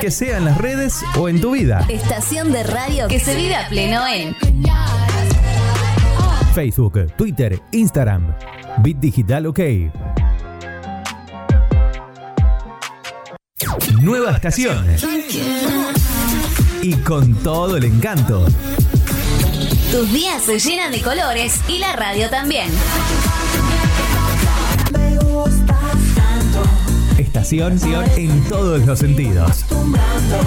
Que sea en las redes o en tu vida. Estación de radio que se vive a pleno en Facebook, Twitter, Instagram. Bit Digital OK. Nueva estación. Y con todo el encanto. Tus días se llenan de colores y la radio también. Estación en todos los sentidos.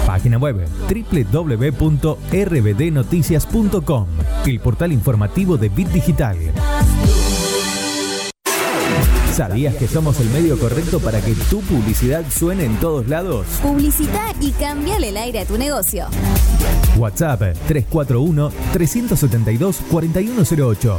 Página web www.rbdnoticias.com, el portal informativo de Bit Digital. ¿Sabías que somos el medio correcto para que tu publicidad suene en todos lados? Publicita y cambiale el aire a tu negocio. WhatsApp 341 372 4108.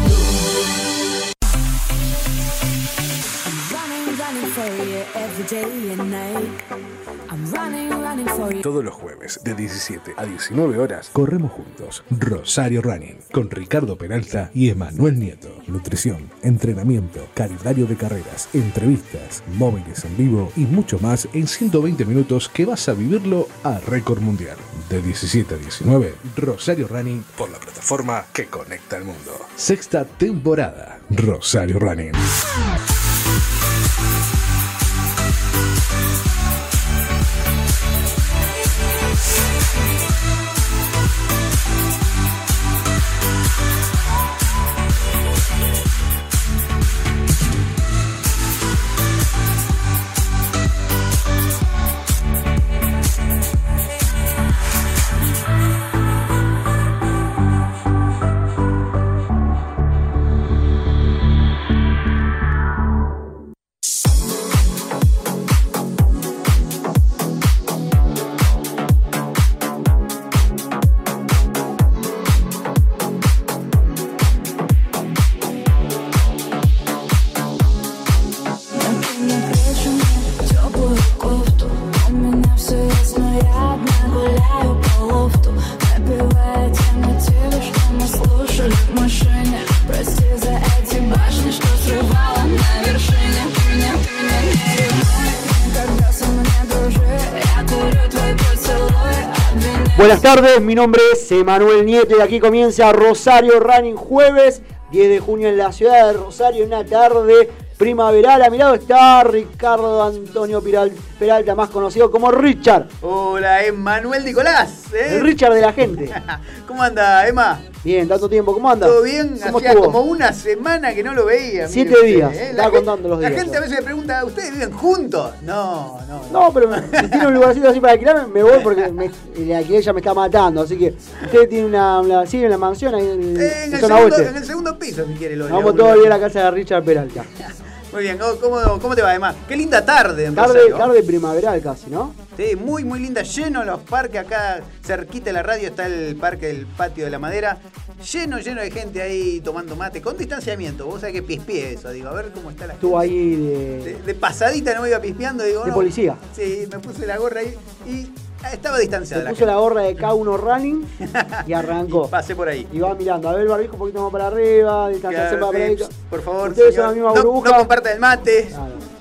Todos los jueves de 17 a 19 horas corremos juntos Rosario Running con Ricardo Peralta y Emanuel Nieto. Nutrición, entrenamiento, calendario de carreras, entrevistas, móviles en vivo y mucho más en 120 minutos que vas a vivirlo a récord mundial. De 17 a 19, Rosario Running por la plataforma que conecta al mundo. Sexta temporada, Rosario Running. Mi nombre es Emanuel Nieto y aquí comienza Rosario Running jueves 10 de junio en la ciudad de Rosario, una tarde primaveral. A mi lado está Ricardo Antonio Peralta, más conocido como Richard. Hola, Emanuel Nicolás. ¿eh? El Richard de la gente. ¿Cómo anda, Emma? Bien, tanto tiempo. ¿Cómo anda? ¿Todo bien? ¿Cómo Hacía estuvo? como una semana que no lo veía. Siete usted, días, ¿eh? estaba gente- contando los La días. gente a veces me pregunta, ¿ustedes viven juntos? No, no. No, pero me- si tiene un lugarcito así para alquilar, me voy porque me, el alquiler ya me está matando. Así que usted tiene una, una, sí, una mansión ahí en, Eh, en, en el zona segundo, oeste. en el segundo piso, si quiere. Lo Vamos todavía a la casa de Richard Peralta. Muy bien, ¿cómo, cómo, te va, Emma? Qué linda tarde en Tarde, Rosario. tarde primaveral casi, ¿no? Sí, muy, muy linda, lleno los parques. Acá cerquita de la radio está el parque del Patio de la Madera. Lleno, lleno de gente ahí tomando mate, con distanciamiento. Vos sabés que pispié eso, digo, a ver cómo está la Estuvo gente. ahí De, de, de pasadita no me iba pispeando, digo, de no. policía. Sí, me puse la gorra ahí y estaba Se distanciada. puso la gorra de K1 Running y arrancó. Pasé por ahí. Y va mirando, a ver el barbijo un poquito más para arriba, más para arriba. por favor, Ustedes señor. son la misma no, burbuja. no el mate. Claro.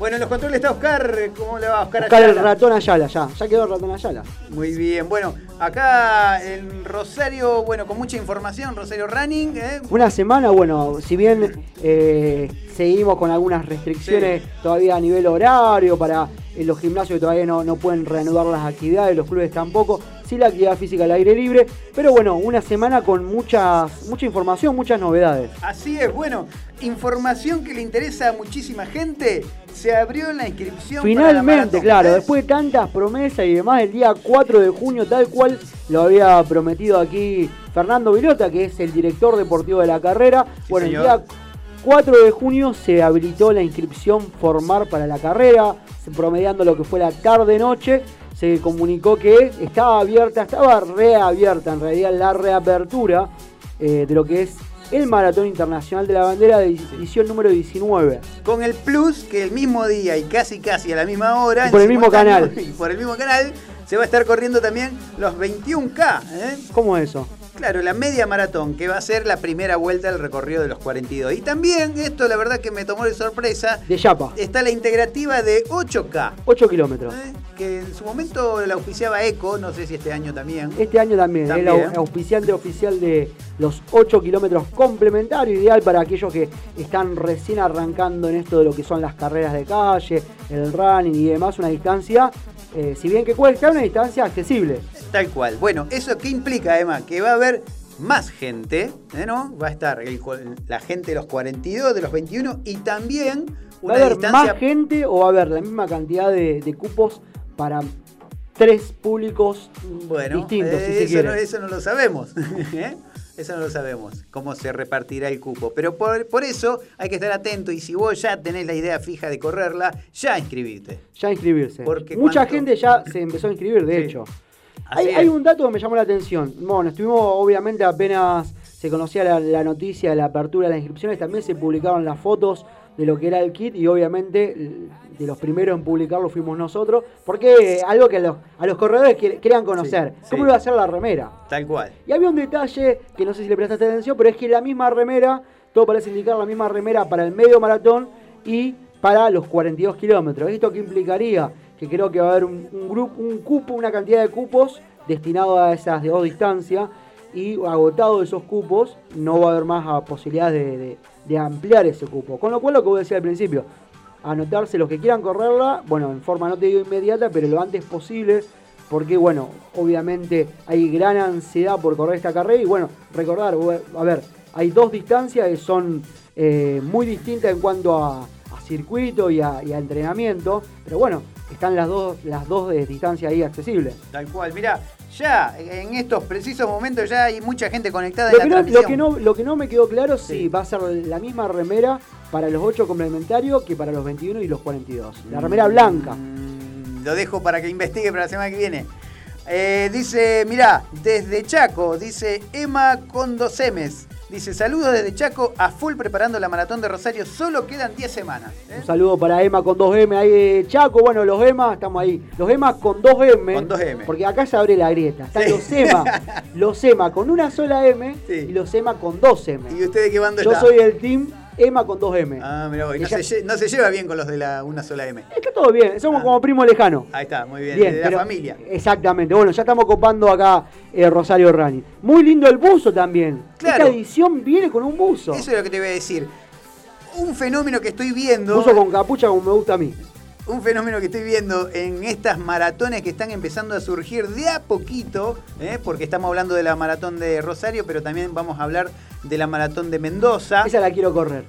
Bueno, en los controles está Oscar. ¿Cómo le va Oscar? Buscar el Ayala? ratón Ayala, ya. Ya quedó el ratón Ayala. Muy bien, bueno, acá en Rosario, bueno, con mucha información, Rosario Running, ¿eh? Una semana, bueno, si bien eh, seguimos con algunas restricciones todavía a nivel horario para los gimnasios que todavía no, no pueden reanudar las actividades, los clubes tampoco, sí la actividad física al aire libre, pero bueno, una semana con muchas, mucha información, muchas novedades. Así es, bueno, información que le interesa a muchísima gente, se abrió la inscripción. Finalmente, claro, después de tantas promesas y demás, el día 4 de junio, tal cual lo había prometido aquí Fernando Vilota, que es el director deportivo de la carrera. bueno, señor. el día 4 de junio se habilitó la inscripción formar para la carrera, promediando lo que fue la tarde-noche. Se comunicó que estaba abierta, estaba reabierta en realidad la reapertura eh, de lo que es el Maratón Internacional de la Bandera de edición número 19. Con el plus que el mismo día y casi casi a la misma hora. Y por el mismo canal. Y por el mismo canal se va a estar corriendo también los 21K, ¿eh? ¿Cómo es eso? Claro, la media maratón, que va a ser la primera vuelta del recorrido de los 42. Y también, esto la verdad que me tomó de sorpresa, De Yapa, está la integrativa de 8K, 8 kilómetros. ¿eh? que en su momento la auspiciaba ECO, no sé si este año también. Este año también, el au- auspiciante oficial de los 8 kilómetros complementarios, ideal para aquellos que están recién arrancando en esto de lo que son las carreras de calle, el running y demás, una distancia, eh, si bien que cuesta, una distancia accesible. Tal cual. Bueno, ¿eso qué implica, Emma? Que va a haber más gente, ¿eh, ¿no? Va a estar el la gente de los 42, de los 21 y también ¿Va una a haber distancia... más gente o va a haber la misma cantidad de, de cupos para tres públicos Bueno, distintos, eh, si se eso, quiere? no, eso no lo sabemos. ¿eh? Eso no lo sabemos, cómo se repartirá el cupo. Pero por, por eso hay que estar atento y si vos ya tenés la idea fija de correrla, ya inscribirte. Ya inscribirse. Porque Mucha gente ya se empezó a inscribir, de Sí. hecho. Hay, un dato que me llamó la atención. Bueno, estuvimos obviamente apenas se conocía la, la noticia de la apertura de las inscripciones, también se publicaron las fotos de lo que era el kit y obviamente de los primeros en publicarlo fuimos nosotros, porque algo que a los, a los corredores que- querían conocer, Sí, cómo sí. iba a ser la remera. Tal cual. Y había un detalle que no sé si le prestaste atención, pero es que la misma remera, todo parece indicar la misma remera para el medio maratón y para los 42 kilómetros. ¿Esto qué implicaría? Que creo que va a haber un, grupo, un cupo, una cantidad de cupos destinado a esas dos distancias. Y agotado esos cupos, no va a haber más posibilidades de, ampliar ese cupo. Con lo cual lo que voy a decir al principio, anotarse los que quieran correrla, bueno, en forma no te digo inmediata, pero lo antes posible, porque bueno, obviamente hay gran ansiedad por correr esta carrera. Y bueno, recordar, a ver, hay dos distancias que son eh, muy distintas en cuanto a, circuito y a entrenamiento, pero bueno, están las dos, las dos eh, distancias ahí accesibles. Tal cual. Mirá, ya en estos precisos momentos ya hay mucha gente conectada Lo en que, la no, lo, que no, lo que no me quedó claro si Sí. va a ser la misma remera para los 8 complementarios que para los 21 y los 42. La remera blanca. Mm, Lo dejo para que investigue para la semana que viene. Eh, dice, mirá, desde Chaco, dice Emma con dos M's. Dice, saludos desde Chaco, a full preparando la maratón de Rosario, solo quedan 10 semanas. ¿eh? Un saludo para Emma con 2M ahí de Chaco. Bueno, los Emma, estamos ahí. Los Emma con 2M. Con 2M. Porque acá se abre la grieta. Están Sí. los Emma. Los Emma con una sola M Sí. y los Emma con 2M. ¿Y usted de qué bando Yo está? soy el team Emma con 2M. Ah, mirá, vos, y no, se, no se lleva bien con los de la una sola M. Está todo bien, somos Ah. como primo lejano. Ahí está, muy bien, Bien, de pero- la familia. Exactamente. Bueno, ya estamos copando acá eh, Rosario Rani. Muy lindo el buzo también. Claro. Esta edición viene con un buzo. Eso es lo que te voy a decir. un fenómeno que estoy viendo. Uso con capucha como me gusta a mí. un fenómeno que estoy viendo en estas maratones que están empezando a surgir de a poquito, ¿eh? porque estamos hablando de la maratón de Rosario, pero también vamos a hablar de la maratón de Mendoza, Esa la quiero correr.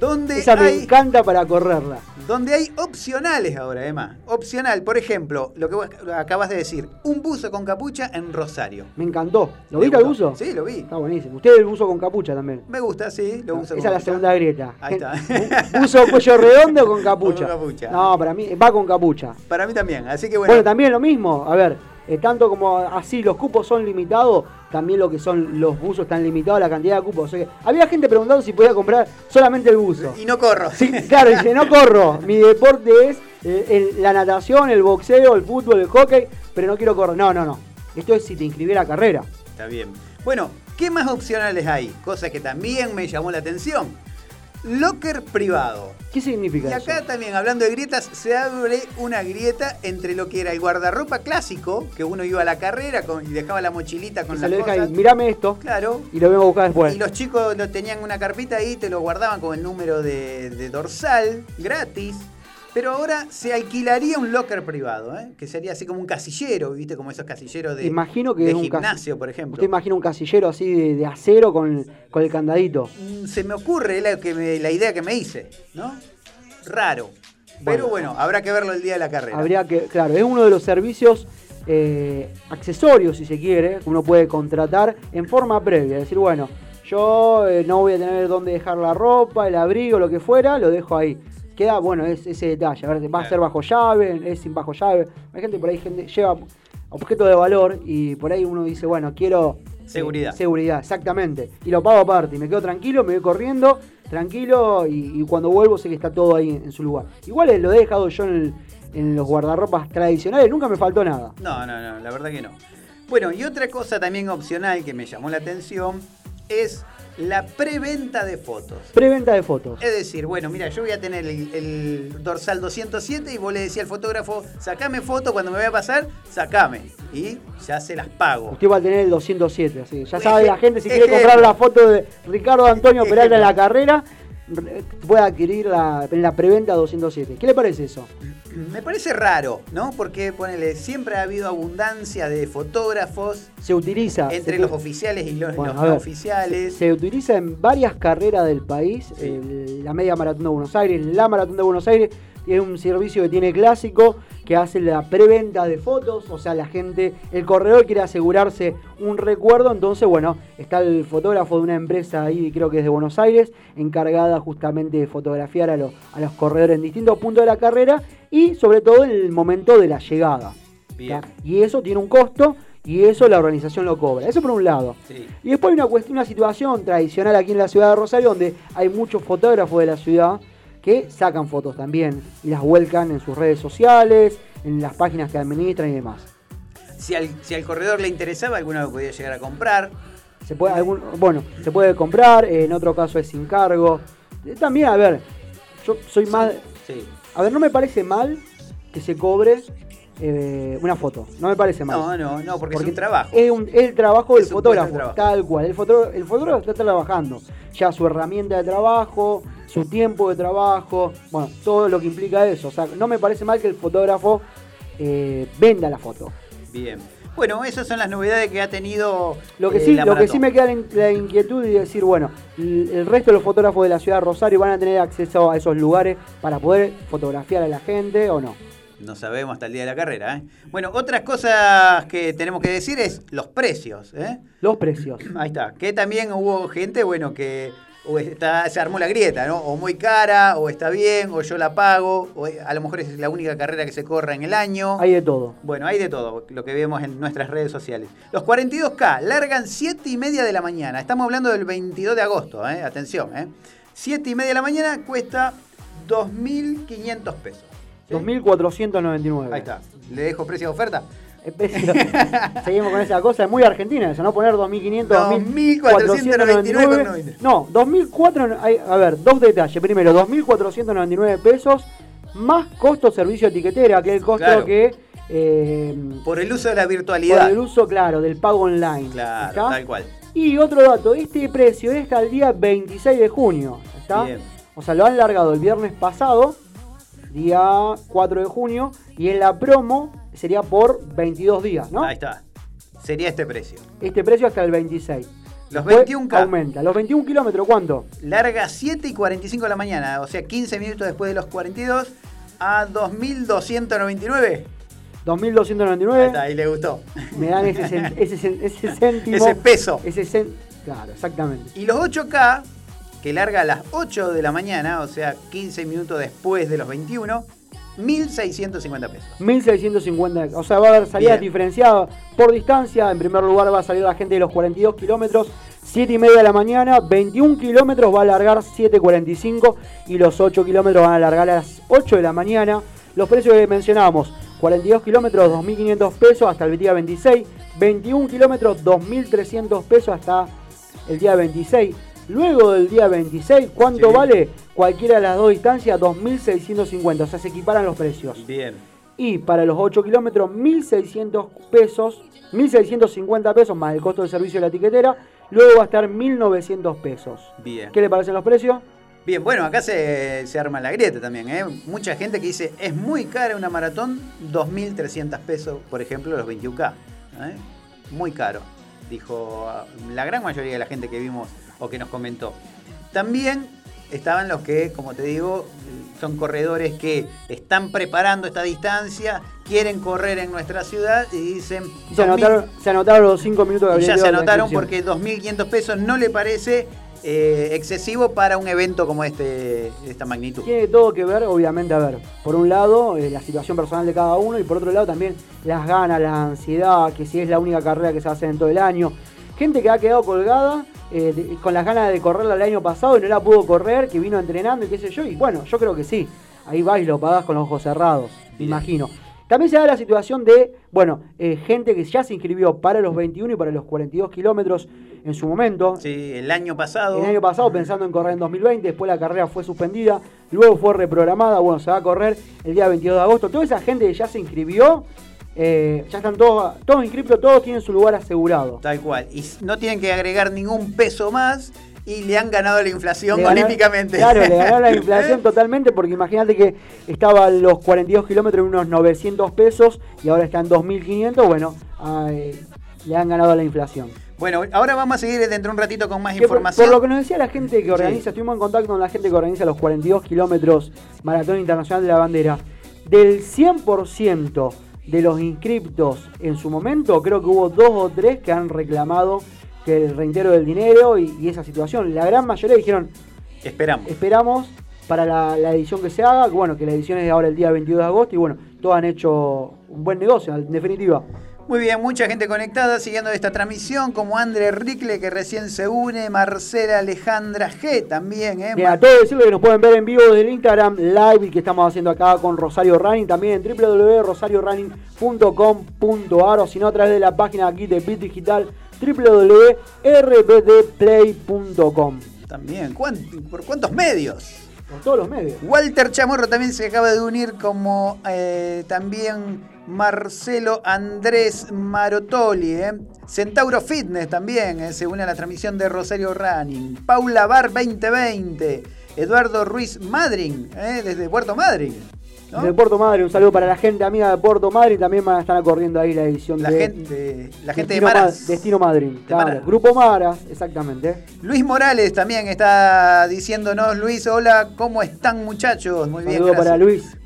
donde Esa me hay, encanta para correrla. donde hay opcionales ahora, Emma. Opcional, por ejemplo, lo que vos acabas de decir, un buzo con capucha en Rosario. Me encantó. ¿Lo ¿Te viste el buzo? Sí, lo vi. Está buenísimo. Usted el buzo con capucha también. Me gusta, sí, lo uso Esa es la segunda grieta. Ahí está. Bu- Buzo cuello redondo con capucha. Con capucha. No, para mí va con capucha. Para mí también, así que Bueno, bueno. también lo mismo. A ver, eh, tanto como así los cupos son limitados, también lo que son los buzos están limitados, la cantidad de cupos. O sea que había gente preguntando si podía comprar solamente el buzo. y no corro. Sí, claro, dice, no corro. Mi deporte es eh, el- la natación, el boxeo, el fútbol, el hockey, pero no quiero correr. No, no, no. Esto es si te inscribí a carrera. Está bien. Bueno, ¿qué más opcionales hay? Cosa que también me llamó la atención. Locker privado. ¿Qué significa Y acá eso? también, hablando de grietas, se abre una grieta entre lo que era el guardarropa clásico, que uno iba a la carrera con- y dejaba la mochilita con Y se las deja cosas. ahí, mirame esto Claro. y lo vengo a buscar después. Y los chicos lo tenían una carpita ahí, te lo guardaban con el número de, de dorsal, gratis. Pero ahora se alquilaría un locker privado, ¿eh? que sería así como un casillero, ¿viste? Como esos casilleros de, Imagino que de es un cas- gimnasio, por ejemplo. Usted imagina un casillero así de, de acero con, con el candadito. Mm, se me ocurre la, que me- la idea que me hice, ¿no? Raro. Pero bueno, habrá que verlo el día de la carrera. Habría que, claro, es uno de los servicios eh, accesorios, si se quiere, que uno puede contratar en forma previa. Es decir, bueno, yo eh, no voy a tener dónde dejar la ropa, el abrigo, lo que fuera, lo dejo ahí. Queda, bueno, es ese detalle. A ver, va a ser bajo llave, es sin bajo llave. Hay gente por ahí, gente lleva objetos de valor y por ahí uno dice, bueno, quiero eh, Seguridad. seguridad, exactamente. Y lo pago aparte. Y me quedo tranquilo, me voy corriendo, tranquilo. Y, y cuando vuelvo sé que está todo ahí en, en su lugar. Igual lo he dejado yo en, el- en los guardarropas tradicionales, nunca me faltó nada. No, no, no, la verdad que no. Bueno, y otra cosa también opcional que me llamó la atención es la preventa de fotos. Preventa de fotos. Es decir, bueno, mira, yo voy a tener el, el dorsal 207 y vos le decís al fotógrafo, sacame foto cuando me vaya a pasar, sacame. Y ya se las pago. Usted va a tener el 207, así. Ya Eje- sabe la gente si quiere comprar la foto de Ricardo Antonio Peralta en la carrera, re- puede adquirir la, en la preventa 207. ¿Qué le parece eso? Me parece raro, ¿no? Porque, ponele, siempre ha habido abundancia de fotógrafos Se utiliza. entre se- los oficiales y los, Bueno, los a no oficiales. Se, se utiliza en varias carreras del país. Sí. el- la media maratón de Buenos Aires, la maratón de Buenos Aires. Es un servicio que tiene clásico que hace la preventa de fotos. O sea, la gente, el corredor quiere asegurarse un recuerdo. Entonces, bueno, está el fotógrafo de una empresa ahí, creo que es de Buenos Aires, encargada justamente de fotografiar a, los- a los corredores en distintos puntos de la carrera y sobre todo en el momento de la llegada. Bien. Y eso tiene un costo y eso la organización lo cobra. Eso por un lado. Sí. Y después hay una cuestión, una situación tradicional aquí en la ciudad de Rosario donde hay muchos fotógrafos de la ciudad que sacan fotos también y las vuelcan en sus redes sociales, en las páginas que administran y demás. Si al, si al corredor le interesaba, alguno lo podía llegar a comprar. Se puede, algún, bueno, se puede comprar, eh, en otro caso es sin cargo. Eh, También, a ver, yo soy más... Sí. A ver, no me parece mal que se cobre eh, una foto. No me parece mal. No, no, no, porque, es un trabajo. Es, un- es el trabajo del Es fotógrafo, trabajo. tal cual. El fotógrafo, el fotógrafo está trabajando. Ya su herramienta de trabajo, su tiempo de trabajo, bueno, todo lo que implica eso. O sea, no me parece mal que el fotógrafo eh, venda la foto. Bien. Bueno, esas son las novedades que ha tenido. Lo que, eh, sí, lo que sí me queda la in- la inquietud y decir, bueno, el el resto de los fotógrafos de la ciudad de Rosario van a tener acceso a esos lugares para poder fotografiar a la gente o no. No sabemos hasta el día de la carrera. ¿eh? Bueno, otras cosas que tenemos que decir es los precios. ¿eh? Los precios. Ahí está. Que también hubo gente, bueno, que o está, se armó la grieta, ¿no? O muy cara, o está bien, o yo la pago, o a lo mejor es la única carrera que se corra en el año. Hay de todo. Bueno, hay de todo, lo que vemos en nuestras redes sociales. Los 42K largan 7 y media de la mañana. Estamos hablando del 22 de agosto, ¿eh? atención. ¿eh? 7 y media de la mañana cuesta 2.500 pesos. ¿Sí? 2.499. Ahí está. ¿Le dejo precio de oferta? Eh, precio- Seguimos con esa cosa, es muy argentina eso, ¿no? Poner 2.500, 2.499,90. No, 2.400, hay- a ver, dos detalles. Primero, 2.499 pesos más costo servicio etiquetera, que es el costo Claro. que... eh, Por el uso de la por virtualidad. el uso, claro, del pago online. Claro, ¿está? tal cual. Y otro dato, este precio es hasta el día 26 de junio. ¿está? Bien. O sea, lo han largado el viernes pasado, día 4 de junio, y en la promo sería por 22 días, ¿no? Ahí está. Sería este precio. Este precio hasta el 26. Los Después 21K. Aumenta. ¿Los 21 kilómetros cuánto? Larga 7 y 45 de la mañana, o sea, 15 minutos después de los 42 a 2299. Ahí 2.299. está, ahí le gustó. Me dan ese, ese, ese céntimo. Ese peso. Ese cen- Claro, exactamente. Y los 8K, que larga a las 8 de la mañana, o sea, 15 minutos después de los 21, 1.650 pesos. 1650, o sea, va a haber salidas Bien. diferenciadas por distancia. En primer lugar va a salir la gente de los 42 kilómetros, 7 y media de la mañana. 21 kilómetros va a alargar 7.45 y los 8 kilómetros van a alargar a las 8 de la mañana. Los precios que mencionábamos, 42 kilómetros, 2.500 pesos hasta el día 26. 21 kilómetros, 2.300 pesos hasta el día 26. Luego del día 26, ¿cuánto Sí. vale? Cualquiera de las dos distancias, 2.650. O sea, se equiparan los precios. Bien. Y para los 8 kilómetros, 1.600 pesos, 1.650 pesos más el costo del servicio de la etiquetera. Luego va a estar 1.900 pesos. Bien. ¿Qué le parecen los precios? Bien, bueno, acá se, se arma la grieta también, ¿eh? Mucha gente que dice, es muy cara una maratón, 2.300 pesos, por ejemplo, los 21K. ¿eh? Muy caro, dijo ah, la gran mayoría de la gente que vimos o que nos comentó. También estaban los que, como te digo, son corredores que están preparando esta distancia, quieren correr en nuestra ciudad y dicen... Se 2000 anotaron, se anotaron los 5 minutos habría ya se anotaron porque 2.500 pesos no le parece eh, excesivo para un evento como este de esta magnitud. Tiene todo que ver, obviamente, a ver, por un lado, eh, la situación personal de cada uno y por otro lado también las ganas, la ansiedad, que si es la única carrera que se hacer en todo el año. Gente que ha quedado colgada eh, de- con las ganas de correrla el año pasado y no la pudo correr, que vino entrenando y qué sé yo, y bueno, yo creo que sí. Ahí vas y lo pagás con los ojos cerrados, me imagino. También se da la situación de, bueno, eh, gente que ya se inscribió para los 21 y para los 42 kilómetros en su momento. Sí, el año pasado. El año pasado pensando en correr en 2020, después la carrera fue suspendida, luego fue reprogramada, bueno, se va a correr el día 22 de agosto. Toda esa gente que ya se inscribió, eh, ya están todos, todos inscritos, todos tienen su lugar asegurado. Tal cual. Y no tienen que agregar ningún peso más y le han ganado la inflación ganó- olímpicamente. Claro, le ganó la inflación totalmente porque imagínate que estaba los 42 kilómetros en unos 900 pesos y ahora está en 2.500, bueno, ay, le han ganado la inflación. Bueno, ahora vamos a seguir dentro de un ratito con más Que por, información. por lo que nos decía la gente que organiza, Sí. estuvimos en contacto con la gente que organiza los 42 kilómetros Maratón Internacional de la Bandera. Del 100% de los inscriptos en su momento, creo que hubo dos o tres que han reclamado que el reintegro del dinero y, y esa situación. La gran mayoría dijeron, Esperamos. esperamos para la, la edición que se haga, bueno, que la edición es ahora el día 22 de agosto y bueno, todos han hecho un buen negocio, en definitiva. Muy bien, mucha gente conectada siguiendo esta transmisión, como André Ricle, que recién se une, Marcela Alejandra G también, ¿eh? Bien, a todos decirles que nos pueden ver en vivo desde el Instagram Live que estamos haciendo acá con Rosario Running, también en www.rosariorunning.com.ar o si no a través de la página aquí de Bit Digital www.rbdplay.com. También, ¿cuán- ¿por cuántos medios? Por todos los medios. Walter Chamorro también se acaba de unir como eh, también Marcelo Andrés Marotoli. eh. Centauro Fitness también eh, se une a la transmisión de Rosario Running. Paula Bar 2020. Eduardo Ruiz Madrin, eh, desde Puerto Madryn. ¿no? De Puerto Madre, un saludo para la gente amiga de Puerto Madre también van a estar corriendo ahí la edición La de gente, la gente de Maras. Ma- Destino Madrid. Claro, Maras. Grupo Maras, exactamente. Luis Morales también está diciéndonos, Luis, hola, ¿cómo están muchachos? Muy bien, Saludo gracias. para Luis.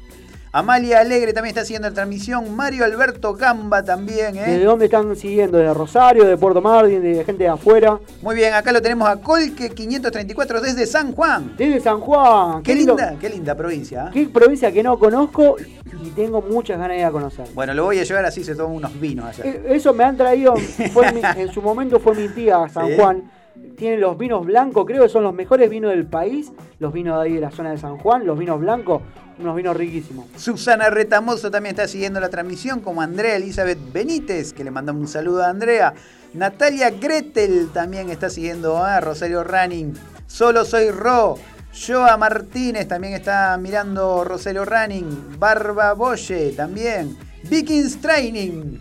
Amalia Alegre también está siguiendo la transmisión. Mario Alberto Gamba también, ¿eh? ¿Desde dónde están siguiendo? ¿De Rosario, de Puerto Madryn, de gente de afuera? Muy bien, acá lo tenemos a Colque 534 desde San Juan. Desde San Juan. Qué linda, qué linda provincia. ¿eh? Qué provincia que no conozco y tengo muchas ganas de ir a conocer. Bueno, lo voy a llevar así se toma unos vinos allá. Eh, Eso me han traído, fue mi- en su momento fue mi tía a San Sí. Juan. Tiene los vinos blancos, creo que son los mejores vinos del país. Los vinos de ahí de la zona de San Juan, los vinos blancos, unos vinos riquísimos. Susana Retamoso también está siguiendo la transmisión, como Andrea Elizabeth Benítez, que le mandamos un saludo a Andrea. Natalia Gretel también está siguiendo a Rosario Running. Solo soy Ro. Joa Martínez también está mirando Rosario Running. Barba Boye también. Vikings Training.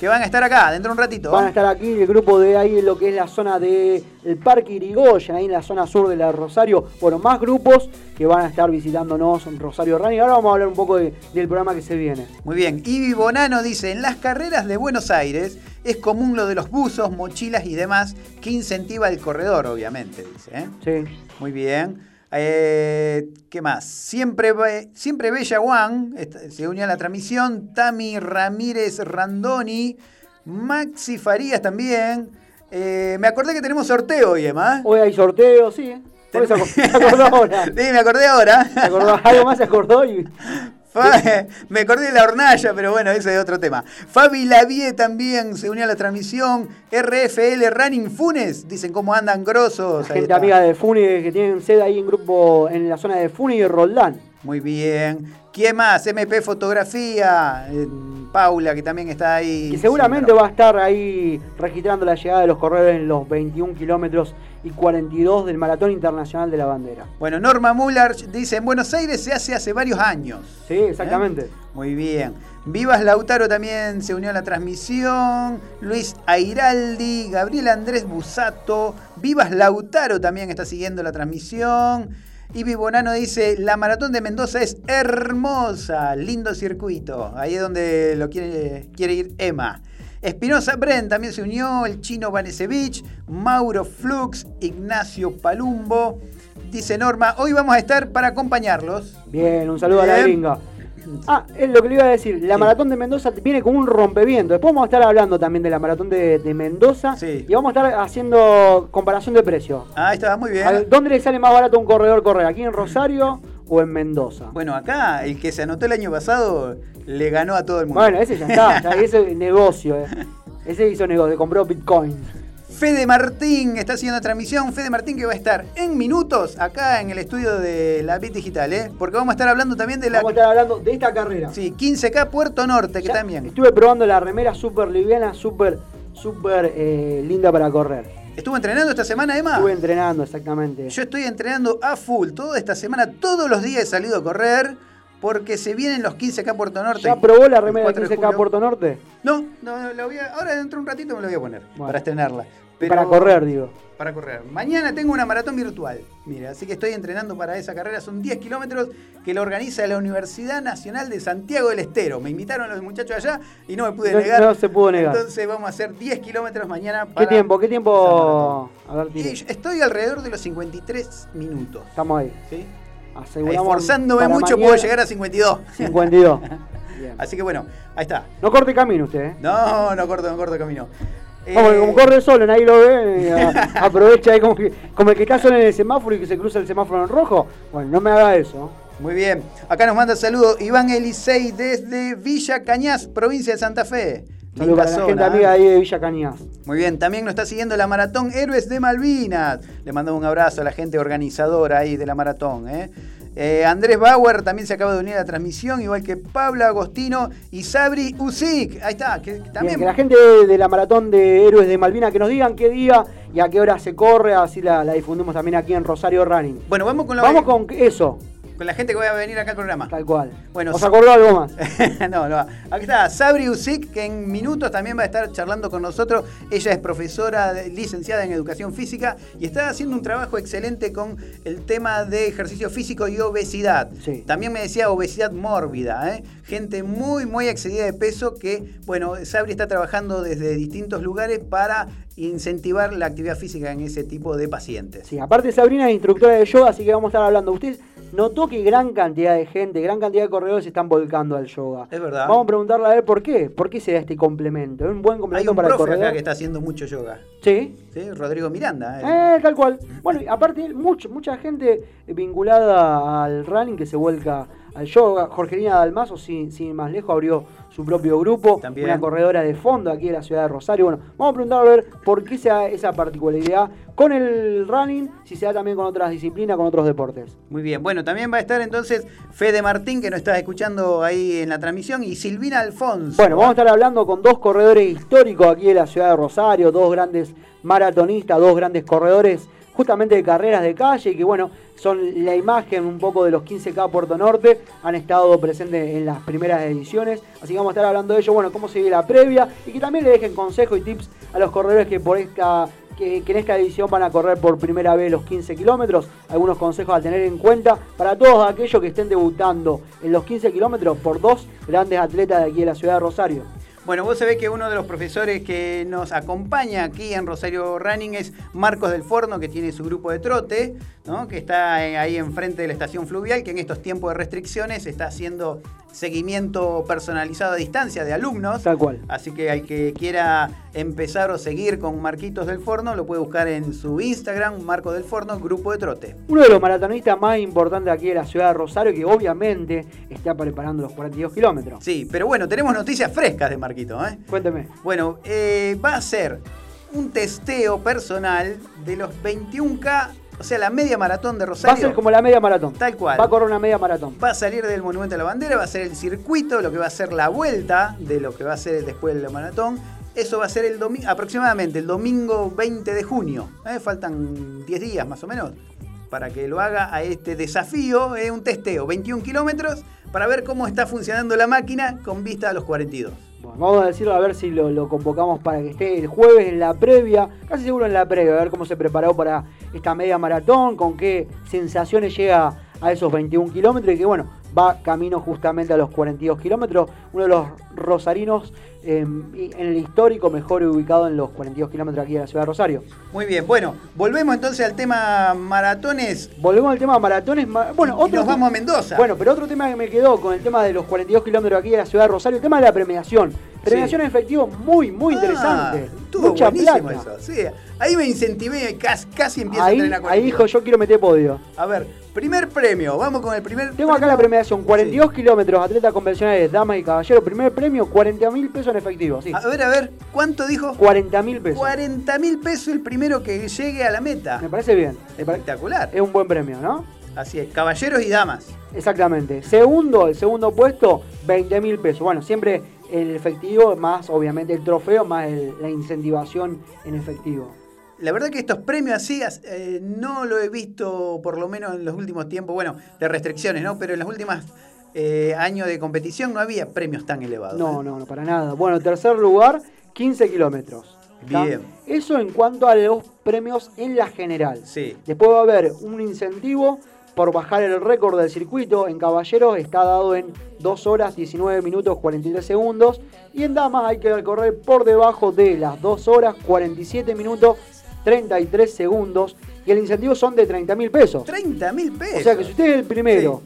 Que van a estar acá dentro de un ratito. Van a estar aquí el grupo de ahí en lo que es la zona del el Parque Irigoyen, ahí en la zona sur de la Rosario. Bueno, más grupos que van a estar visitándonos en Rosario Running. Ahora vamos a hablar un poco de- del programa que se viene. Muy bien. Ibi Bonano dice, en las carreras de Buenos Aires es común lo de los buzos, mochilas y demás que incentiva el corredor, obviamente, dice. ¿eh? Sí. Muy bien. Eh, ¿Qué más? Siempre, siempre Bella Juan se unió a la transmisión. Tami Ramírez Randoni. Maxi Farías también. Eh, me acordé que tenemos sorteo hoy, Emma. Hoy hay sorteo, sí. Por eso se acordó ahora. Sí, me acordé ahora. Se acordó, algo más se acordó y. Me acordé de la hornalla, pero bueno, ese es otro tema. Fabi Lavie también se unió a la transmisión. RFL Running Funes, dicen cómo andan grosos. Ahí Gente amiga de Funi que tienen sede ahí en grupo en la zona de Funi y Roldán. Muy bien. ¿Quién más? MP Fotografía. eh, Paula, que también está ahí. Que seguramente va a estar ahí registrando la llegada de los corredores en los 21 kilómetros y 42 del Maratón Internacional de la Bandera. Bueno, Norma Muller dice, en Buenos Aires se hace hace varios años. Sí, exactamente. Muy bien. Vivas Lautaro también se unió a la transmisión. Luis Airaldi, Gabriel Andrés Busato. Vivas Lautaro también está siguiendo la transmisión. Ibi Bonano dice, la maratón de Mendoza es hermosa, lindo circuito. Ahí es donde lo quiere, quiere ir Emma. Espinosa Bren también se unió, el chino Vanesevich, Mauro Flux, Ignacio Palumbo. Dice Norma, hoy vamos a estar para acompañarlos. Bien, un saludo a la gringa. Ah, es lo que le iba a decir. La Sí. maratón de Mendoza viene con un rompeviento. Después vamos a estar hablando también de la maratón de, de Mendoza. Sí. Y vamos a estar haciendo comparación de precios. Ah, está muy bien. Ver, ¿Dónde le sale más barato un corredor correr? ¿Aquí en Rosario o en Mendoza? Bueno, acá el que se anotó el año pasado le ganó a todo el mundo. Bueno, ese ya está. ya, ese es negocio. eh. Ese hizo negocio, compró Bitcoin. Fede Martín está haciendo transmisión. Fede Martín que va a estar en minutos acá en el estudio de la Bit Digital, ¿eh? Porque vamos a estar hablando también de la Vamos a estar hablando de esta carrera. sí, 15K Puerto Norte, que Ya también. Estuve probando la remera súper liviana, súper, súper eh, linda para correr. ¿Estuvo entrenando esta semana, Emma? Estuve entrenando, exactamente. Yo estoy entrenando a full. Toda esta semana, todos los días he salido a correr porque se vienen los 15K Puerto Norte. ¿Ya probó la remera de 4 de 15K julio. Puerto Norte? No, no, no, la voy a- ahora dentro de un ratito me la voy a poner Bueno. para estrenarla. Para correr, digo. Para correr. Mañana tengo una maratón virtual. Mira, así que estoy entrenando para esa carrera. Son 10 kilómetros que la organiza la Universidad Nacional de Santiago del Estero. Me invitaron los muchachos allá y no me pude No- negar. no se pudo negar. Entonces vamos a hacer 10 kilómetros mañana ¿Qué para. tiempo? ¿Qué tiempo? A ver, maratón. tire. Y estoy alrededor de los 53 minutos. Estamos ahí. ¿sí? Aseguramos Esforzándome mucho mañana puedo llegar a 52. 52. Bien. Así que bueno, ahí está. No corte camino usted, ¿eh? No, no corto, no corto camino. Como, Eh, como corre solo, ahí lo ve, y, a- aprovecha ahí como, que, como el que está solo en el semáforo y que se cruza el semáforo en rojo. Bueno, no me haga eso. Muy bien. Acá nos manda saludos Iván Elisei desde Villa Cañas, provincia de Santa Fe. Saludos para la gente ¿eh? amiga ahí de Villa Cañas. Muy bien, también nos está siguiendo la maratón Héroes de Malvinas. Le mandamos un abrazo a la gente organizadora ahí de la maratón. ¿eh? Eh, Andrés Bauer también se acaba de unir a la transmisión, igual que Pablo Agostino y Sabri Uzik. Ahí está, que Bien, también. que la gente de, la maratón de héroes de Malvina que nos digan qué día y a qué hora se corre, así la, la difundimos también aquí en Rosario Running. Bueno, vamos con, lo Vamos con eso, con la gente que va a venir acá al programa. tal cual. Bueno, ¿Os acordó algo más? no, no. Aquí está Sabri Uzik, que en minutos también va a estar charlando con nosotros. Ella es profesora de- licenciada en educación física y está haciendo un trabajo excelente con el tema de ejercicio físico y obesidad. Sí. También me decía obesidad mórbida, ¿eh? gente muy, muy excedida de peso que, bueno, Sabri está trabajando desde distintos lugares para incentivar la actividad física en ese tipo de pacientes. Sí, aparte Sabrina es instructora de yoga, así que vamos a estar hablando. Usted notó que gran cantidad de gente, gran cantidad de corredores se están volcando al yoga. Es verdad. Vamos a preguntarle a ver por qué. ¿Por qué se da este complemento? ¿Es un buen Hay complemento un para el corredor? acá que está haciendo mucho yoga. Sí. ¿sí? Rodrigo Miranda. ¿eh? Eh, tal cual. Bueno, y aparte, mucho, mucha gente vinculada al running que se vuelca al yoga. Jorgelina Dalmazo, sin, sin más lejos, abrió su propio grupo. También. Una corredora de fondo aquí de la ciudad de Rosario. Bueno, vamos a preguntarle a ver por qué se da esa particularidad con el running, si se da también con otras disciplinas, con otros deportes. Muy bien, bueno, también va a estar entonces Fede Martín, que nos está escuchando ahí en la transmisión, y Silvina Alfonso. Bueno, vamos a estar hablando con dos corredores históricos aquí de la ciudad de Rosario, dos grandes maratonistas, dos grandes corredores justamente de carreras de calle, que bueno, son la imagen un poco de los 15K Puerto Norte, han estado presentes en las primeras ediciones, así que vamos a estar hablando de ello, bueno, cómo se vive la previa y que también le dejen consejos y tips a los corredores que por esta que en esta edición van a correr por primera vez los 15 kilómetros, algunos consejos a tener en cuenta para todos aquellos que estén debutando en los 15 kilómetros por dos grandes atletas de aquí de la ciudad de Rosario. Bueno, vos sabés que uno de los profesores que nos acompaña aquí en Rosario Running es Marcos del Forno, que tiene su grupo de trote, ¿no? que está eh, ahí enfrente de la estación fluvial, que en estos tiempos de restricciones está haciendo seguimiento personalizado a distancia de alumnos. Tal cual. Así que al que quiera empezar o seguir con Marquitos del Forno, lo puede buscar en su Instagram, Marcos del Forno, grupo de trote. Uno de los maratonistas más importantes aquí de la ciudad de Rosario, que obviamente está preparando los 42 kilómetros. Sí, pero bueno, tenemos noticias frescas de Marquito. ¿eh? Cuénteme. Bueno, eh, va a ser un testeo personal de los 21K, o sea, la media maratón de Va a Rosario. ser como la media maratón. Tal cual. Va a correr una media maratón. Va a salir del Monumento a la Bandera, va a ser el circuito, lo que va a ser la vuelta de lo que va a ser después de la maratón. Eso va a ser el domingo, aproximadamente el domingo 20 de junio. ¿eh? Faltan 10 días más o menos para que lo haga a este desafío. Es un testeo, 21 kilómetros, para ver cómo está funcionando la máquina con vista a los 42. Bueno, vamos a decirlo a ver si lo, lo convocamos para que esté el jueves en la previa, casi seguro en la previa, a ver cómo se preparó para esta media maratón, con qué sensaciones llega a esos 21 kilómetros y que bueno, va camino justamente a los 42 kilómetros, uno de los rosarinos eh, en el histórico mejor ubicado en los 42 kilómetros aquí de la ciudad de Rosario. Muy bien, bueno, volvemos entonces al tema maratones. Volvemos al tema maratones. ma- Bueno, Y otro nos vamos a Mendoza. Bueno, pero otro tema que me quedó con el tema de los 42 kilómetros aquí de la ciudad de Rosario, el tema de la premiación. Premiación en efectivo muy, muy interesante. Ah, estuvo Mucha plata. eso. Sí, ahí me incentivé, casi, casi empiezo a Ahí, entrenar con ahí el dijo, yo quiero meter podio. A ver, primer premio, vamos con el primer Tengo acá la premiación, 42 kilómetros, atletas convencionales, damas y caballeros. Primer premio, 40 mil pesos en efectivo. Sí, A ver, a ver, ¿cuánto dijo? 40 mil pesos. 40 mil pesos el primero que llegue a la meta. Me parece bien. Espectacular. Es un buen premio, ¿no? Así es, caballeros y damas. Exactamente. Segundo, el segundo puesto, 20 mil pesos. Bueno, siempre el efectivo, más obviamente el trofeo, más el- la incentivación en efectivo. La verdad que estos premios así eh, no lo he visto, por lo menos en los últimos tiempos, bueno, de restricciones, ¿no? Pero en los últimos eh, años de competición no había premios tan elevados. No, ¿eh? no, no, para nada. Bueno, tercer lugar, 15 kilómetros. Bien. Eso en cuanto a los premios en la general. Sí. Después va a haber un incentivo por bajar el récord del circuito. En caballeros está dado en 2 horas 19 minutos 43 segundos. Y en damas hay que correr por debajo de las 2 horas 47 minutos 33 segundos. Y el incentivo son de 30 mil pesos. 30 mil pesos. O sea que si usted es el primero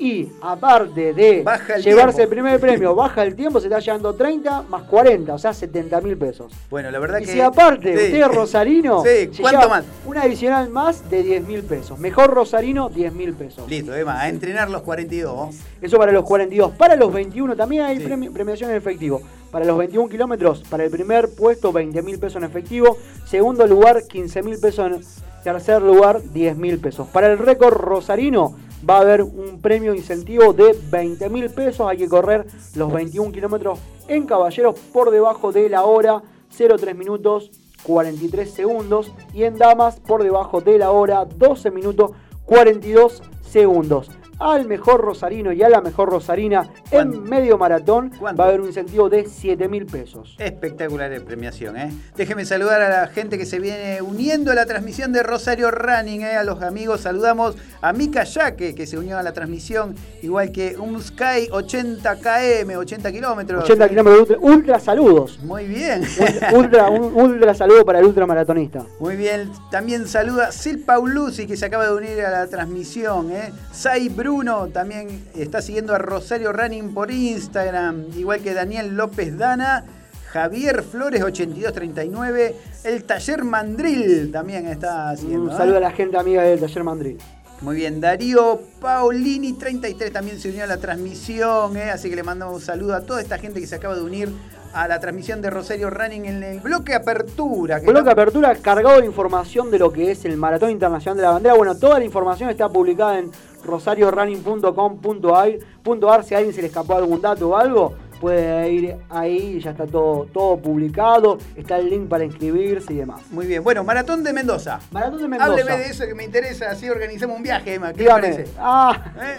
y aparte de el llevarse tiempo. el primer premio, baja el tiempo, se está llevando 30 más 40, o sea 70 mil pesos. Bueno, la verdad Y que. si aparte Sí. usted es rosarino, Sí, se ¿cuánto lleva más? un adicional más de 10 mil pesos. Mejor rosarino, 10 mil pesos. Listo, Emma, a entrenar los 42. Eso para los 42. Para los 21 también hay Sí. premi- premiación en efectivo. Para los 21 kilómetros, para el primer puesto 20 mil pesos en efectivo. Segundo lugar 15 mil pesos. En tercer lugar 10 mil pesos. Para el récord rosarino va a haber un premio incentivo de 20 mil pesos. Hay que correr los 21 kilómetros en caballeros por debajo de la hora 03 minutos 43 segundos. Y en damas por debajo de la hora 12 minutos 42 segundos. Al mejor rosarino y a la mejor rosarina en medio maratón va a haber un incentivo de 7 mil pesos. Espectacular de premiación, ¿eh? Déjeme saludar a la gente que se viene uniendo a la transmisión de Rosario Running, ¿eh? A los amigos, saludamos a Mika Yaque, que se unió a la transmisión, igual que un Sky 80 km, 80 kilómetros. 80 kilómetros de ultra, ultra saludos. Muy bien. Ultra, ultra- un ultra saludo para el ultramaratonista. Muy bien, también saluda Sil Paulucci que se acaba de unir a la transmisión. ¿eh? Sai Bruno también está siguiendo a Rosario Running por Instagram, igual que Daniel López Dana. Javier Flores 8239, el taller Mandril también está siguiendo. Un ¿eh? saludo a la gente amiga del taller Mandril. Muy bien, Darío Paulini 33 también se unió a la transmisión, ¿eh? así que le mandamos un saludo a toda esta gente que se acaba de unir a la transmisión de Rosario Running en el bloque apertura. que Bloque Apertura cargado de información de lo que es el Maratón Internacional de la Bandera. Bueno, toda la información está publicada en rosariorunning.com.ar. Si a alguien se le escapó algún dato o algo, puede ir ahí, ya está todo, todo publicado, está el link para inscribirse y demás. Muy bien. Bueno, Maratón de Mendoza. Maratón de Mendoza. Hábleme de eso que me interesa, así organizamos un viaje, Emma. ¿Qué le Dígame. parece? Ah, ¿Eh?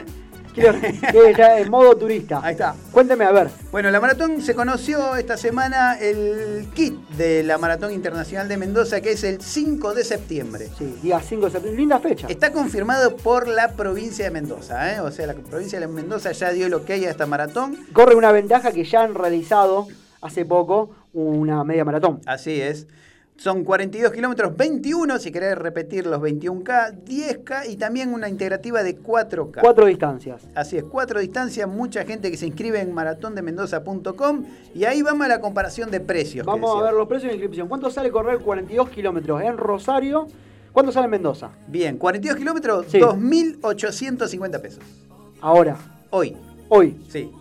Quiero que ya en modo turista. Ahí está. Cuénteme, a ver. Bueno, la maratón se conoció esta semana el kit de la Maratón Internacional de Mendoza, que es el 5 de septiembre. Sí, día 5 de septiembre. Linda fecha. Está confirmado por la provincia de Mendoza, ¿eh? o sea, la provincia de Mendoza ya dio el ok a esta maratón. Corre una ventaja que ya han realizado hace poco una media maratón. Así es. Son 42 kilómetros, 21 si querés repetir los 21K, 10K y también una integrativa de 4K. Cuatro distancias. Así es, cuatro distancias, mucha gente que se inscribe en maratondemendoza.com y ahí vamos a la comparación de precios. Vamos a ver los precios de inscripción. ¿Cuánto sale correr 42 kilómetros en Rosario? ¿Cuánto sale en Mendoza? Bien, 42 kilómetros, Sí. 2.850 pesos. Ahora, Hoy, hoy. sí.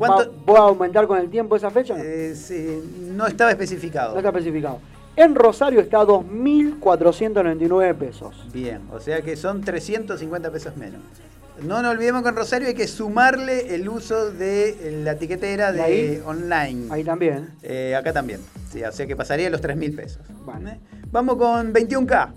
¿Va, ¿Cuánto? ¿Va a aumentar con el tiempo esa fecha? Eh, sí, no estaba especificado. No está especificado. En Rosario está 2.499 pesos. Bien, o sea que son 350 pesos menos. No nos olvidemos que en Rosario hay que sumarle el uso de la etiquetera ¿Y de ahí? online. Ahí también. Eh, acá también. Sí, o sea que pasaría los 3 mil pesos. Bueno. ¿Eh? Vamos con 21K.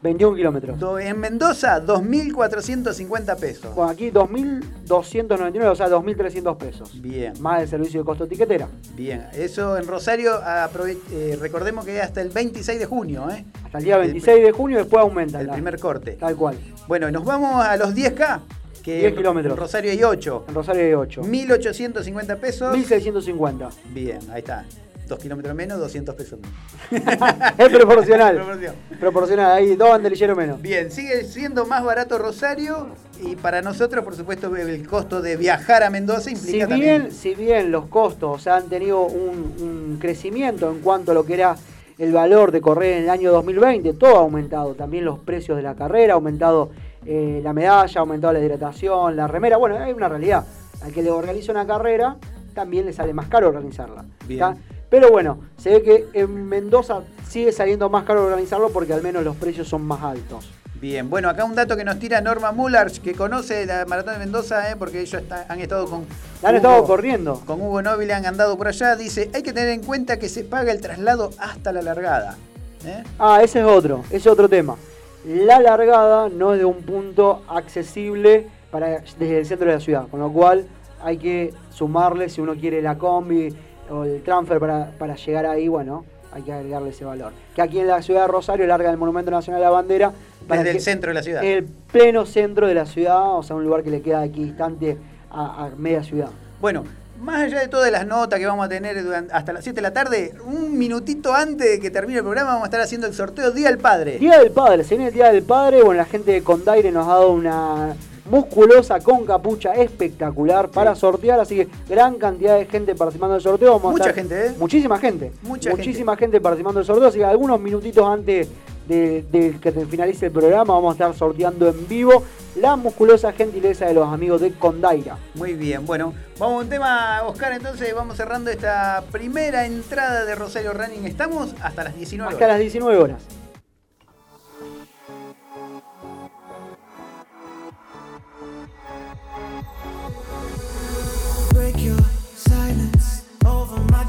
21 kilómetros. Do- En Mendoza, 2.450 pesos. Bueno, aquí 2.299, o sea, 2.300 pesos. Bien, Más el servicio de costo etiquetera. bien. Eso en Rosario, aprove- eh, recordemos que es hasta el 26 de junio, ¿eh? Hasta el día 26 de junio después aumenta. El la- primer corte. Tal cual. Bueno, nos vamos a los 10K. Que 10 kilómetros. En Rosario hay 8. En Rosario hay 8. 1.850 pesos. 1.650. Bien, ahí está. 2 kilómetros menos, 200 pesos menos. es proporcional. Proporción. proporcional. Ahí, dos banderilleros menos. Bien, sigue siendo más barato Rosario y para nosotros, por supuesto, el costo de viajar a Mendoza Si implica bien, también... si bien los costos han tenido un, un crecimiento en cuanto a lo que era el valor de correr en el año 2020, todo ha aumentado. También los precios de la carrera, ha aumentado eh, la medalla, ha aumentado la hidratación, la remera. Bueno, hay una realidad. Al que le organiza una carrera, también le sale más caro organizarla. Bien. Pero bueno, se ve que en Mendoza sigue saliendo más caro organizarlo porque al menos los precios son más altos. Bien, bueno, acá un dato que nos tira Norma Mullarch, que conoce la Maratón de Mendoza, ¿eh? porque ellos está- han estado con... Han Hugo- estado corriendo. Con Hugo Nobile han andado por allá, dice, hay que tener en cuenta que se paga el traslado hasta la largada. ¿eh? Ah, ese es otro, ese es otro tema. La largada no es de un punto accesible para, desde el centro de la ciudad, con lo cual hay que sumarle si uno quiere la combi o el transfer para, para llegar ahí, bueno, hay que agregarle ese valor. Que aquí en la ciudad de Rosario larga el Monumento Nacional de la Bandera para Desde el centro de la ciudad. el pleno centro de la ciudad, o sea, un lugar que le queda aquí distante a, a media ciudad. Bueno, más allá de todas las notas que vamos a tener durante- hasta las 7 de la tarde, un minutito antes de que termine el programa vamos a estar haciendo el sorteo Día del Padre. Día del Padre, se viene el Día del Padre. Bueno, la gente de Condaire nos ha dado una musculosa con capucha espectacular para sortear, así que gran cantidad de gente participando del sorteo. Vamos a Mucha estar- gente, ¿eh? Muchísima gente. Mucha Muchísima gente. participando del sorteo, así que algunos minutitos antes de, de que finalice el programa vamos a estar sorteando en vivo la musculosa gentileza de los amigos de Condaira. Muy bien, bueno, vamos a un tema, Oscar, entonces vamos cerrando esta primera entrada de Rosario Running. Estamos hasta las 19 Hasta horas. las 19 horas.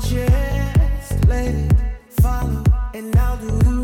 Chest. Let it follow, and I'll do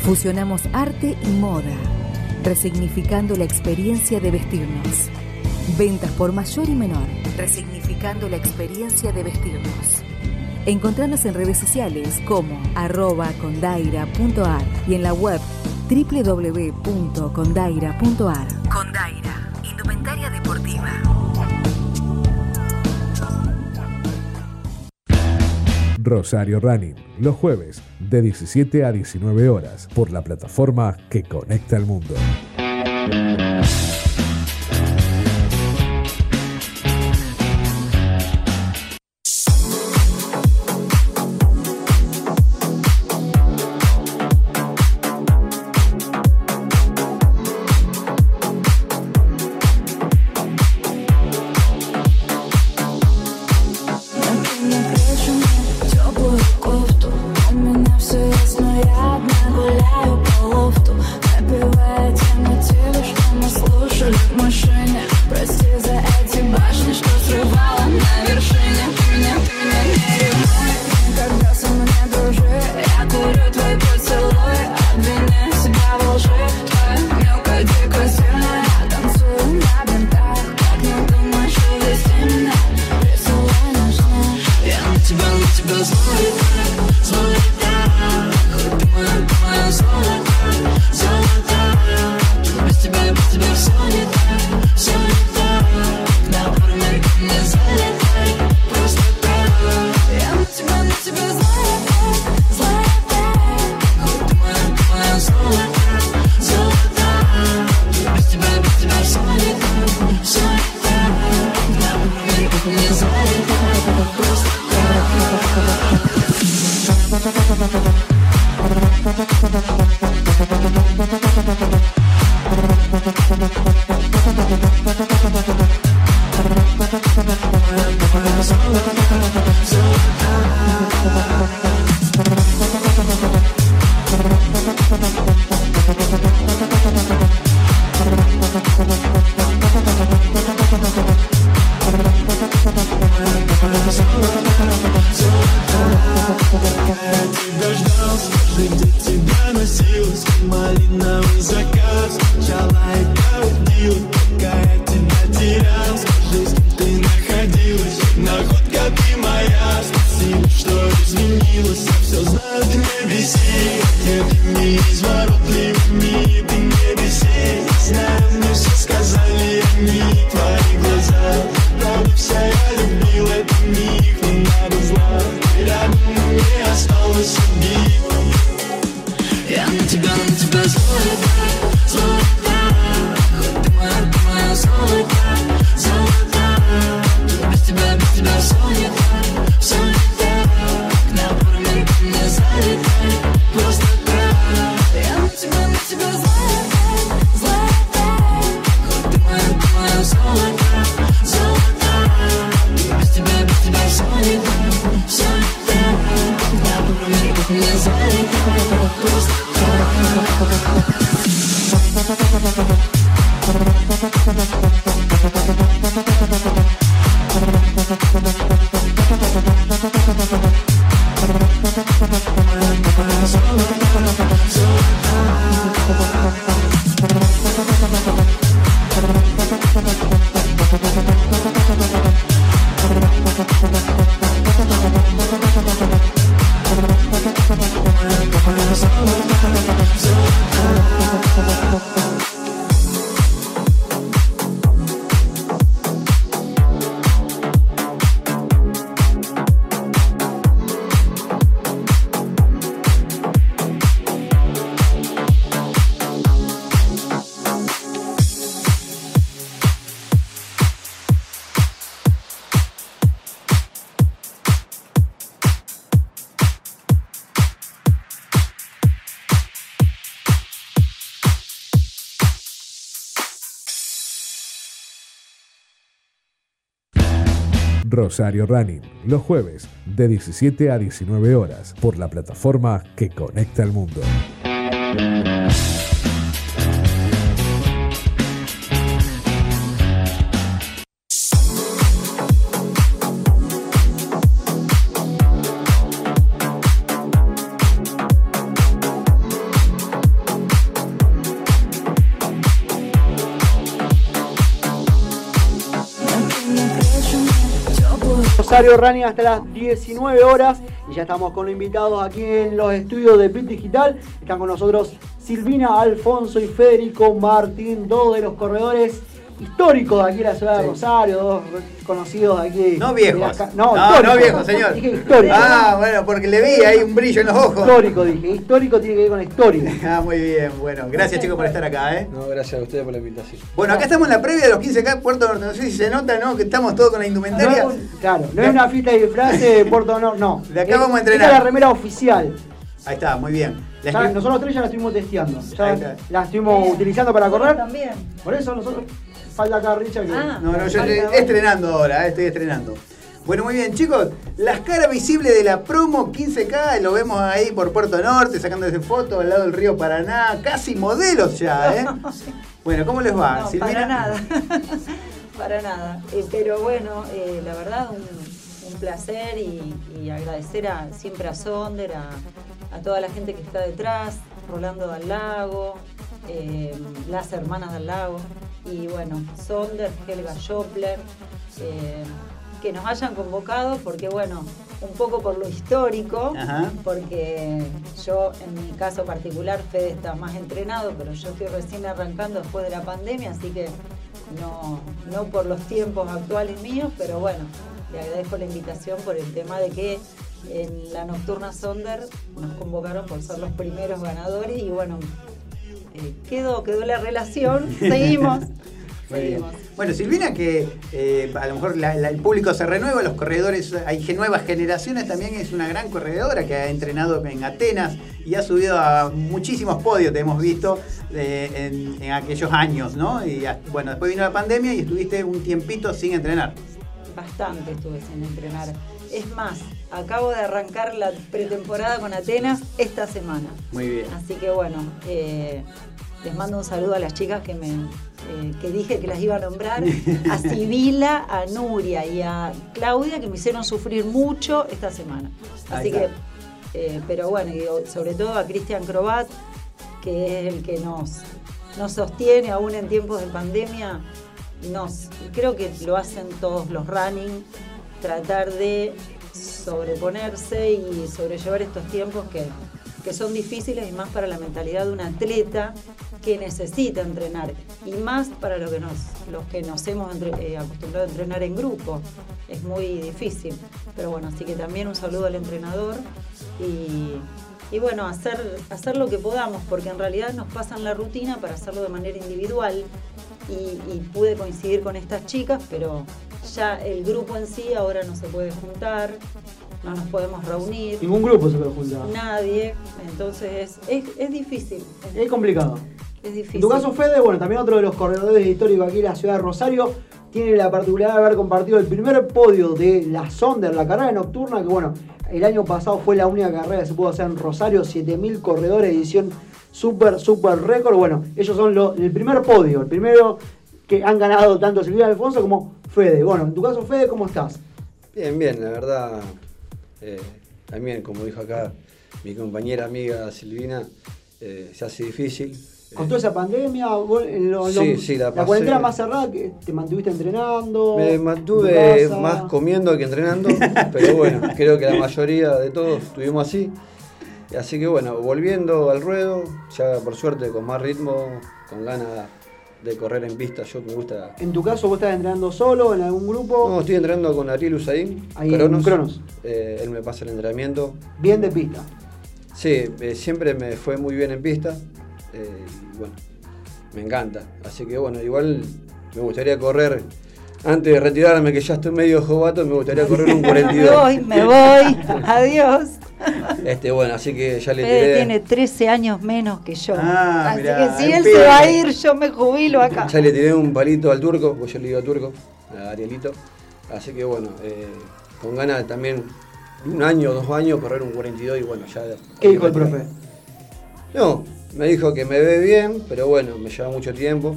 Fusionamos arte y moda, resignificando la experiencia de vestirnos. Ventas por mayor y menor, resignificando la experiencia de vestirnos. Encontrarnos en redes sociales como arroba condaira.ar y en la web www.condaira.ar. Condaira, indumentaria deportiva. Rosario Running, los jueves de 17 a 19 horas por la plataforma que conecta al mundo. Rosario Running, los jueves de 17 a 19 horas por la plataforma que conecta al mundo. Rosario Running hasta las 19 horas y ya estamos con los invitados aquí en los estudios de Pit Digital. Están con nosotros Silvina, Alfonso y Federico Martín, dos de los corredores históricos de aquí en la ciudad de Rosario, dos conocidos de aquí. No de viejos. No, no, no, viejos, señor. Dije histórico. Ah, bueno, porque le vi ahí un brillo en los ojos. Histórico, dije. Histórico tiene que ver con historia. Ah, muy bien, bueno. Gracias chicos por estar acá, ¿eh? No, gracias a ustedes por la invitación. Bueno, acá estamos en la previa de los 15K Puerto Norte. No sé si se nota, ¿no? Que estamos todos con la indumentaria. Claro, no es una fiesta de disfraces de Puerto Honor, no. De acá Es- vamos a esta entrenar. es la remera oficial. Ahí está, muy bien. La Ya, escri- nosotros tres ya la estuvimos testeando. Ahí Ya está. la estuvimos utilizando para correr. También. Por eso nosotros. Falta acá Richard que. Ah. No, no, yo Falta estoy estrenando ahora, eh, estoy estrenando. Bueno, muy bien, chicos. Las caras visibles de la promo 15K, lo vemos ahí por Puerto Norte, sacándose fotos al lado del río Paraná, casi modelos ya, ¿eh? Bueno, ¿cómo les va? No, Silvina? para nada. Para nada. Eh, pero bueno, eh, la verdad, un, un placer y, y agradecer a, siempre a Sonder, a, a toda la gente que está detrás, Rolando del Lago, eh, las hermanas del Lago, y bueno, Sonder, Helga Schoppler. eh, que nos hayan convocado porque bueno, un poco por lo histórico, Ajá. porque yo en mi caso particular, Fede está más entrenado, pero yo estoy recién arrancando después de la pandemia, así que no, no por los tiempos actuales míos, pero bueno, le agradezco la invitación por el tema de que en la Nocturna Sonder nos convocaron por ser los primeros ganadores y bueno, eh, quedó, quedó la relación, seguimos. Bueno, Silvina, que eh, a lo mejor la- la- el público se renueva, los corredores, hay nuevas generaciones, también es una gran corredora que ha entrenado en Atenas y ha subido a muchísimos podios, te hemos visto eh, en, en aquellos años, ¿no? Y ah, bueno, después vino la pandemia y estuviste un tiempito sin entrenar. Bastante estuve sin entrenar. Es más, acabo de arrancar la pretemporada con Atenas esta semana. Muy bien. Así que bueno, eh, les mando un saludo a las chicas que me eh, que dije que las iba a nombrar, a Sibila, a Nuria y a Claudia que me hicieron sufrir mucho esta semana. Así que, eh, pero bueno, y sobre todo a Cristian Crobat, que es el que nos, nos sostiene aún en tiempos de pandemia. Creo que lo hacen todos los running, tratar de sobreponerse y sobrellevar estos tiempos que, que son difíciles y más para la mentalidad de un atleta que necesita entrenar y más para lo que nos, los que nos hemos eh, acostumbrado a entrenar en grupo. Es muy difícil. Pero bueno, así que también un saludo al entrenador y, y bueno, hacer, hacer lo que podamos, porque en realidad nos pasan la rutina para hacerlo de manera individual y, y pude coincidir con estas chicas, pero ya el grupo en sí ahora no se puede juntar, no nos podemos reunir, Ningún grupo se puede juntar. nadie, entonces es, es, es difícil. Es complicado. Es difícil. En tu caso, Fede, bueno, también otro de los corredores históricos aquí en la ciudad de Rosario, tiene la particularidad de haber compartido el primer podio de la Sonder, la carrera nocturna, que bueno, el año pasado fue la única carrera que se pudo hacer en Rosario, 7000 corredores, edición super, super récord. Bueno, ellos son lo- el primer podio, el primero que han ganado tanto Silvia Alfonso como Fede. Bueno, en tu caso, Fede, ¿cómo estás? Bien, bien, la verdad, eh, también como dijo acá mi compañera amiga Silvina, eh, se hace difícil. Con toda esa pandemia, vos en lo- en lo- Sí, sí, la pasé. cuarentena más cerrada, que te mantuviste entrenando. Me mantuve más comiendo que entrenando, pero bueno, creo que la mayoría de todos estuvimos así. Así que bueno, volviendo al ruedo, ya por suerte con más ritmo, con ganas de correr en pista, yo me gusta. En tu caso, vos estás entrenando solo, en algún grupo. No, estoy entrenando con Ariel Usain, Ahí en Cronos. Eh, él me pasa el entrenamiento. Bien de pista. Sí, eh, siempre me fue muy bien en pista. eh, bueno, me encanta. Así que bueno, igual me gustaría correr. Antes de retirarme, que ya estoy medio jovato, me gustaría correr un me 42. voy, me voy, adiós. Este, bueno, así que ya le Fede tiré. tiene 13 años menos que yo. Ah, Así mirá, que si él se va a ir, yo me jubilo acá. Ya le tiré un palito al turco, pues yo le digo turco, a Arielito. Así que bueno, eh, con ganas de también un año o dos años correr un 42 y bueno, ya... ¿Qué dijo el profe? No, me dijo que me ve bien, pero bueno, me lleva mucho tiempo.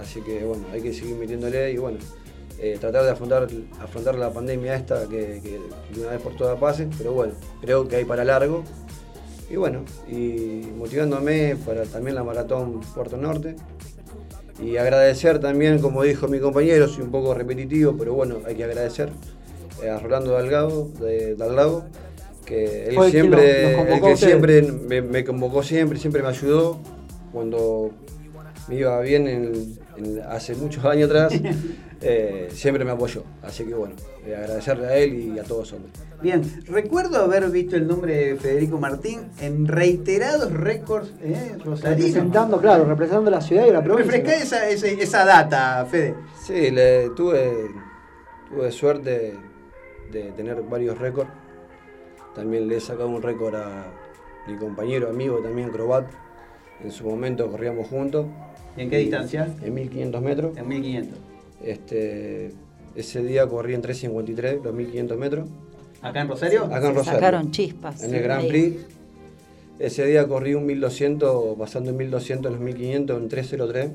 Así que bueno, hay que seguir metiéndole y bueno, eh, tratar de afrontar, afrontar la pandemia esta que, de una vez por todas pase. Pero bueno, creo que hay para largo. Y bueno, y motivándome para también la maratón Puerto Norte. Y agradecer también, como dijo mi compañero, soy un poco repetitivo, pero bueno, hay que agradecer eh, a Rolando Dalgado, de Dalgado, que él Fue el que siempre, el que siempre me, me convocó siempre, siempre me ayudó cuando me iba bien en- en- hace muchos años atrás, eh, siempre me apoyó. Así que bueno, eh, agradecerle a él y a todos hombres. Bien, recuerdo haber visto el nombre de Federico Martín en reiterados récords eh, rosarinos. Representando, claro, representando la ciudad y la provincia. Refrescá esa, esa, esa data, Fede. Sí, le, tuve, tuve suerte de tener varios récords. También le he sacado un récord a mi compañero, amigo también, Crobat. En su momento corríamos juntos. ¿Y en qué distancia? En 1500 metros. En 1500. Este, ese día corrí en 353, los 1500 metros. ¿Acá en Rosario? Acá en Se Rosario. sacaron chispas. En el Grand ahí. Prix. Ese día corrí un 1200, pasando en 1200 los 1500 en 303.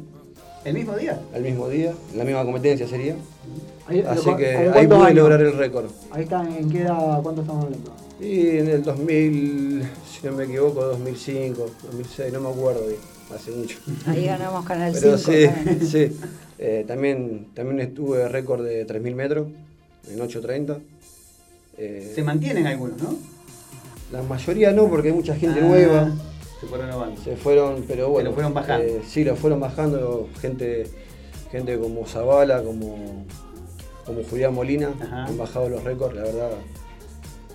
¿El mismo día? Al mismo día, en la misma competencia sería. Ahí- Así ¿con- que ahí pude años? lograr el récord. Ahí está, ¿en qué edad? ¿Cuánto estamos hablando? Y en el 2000, si no me equivoco, 2005, 2006, no me acuerdo bien, hace mucho. Ahí ganamos Canal Pero 5. sí, también. sí. Eh, también, también estuve récord de 3.000 metros, en 8.30. Eh, Se mantienen algunos, ¿no? la mayoría no, porque hay mucha gente Ah, nueva. Se fueron renovando. Se fueron, pero bueno. lo fueron bajando. eh, sí, lo fueron bajando gente, gente como Zavala, como, como Julián Molina, Ajá. han bajado los récords, la verdad.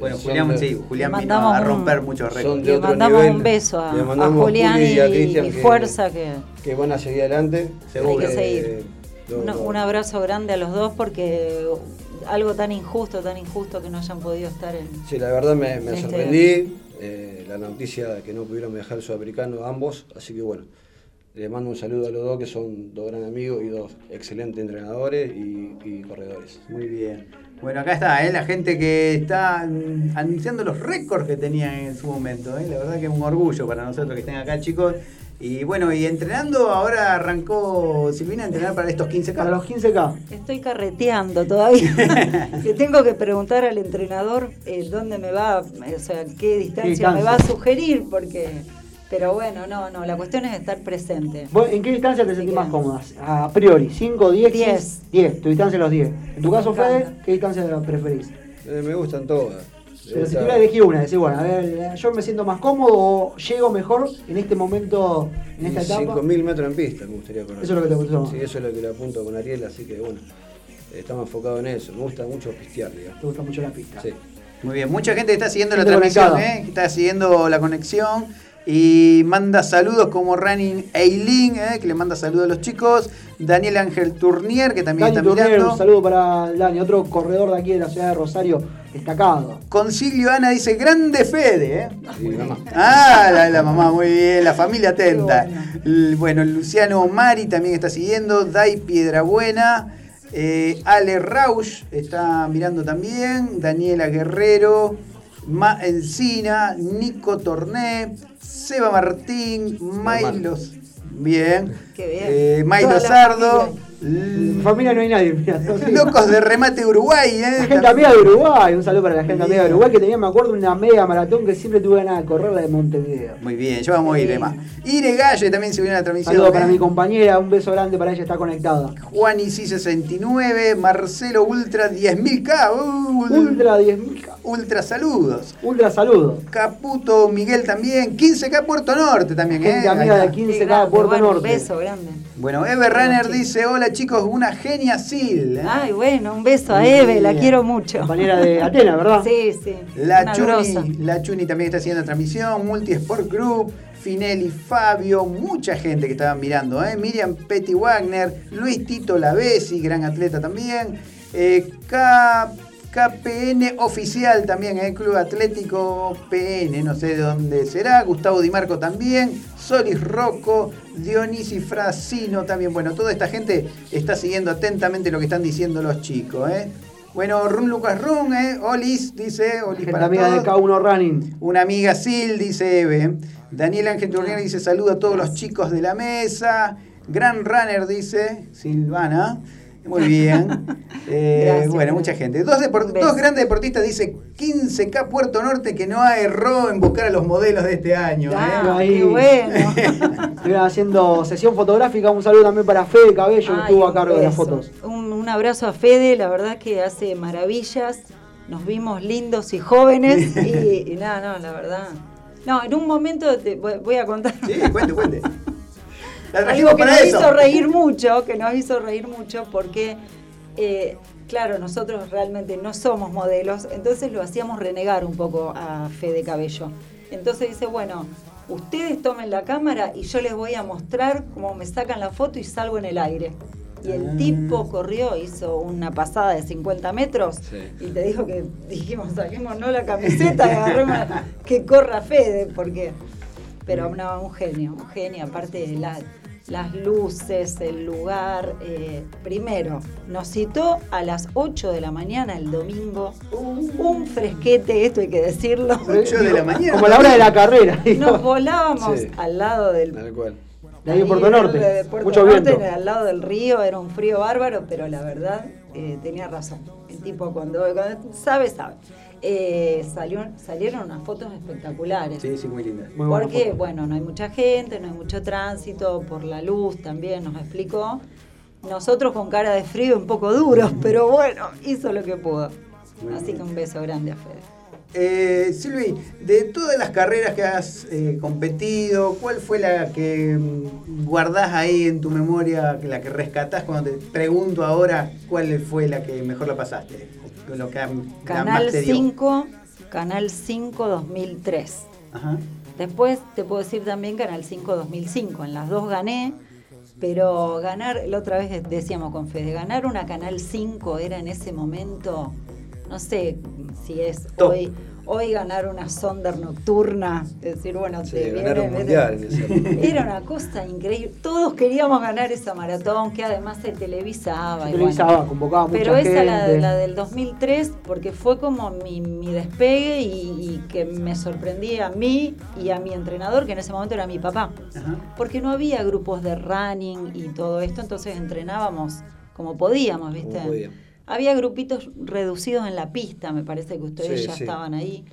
Bueno, Julián, de- sí, Julián vino a un- romper muchos récords. Le mandamos nivel. un beso a, Le a mandamos a Julián Juli y, y a Cristian y que- fuerza que que van a seguir adelante. hay que Eh, seguir. Un, abrazo grande a los dos porque algo tan injusto, tan injusto que no hayan podido estar en... Sí, la verdad me, me Este- sorprendí. Eh, la noticia de que no pudieron viajar sudamericano ambos. Así que bueno, les mando un saludo a los dos que son dos gran amigos y dos excelentes entrenadores y, y corredores. Muy bien. Bueno, acá está, ¿eh? la gente que está anunciando los récords que tenían en su momento. ¿eh? La verdad que es un orgullo para nosotros que estén acá, chicos. Y bueno, y entrenando, ahora arrancó Silvina a entrenar para estos 15K. Para los 15K. Estoy carreteando todavía. que tengo que preguntar al entrenador eh, dónde me va, o sea, qué distancia, me va a sugerir, porque... Pero bueno, no, no, la cuestión es estar presente. ¿Vos ¿En qué distancia te sentís más cómoda? A priori, 5, 10, 10. 10, tu distancia es los 10. En tu caso, Me. Fede, ¿qué distancia preferís? Eh, me gustan todas. Pero si tuviera que elegir una, decir, bueno, a ver, yo me siento más cómodo o llego mejor en este momento, en esta etapa. 5.000 metros en pista me gustaría correr. Eso es lo que te gustó. Sí, eso es lo que le apunto con Ariel, así que bueno, estamos enfocados en eso. Me gusta mucho pistear, digamos. Te gusta mucho la pista. Sí. Muy bien, mucha gente está siguiendo la transmisión. ¿eh? que está siguiendo la conexión y manda saludos como Running Eileen, ¿eh? que le manda saludos a los chicos. Daniel Ángel Tournier, que también Dani está mirando. un saludo para Dani, otro corredor de aquí de la ciudad de Rosario, destacado. Concilio Ana dice, grande Fede, ¿eh? Y mamá. Ah, la, la mamá, muy bien, la familia atenta. Bueno, Luciano Mari también está siguiendo, Dai Piedrabuena, eh, Ale Rausch está mirando también, Daniela Guerrero, Ma Encina, Nico Torné, Seba Martín, Mailos, bien, Qué bien. eh, la Sardo, familia. En mi familia no hay nadie. mirá. Locos de Remate Uruguay, La ¿eh? gente amiga de Uruguay, un saludo para la gente Bien. amiga de Uruguay que tenía, me acuerdo, una media maratón que siempre tuve ganas de correr, la de Montevideo. Muy bien, ya vamos a ir, Emma. Ire Galle también se viene a la transmisión. Saludo para ¿eh? mi compañera, un beso grande para ella, está conectada. Juan Isi 69, Marcelo Ultra 10.000K. uh, Ultra 10.000, Ultra saludos. ultra saludo. Caputo Miguel también, 15K Puerto Norte también. Gente ¿eh? amiga de está. 15K Qué grande, Puerto bueno, Un Norte. beso grande. Bueno, Eve Runner dice, hola chicos, una genia Sil. ¿eh? Ay, bueno, un beso a Eve, la quiero mucho. Compañera de Atena, ¿verdad? Sí, sí. La una grosa. Chuni, la Chuni también está haciendo transmisión, Multi Sport Group, Finelli, Fabio, mucha gente que estaban mirando, ¿eh? Miriam Petty Wagner, Luis Tito Lavesi, gran atleta también, eh, K- KPN Oficial también, ¿eh? Club Atlético PN, no sé de dónde será, Gustavo Di Marco también, Solis Rocco, Dionisi Frasino también, bueno, toda esta gente está siguiendo atentamente lo que están diciendo los chicos, ¿eh? Bueno, Run Lucas Run, eh. Olis, dice. Olis para amiga de todos. K1 Running. Una amiga Sil, dice Eve. Daniel Ángel Turnier dice saluda a todos los chicos de la mesa. Gran Runner, dice Silvana. Muy bien. Eh, Gracias, bueno, mucha gente. Dos, grandes deportistas, dice 15K Puerto Norte, que no erró en buscar a los modelos de este año. ¿eh? Ah, ahí. qué bueno. Estuvieron haciendo sesión fotográfica. Un saludo también para Fede Cabello, que estuvo a cargo de las fotos. Un, un abrazo a Fede, la verdad que hace maravillas. Nos vimos lindos y jóvenes. y, y nada, no, la verdad. No, en un momento te voy, voy a contar. Sí, cuente, cuente. La Algo que nos eso. hizo reír mucho, que nos hizo reír mucho porque, eh, claro, nosotros realmente no somos modelos, entonces lo hacíamos renegar un poco a Fede Cabello. Entonces dice, bueno, ustedes tomen la cámara y yo les voy a mostrar cómo me sacan la foto y salgo en el aire. Y el Ah. tipo corrió, hizo una pasada de 50 metros Sí. y te dijo que dijimos, saquémonos la camiseta y agarremos que corra Fede, porque... Pero no, un genio, un genio, aparte de la- las luces, el lugar. eh, primero, nos citó a las 8 de la mañana el domingo, un fresquete, esto hay que decirlo. Ocho de la mañana. Como a la hora de la carrera. digo. Nos volábamos Sí. al lado del Tal cual. De ahí en Puerto Norte. de Puerto Mucho Norte, viento. al lado del río, era un frío bárbaro, pero la verdad eh, tenía razón. El tipo cuando, cuando sabe, sabe. Eh, salió, salieron unas fotos espectaculares. Sí, sí, muy linda. Muy Porque, bueno, no hay mucha gente, no hay mucho tránsito, por la luz también nos explicó. Nosotros con cara de frío un poco duros, pero bueno, hizo lo que pudo. Muy Así bien. que un beso grande a Fede. Eh, Silvi, de todas las carreras que has eh, competido, ¿cuál fue la que mm, guardás ahí en tu memoria, la que rescatás cuando te pregunto ahora cuál fue la que mejor la pasaste? Lo que la Canal más te dio? 5, Canal 5 2003. Ajá. Después te puedo decir también Canal 5 2005. En las dos gané, pero ganar, la otra vez decíamos con Fede, ganar una Canal 5 era en ese momento, no sé si es Top. hoy, hoy ganar una Sonder nocturna, es decir, bueno, Sí, te ganar un viene- mundial. Era una cosa increíble. Todos queríamos ganar esa maratón que además se televisaba. Se televisaba, bueno. convocaba mucha Pero esa, la, gente. la del 2003, porque fue como mi, mi despegue y, y que me sorprendía a mí y a mi entrenador, que en ese momento era mi papá. Ajá. Porque no había grupos de running y todo esto, entonces entrenábamos como podíamos, ¿viste? Como podíamos. Había grupitos reducidos en la pista, me parece que ustedes Sí, ya sí. estaban ahí.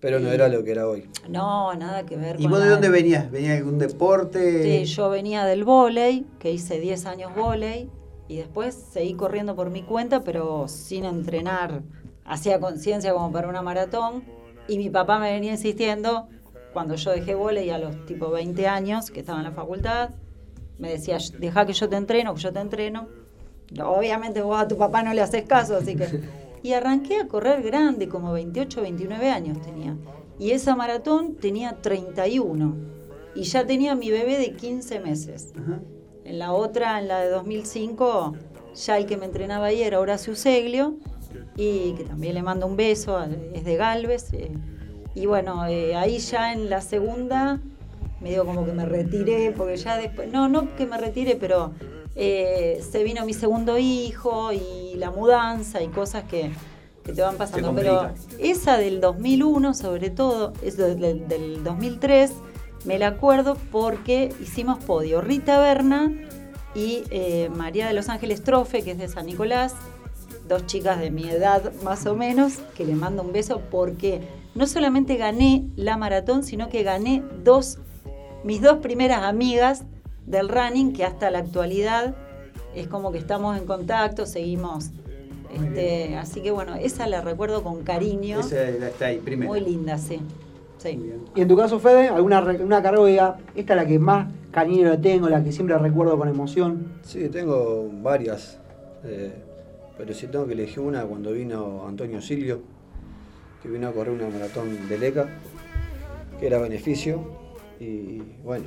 Pero no era lo que era hoy. No, nada que ver ¿Y con vos de dónde venías? ¿Venías de algún deporte? Sí, yo venía del vóley, que hice 10 años vóley, y después seguí corriendo por mi cuenta, pero sin entrenar. Hacía conciencia como para una maratón, y mi papá me venía insistiendo, cuando yo dejé vóley a los tipo 20 años, que estaba en la facultad, me decía, deja que yo te entreno, que yo te entreno. Obviamente vos a tu papá no le haces caso, así que... Y arranqué a correr grande, como 28, 29 años tenía. Y esa maratón tenía 31. Y ya tenía mi bebé de 15 meses. Ajá. En la otra, en la de 2005, ya el que me entrenaba ahí era Horacio Seglio, y que también le mando un beso, es de Galvez. eh, y bueno, eh, ahí ya en la segunda, medio como que me retiré, porque ya después, no, no que me retiré, pero eh, se vino mi segundo hijo y la mudanza y cosas que, que te van pasando. Pero esa del 2001, sobre todo, es del 2003, me la acuerdo porque hicimos podio. Rita Berna y eh, María de los Ángeles Trofe, que es de San Nicolás, dos chicas de mi edad más o menos, que le mando un beso porque no solamente gané la maratón, sino que gané dos, mis dos primeras amigas del running, que hasta la actualidad es como que estamos en contacto, seguimos. Este, así que bueno, esa la recuerdo con cariño. Esa está ahí, primero. Muy linda, sí. Sí. Y en tu caso, Fede, alguna una carrera que diga, esta es la que más cariño le tengo, la que siempre recuerdo con emoción. Sí, tengo varias. eh, pero si tengo que elegir una, cuando vino Antonio Silvio, que vino a correr una maratón de Leca, que era beneficio. Y bueno,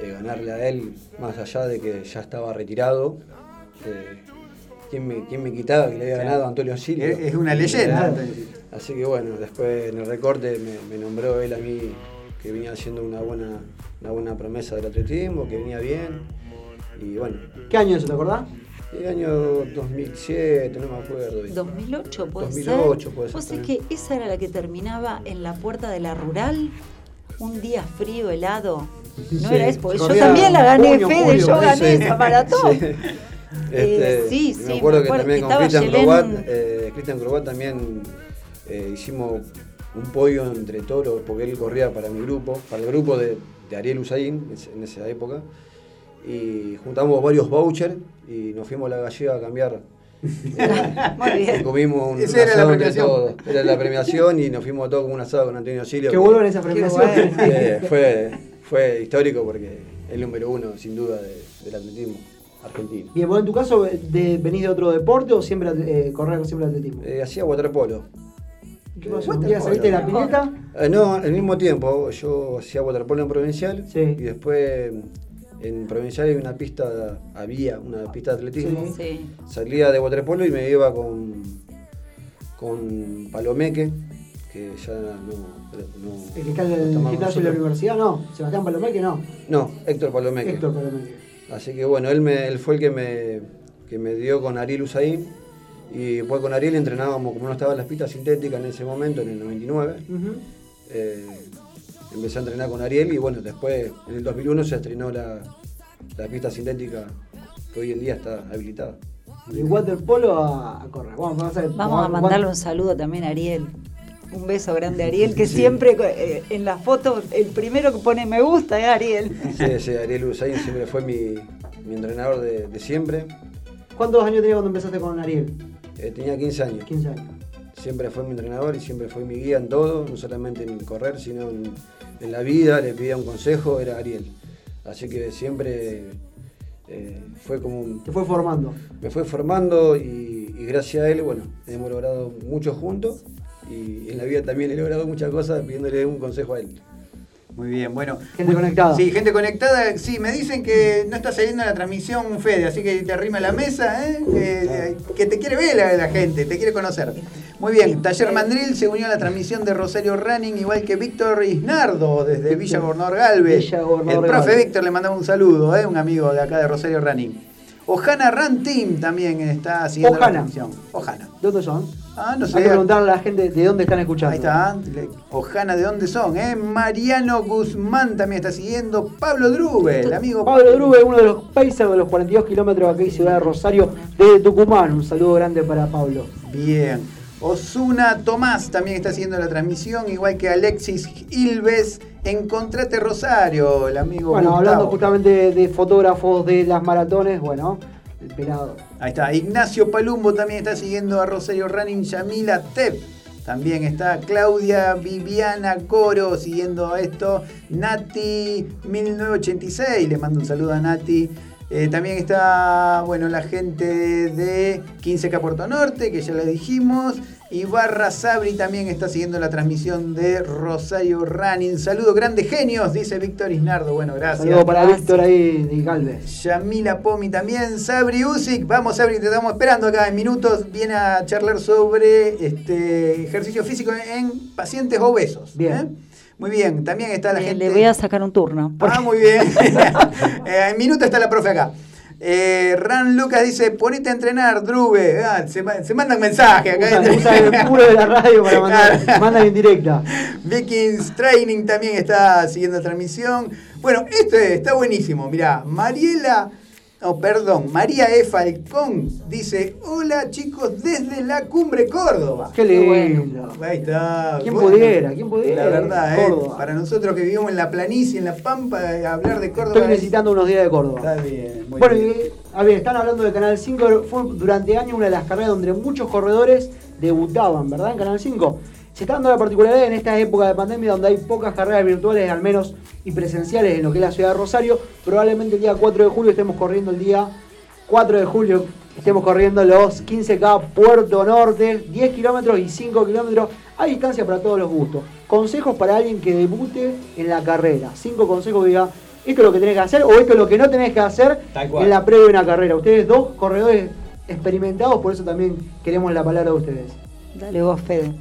eh, ganarle a él, más allá de que ya estaba retirado, eh, ¿quién, me, quién me quitaba que le había ganado a Antonio Silvio? Es es una leyenda. Así que bueno, después en el recorte me, me nombró él a mí que venía haciendo una buena, una buena promesa del atletismo, que venía bien. Y bueno, ¿Qué año es eso, te acordás? El año 2007, no me acuerdo. bien. 2008 puede 2008 ser. puede ser Vos sabés también. que esa era la que terminaba en la puerta de la rural, un día frío, helado. No Sí, era eso, porque yo también la gané, junio, Fede, julio, yo gané Sí. esa maratón. Sí. Eh, Este, sí, sí, me acuerdo me que también que con estaba Cristian Yelén- Crobat, eh, Cristian Crobat también eh, hicimos un podio entre todos, porque él corría para mi grupo, para el grupo de, de Ariel Usain en esa época. Y juntamos varios vouchers y nos fuimos a la gallega a cambiar. Muy bien. y comimos un Esa era la asado entre premiación. todos. Era la premiación y nos fuimos todos con un asado con Antonio Silio. Que vuelvan esas premiaciones. Eh, fue, fue histórico porque es el número uno, sin duda, de- del atletismo argentino. Bien, vos en tu caso, de, ¿venís de otro deporte o siempre eh, correr siempre atletismo? Eh, hacía waterpolo. ¿Qué pasó? eh, ¿Un día saliste de la pileta? Eh, no, al mismo tiempo. Yo hacía waterpolo en Provincial Sí. y después en Provincial hay una pista, había una pista de atletismo. Sí. Salía de waterpolo y me iba con, con Palomeque, que ya no... no El que está en el gimnasio de la universidad, no. Sebastián Palomeque, no. No, Héctor Palomeque. Héctor Palomeque. Así que bueno, él, me, él fue el que me, que me dio con Ariel Usain. Y después con Ariel entrenábamos, como no estaban las pistas sintéticas en ese momento, en el 99. Ujú. eh, empecé a entrenar con Ariel y bueno, después en el 2001 se estrenó la, la pista sintética que hoy en día está habilitada. De waterpolo a, a correr. Vamos, vamos a, Vamos a mandarle un saludo también a Ariel. Un beso grande a Ariel, que siempre eh, en las fotos el primero que pone me gusta es Ariel. Sí, sí, Ariel Usain siempre fue mi, mi entrenador de, de siempre. ¿Cuántos años tenías cuando empezaste con Ariel? Eh, tenía 15 años. 15 años. Siempre fue mi entrenador y siempre fue mi guía en todo, no solamente en correr, sino en, en la vida, le pedía un consejo, era Ariel. Así que siempre eh, fue como un- Te fue formando. me fue formando y, y gracias a él, bueno, hemos logrado mucho juntos y en la vida también he logrado muchas cosas pidiéndole un consejo a él. Muy bien, bueno. Gente conectada. Sí, gente conectada. Sí, me dicen que no está saliendo la transmisión, Fede, así que te arrima a la mesa, ¿eh? que, que te quiere ver la, la gente, te quiere conocer. Muy bien, Taller Mandril se unió a la transmisión de Rosario Running, igual que Víctor Isnardo, desde Villa Gobernador Galvez. Villa Gobernador El profe. Víctor le mandaba un saludo, ¿eh? un amigo de acá de Rosario Running. Ojana Run Team también está siguiendo la transmisión. Ojana. ¿De dónde son? Ah, no Hay sé. que preguntarle a la gente de dónde están escuchando. Ahí está. Ojana, ¿de dónde son? Eh? Mariano Guzmán también está siguiendo. Pablo Drube, el amigo. Pablo Drube, uno de los pacers de los 42 kilómetros aquí, Ciudad de Rosario, desde Tucumán. Un saludo grande para Pablo. Bien. Osuna Tomás también está siguiendo la transmisión, igual que Alexis Ilves. Encontrate Rosario, el amigo. Bueno, Gustavo. hablando justamente de, de fotógrafos de las maratones, bueno, el pelado. Ahí está. Ignacio Palumbo también está siguiendo a Rosario Running. Yamila Tep. También está Claudia Viviana Coro siguiendo esto. Nati 1986. Le mando un saludo a Nati. Eh, también está, bueno, la gente de 15K Puerto Norte, que ya le dijimos. Y Barra Sabri también está siguiendo la transmisión de Rosario Running. Saludos, grandes genios, dice Víctor Isnardo. Bueno, gracias. Saludo para Víctor ahí de Galvez. Yamila Pomi también, Sabri Usic, vamos Sabri, te estamos esperando acá en minutos, viene a charlar sobre este ejercicio físico en pacientes obesos. Bien. ¿eh? Muy bien, también está la Eh, gente... Le voy a sacar un turno. Ah, muy bien. Eh, en minutos está la profe acá. Eh, Ran Lucas dice, ponete a entrenar, Drube. Ah, se, se mandan mensajes acá. Usa, usa el puro de la radio para mandar, mandan en directa. Vikings Training también está siguiendo la transmisión. Bueno, esto está buenísimo. Mirá, Mariela, no, perdón, María E. Falcón dice: Hola chicos, desde la cumbre Córdoba. Qué lindo. Ahí está. ¿Quién Bueno, pudiera? ¿Quién pudiera? La verdad, eh, para nosotros que vivimos en la planicie, en la Pampa, eh, hablar de Córdoba. Estoy es- necesitando unos días de Córdoba. Está bien, muy Bueno, bien. y, a ver, están hablando de Canal 5, fue durante años una de las carreras donde muchos corredores debutaban, ¿verdad? En Canal 5. Se está dando la particularidad en esta época de pandemia donde hay pocas carreras virtuales, al menos, y presenciales en lo que es la ciudad de Rosario. Probablemente el día 4 de julio estemos corriendo el día 4 de julio, estemos corriendo los 15K Puerto Norte, 10 kilómetros y 5 kilómetros. Hay distancia para todos los gustos. Consejos para alguien que debute en la carrera. Cinco consejos que diga, esto es lo que tenés que hacer o esto es lo que no tenés que hacer en la previa de una carrera. Ustedes dos corredores experimentados, por eso también queremos la palabra de ustedes. Dale vos, Fede.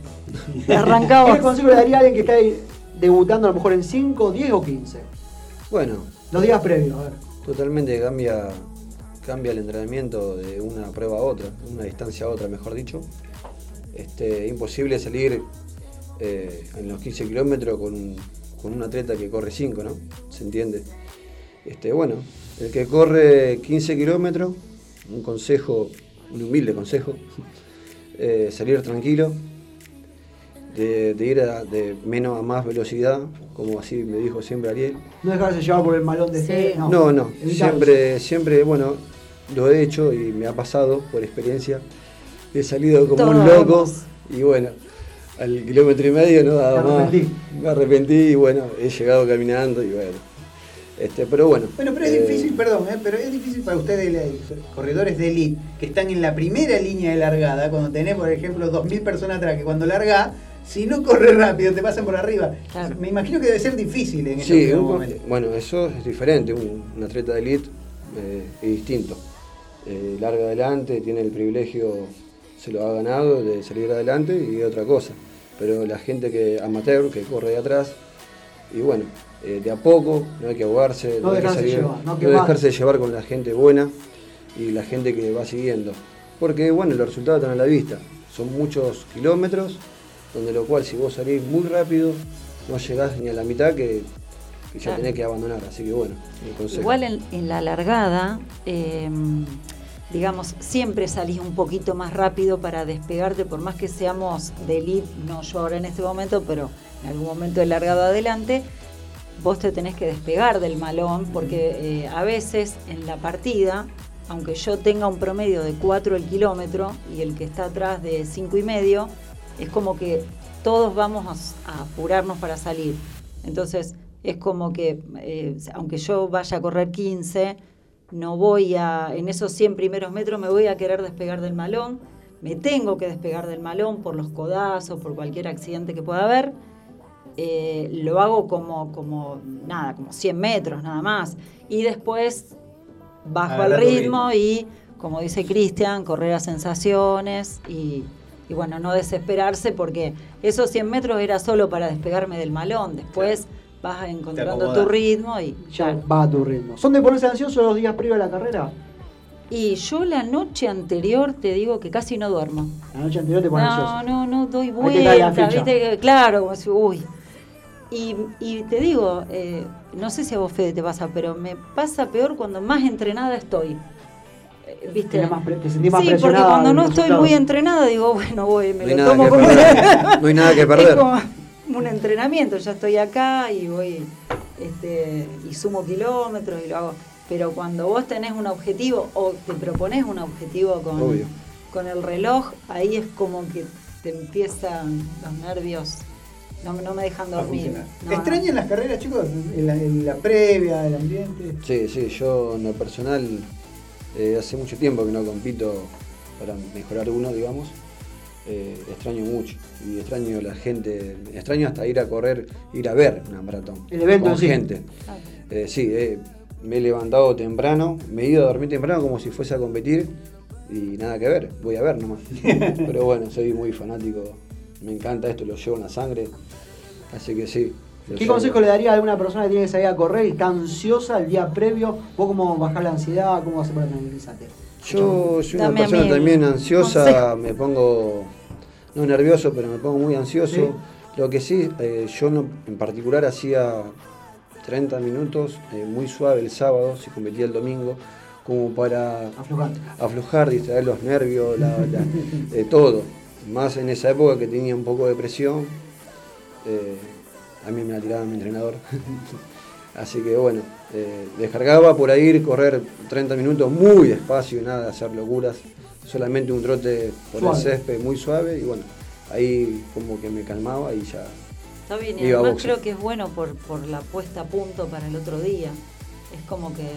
¿Qué Arrancamos. consejo le daría a alguien que está ahí debutando a lo mejor en 5, 10 o 15? Bueno, Los días previos, a ver. totalmente cambia, cambia el entrenamiento de una prueba a otra, una distancia a otra, mejor dicho. Este, es imposible salir eh, en los 15 kilómetros con, un- con un atleta que corre 5, ¿no? ¿Se entiende? Este, bueno, el que corre 15 kilómetros, un consejo, un humilde consejo, eh, salir tranquilo, de, de ir a- de menos a más velocidad, como así me dijo siempre Ariel. No dejarse llevar por el malón de Sí. fe. No, No, no, siempre, siempre, bueno, lo he hecho y me ha pasado por experiencia. He salido como un loco y bueno, al kilómetro y medio no daba más. arrepentí. Me arrepentí y bueno, he llegado caminando y bueno. Este, pero bueno. Bueno, pero es eh, difícil, perdón, eh, pero es difícil para ustedes, los corredores de elite, que están en la primera línea de largada, cuando tenés, por ejemplo, 2.000 personas atrás, que cuando largás, si no corres rápido, te pasan por arriba. Claro. Me imagino que debe ser difícil en Sí, un- momentos. bueno, eso es diferente. Un, un atleta de elite eh, es distinto. Eh, larga adelante, tiene el privilegio, se lo ha ganado de salir adelante y otra cosa. Pero la gente que amateur, que corre de atrás, y bueno, eh, de a poco, no hay que ahogarse, No hay que dejarse salir, llevar, no no dejarse llevar con la gente buena y la gente que va siguiendo. Porque bueno, los resultados están a la vista. Son muchos kilómetros, donde lo cual si vos salís muy rápido, no llegás ni a la mitad que, que ya Claro. tenés que abandonar. Así que bueno, consejo. Igual en, en la largada, eh, digamos, siempre salís un poquito más rápido para despegarte, por más que seamos de elite, no yo ahora en este momento, pero en algún momento de largado adelante, vos te tenés que despegar del malón, porque eh, a veces en la partida, aunque yo tenga un promedio de 4 el kilómetro y el que está atrás de 5 y medio, es como que todos vamos a, apurarnos para salir. Entonces, es como que, eh, aunque yo vaya a correr 15, no voy a, en esos 100 primeros metros me voy a querer despegar del malón, me tengo que despegar del malón por los codazos, por cualquier accidente que pueda haber. Eh, lo hago como, como, nada, como 100 metros nada más. Y después bajo el Agarrar tu ritmo y, como dice Cristian, correr a sensaciones y, y bueno, no desesperarse porque esos 100 metros era solo para despegarme del malón. Después vas encontrando tu ritmo y Ya va a tu ritmo. ¿Son de ponerse ansiosos los días previos a la carrera? Y yo la noche anterior te digo que casi no duermo. La noche anterior te pones No, ansioso. no, no doy darle la vuelta, viste claro, uy. Y, y te digo, eh, no sé si a vos Fede te pasa, pero me pasa peor cuando más entrenada estoy. ¿Viste? Más te sentís más sí, porque cuando no estoy muy entrenada digo, bueno, voy, me No hay lo nada tomo que como perder. No hay nada que perder. Es como un entrenamiento, ya estoy acá y voy este, y sumo kilómetros y lo hago. Pero cuando vos tenés un objetivo o te propones un objetivo con, Obvio. con el reloj, ahí es como que te empiezan los nervios, no, no me dejan dormir. no. ¿Extrañan las carreras, chicos? En la, en la previa, el ambiente. Sí, sí, yo en lo personal eh, hace mucho tiempo que no compito para mejorar uno, digamos. Eh, extraño mucho y extraño la gente, extraño hasta ir a correr, ir a ver una maratón. El evento con sí. gente. Eh, sí, me he levantado temprano, me he ido a dormir temprano como si fuese a competir y nada que ver, voy a ver nomás. Pero bueno, soy muy fanático, me encanta esto, lo llevo en la sangre, así que sí. ¿Qué consejo le daría a alguna persona que tiene que salir a correr y está ansiosa el día previo? ¿Vos cómo bajar la ansiedad? ¿Cómo hacer para tranquilizarte? Yo soy una Dame a persona mí también ansiosa, consejo. me pongo, no nervioso, pero me pongo muy ansioso. Sí. Lo que sí, eh, yo no, en particular hacía 30 minutos, eh, muy suave el sábado, si competía el domingo, como para Aflojante. aflojar, distraer los nervios, la, la- eh, todo. Más en esa época que tenía un poco de presión, eh, a mí me la tiraba mi entrenador. Así que bueno, eh, descargaba por ahí, correr 30 minutos muy despacio, nada de hacer locuras, solamente un trote por Suave. el césped muy suave y bueno, ahí como que me calmaba y ya. Está bien, y además creo que es bueno por, por la puesta a punto para el otro día. Es como que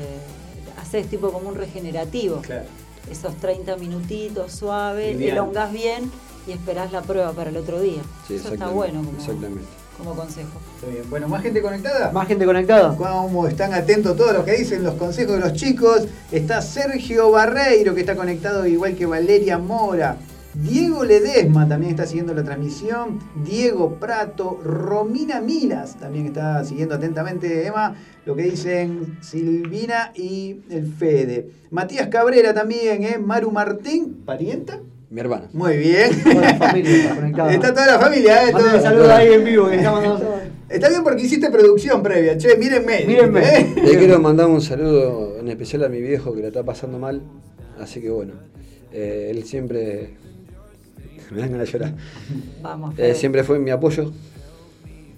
haces tipo como un regenerativo. Claro. Esos 30 minutitos suave, elongás bien y esperás la prueba para el otro día. Sí, Eso está bueno como, Exactamente. Como consejo. Está bien. Bueno, ¿más gente conectada? ¿Más gente conectada? Cómo están atentos todos los que dicen los consejos de los chicos. Está Sergio Barreiro que está conectado igual que Valeria Mora. Diego Ledesma también está siguiendo la transmisión. Diego Prato. Romina Milas también está siguiendo atentamente, Emma, lo que dicen Silvina y el Fede. Matías Cabrera también, ¿eh? Maru Martín, parienta. Mi hermana. Muy bien. Toda la familia está conectada. Está toda la familia, ¿eh? Todo- saludos ahí en vivo que está mandando- Está bien porque hiciste producción previa. Che, mírenme. Mírenme. ¿eh? Le quiero mandar un saludo en especial a mi viejo que lo está pasando mal. Así que bueno, eh, él siempre. Me dan ganas de llorar. Vamos. Eh, siempre fue mi apoyo.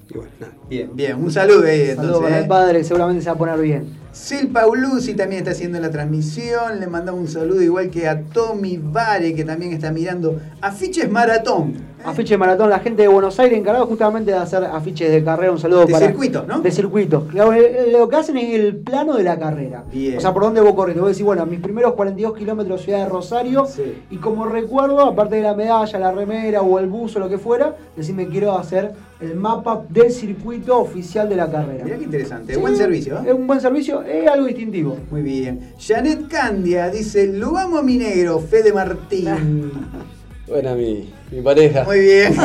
Y bueno, nada. Bien, bien. Un saludo ahí Saludos entonces. para ¿eh? el padre, que seguramente se va a poner bien. Sil Paulucci también está haciendo la transmisión. Le mandamos un saludo igual que a Tommy Vare, que también está mirando afiches maratón. Afiche de maratón, la gente de Buenos Aires encargado justamente de hacer afiches de carrera. Un saludo De para. circuito, ¿no? De circuito. Lo que hacen es el plano de la carrera. Bien. O sea, por dónde vos corres. Te voy a decir, bueno, mis primeros 42 kilómetros ciudad de Rosario. Sí. Y como recuerdo, aparte de la medalla, la remera o el buzo, lo que fuera, decime quiero hacer el mapa del circuito oficial de la carrera. Mirá qué interesante. Sí, Buen servicio. ¿eh? Es un buen servicio, es algo distintivo. Muy bien. Janet Candia dice: Lo amo a mi negro, Fede Martín. Bueno, mi, mi pareja. Muy bien.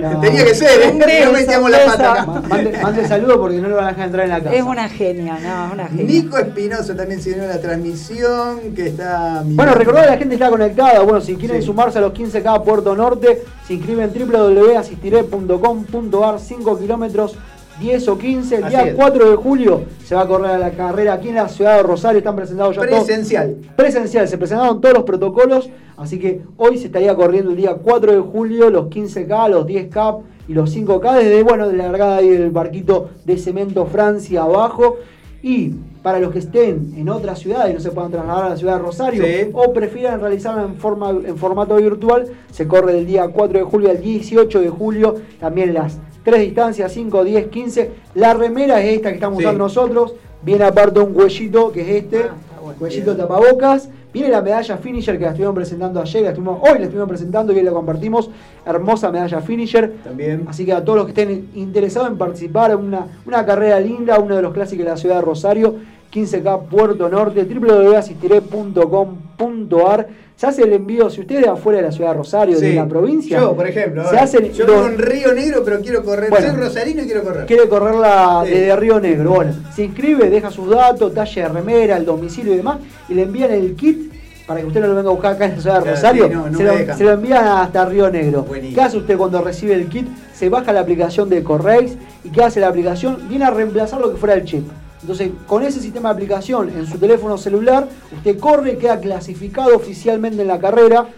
No. Tenía que ser, ¿eh? No metíamos la pata acá. Mande, mande saludos porque no lo van a dejar entrar en la casa. Es una genia, no, es una genia. Nico Espinosa también se unió a la transmisión, que está... Bueno, recordad que la gente está conectada. Bueno, si quieren Sí. sumarse a los 15K Puerto Norte, se inscriben en www.asistiré.com.ar 5 kilómetros 10 o 15. El Así día es. 4 de julio se va a correr la carrera aquí en la ciudad de Rosario. Están presentados ya todos. Presencial. Presencial, se presentaron todos los protocolos. Así que hoy se estaría corriendo el día 4 de julio los 15K, los 10K y los 5K desde, bueno, de la largada ahí del barquito de Cemento Francia abajo. Y para los que estén en otra ciudad y no se puedan trasladar a la ciudad de Rosario Sí. o prefieran realizarlo en, forma, en formato virtual, se corre del día 4 de julio al 18 de julio. También las tres distancias, 5, 10, 15. La remera es esta que estamos Sí. usando nosotros. Viene aparte un huellito que es este. Ah, bueno. Huellito tapabocas. Viene la medalla finisher que la estuvieron presentando ayer, la estuvimos, hoy la estuvimos presentando y hoy la compartimos. Hermosa medalla finisher. También. Así que a todos los que estén interesados en participar en una, una carrera linda, uno de los clásicos de la ciudad de Rosario, 15K Puerto Norte, www.asistiré.com.ar. Se hace el envío, si ustedes de afuera de la ciudad de Rosario, de la provincia, Yo, por ejemplo. se ahora, hacen yo vivo en Río Negro, pero quiero correr. Bueno. Soy rosarino y quiero correr. quiere correrla Sí. desde Río Negro. Bueno, se inscribe, deja sus datos, talla de remera, el domicilio y demás, y le envían el kit para que usted no lo venga a buscar acá en la ciudad de Rosario. sí, no, no se, lo, se lo envían hasta Río Negro. Buenísimo. ¿Qué hace usted cuando recibe el kit? Se baja la aplicación de Correis y ¿qué hace la aplicación? Viene a reemplazar lo que fuera el chip. Entonces, con ese sistema de aplicación en su teléfono celular, usted corre, queda clasificado oficialmente en la carrera,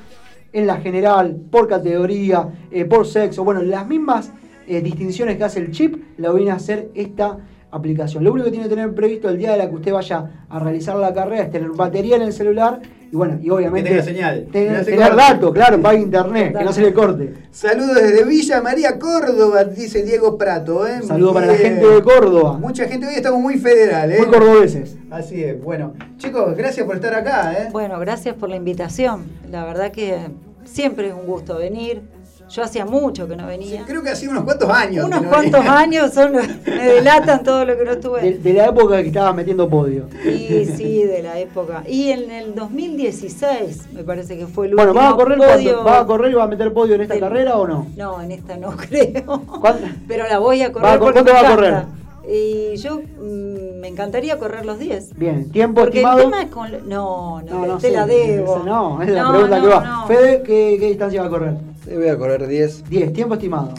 en la general, por categoría, eh, por sexo, bueno, las mismas eh, distinciones que hace el chip, la viene a hacer esta aplicación. Lo único que tiene que tener previsto el día de la que usted vaya a realizar la carrera es tener batería en el celular y bueno, y obviamente tenga señal, que tener, datos, claro, para internet, que no se le corte. Saludos desde Villa María Córdoba, dice Diego Prato. ¿eh? Saludo para la gente de Córdoba, Mucha gente, hoy estamos muy federal, ¿eh? muy cordobeses. Así es, bueno. Chicos, gracias por estar acá, ¿eh? Bueno, gracias por la invitación. La verdad que siempre es un gusto venir. Yo hacía mucho que no venía. Creo que hace unos cuantos años. Unos no cuantos venía. años son los- me delatan todo lo que no estuve. de la época que estabas metiendo podio. Y sí, de la época. Y en el 2016 me parece que fue el Bueno, último ¿vas a correr podio. ¿Vas a correr y vas a meter podio en esta del- carrera o no? No, en esta no creo. ¿Cuándo? Pero la voy a correr. ¿Vas a cor- porque cuánto vas a encanta. Y yo mm, me encantaría correr los 10. Bien, tiempo Porque el estimado. tema es con. No, no, No, no te sé, la debo. esa No, es la No, pregunta que va. no. Fede, ¿qué, qué distancia va a correr? Sí, voy a correr 10. 10, tiempo estimado.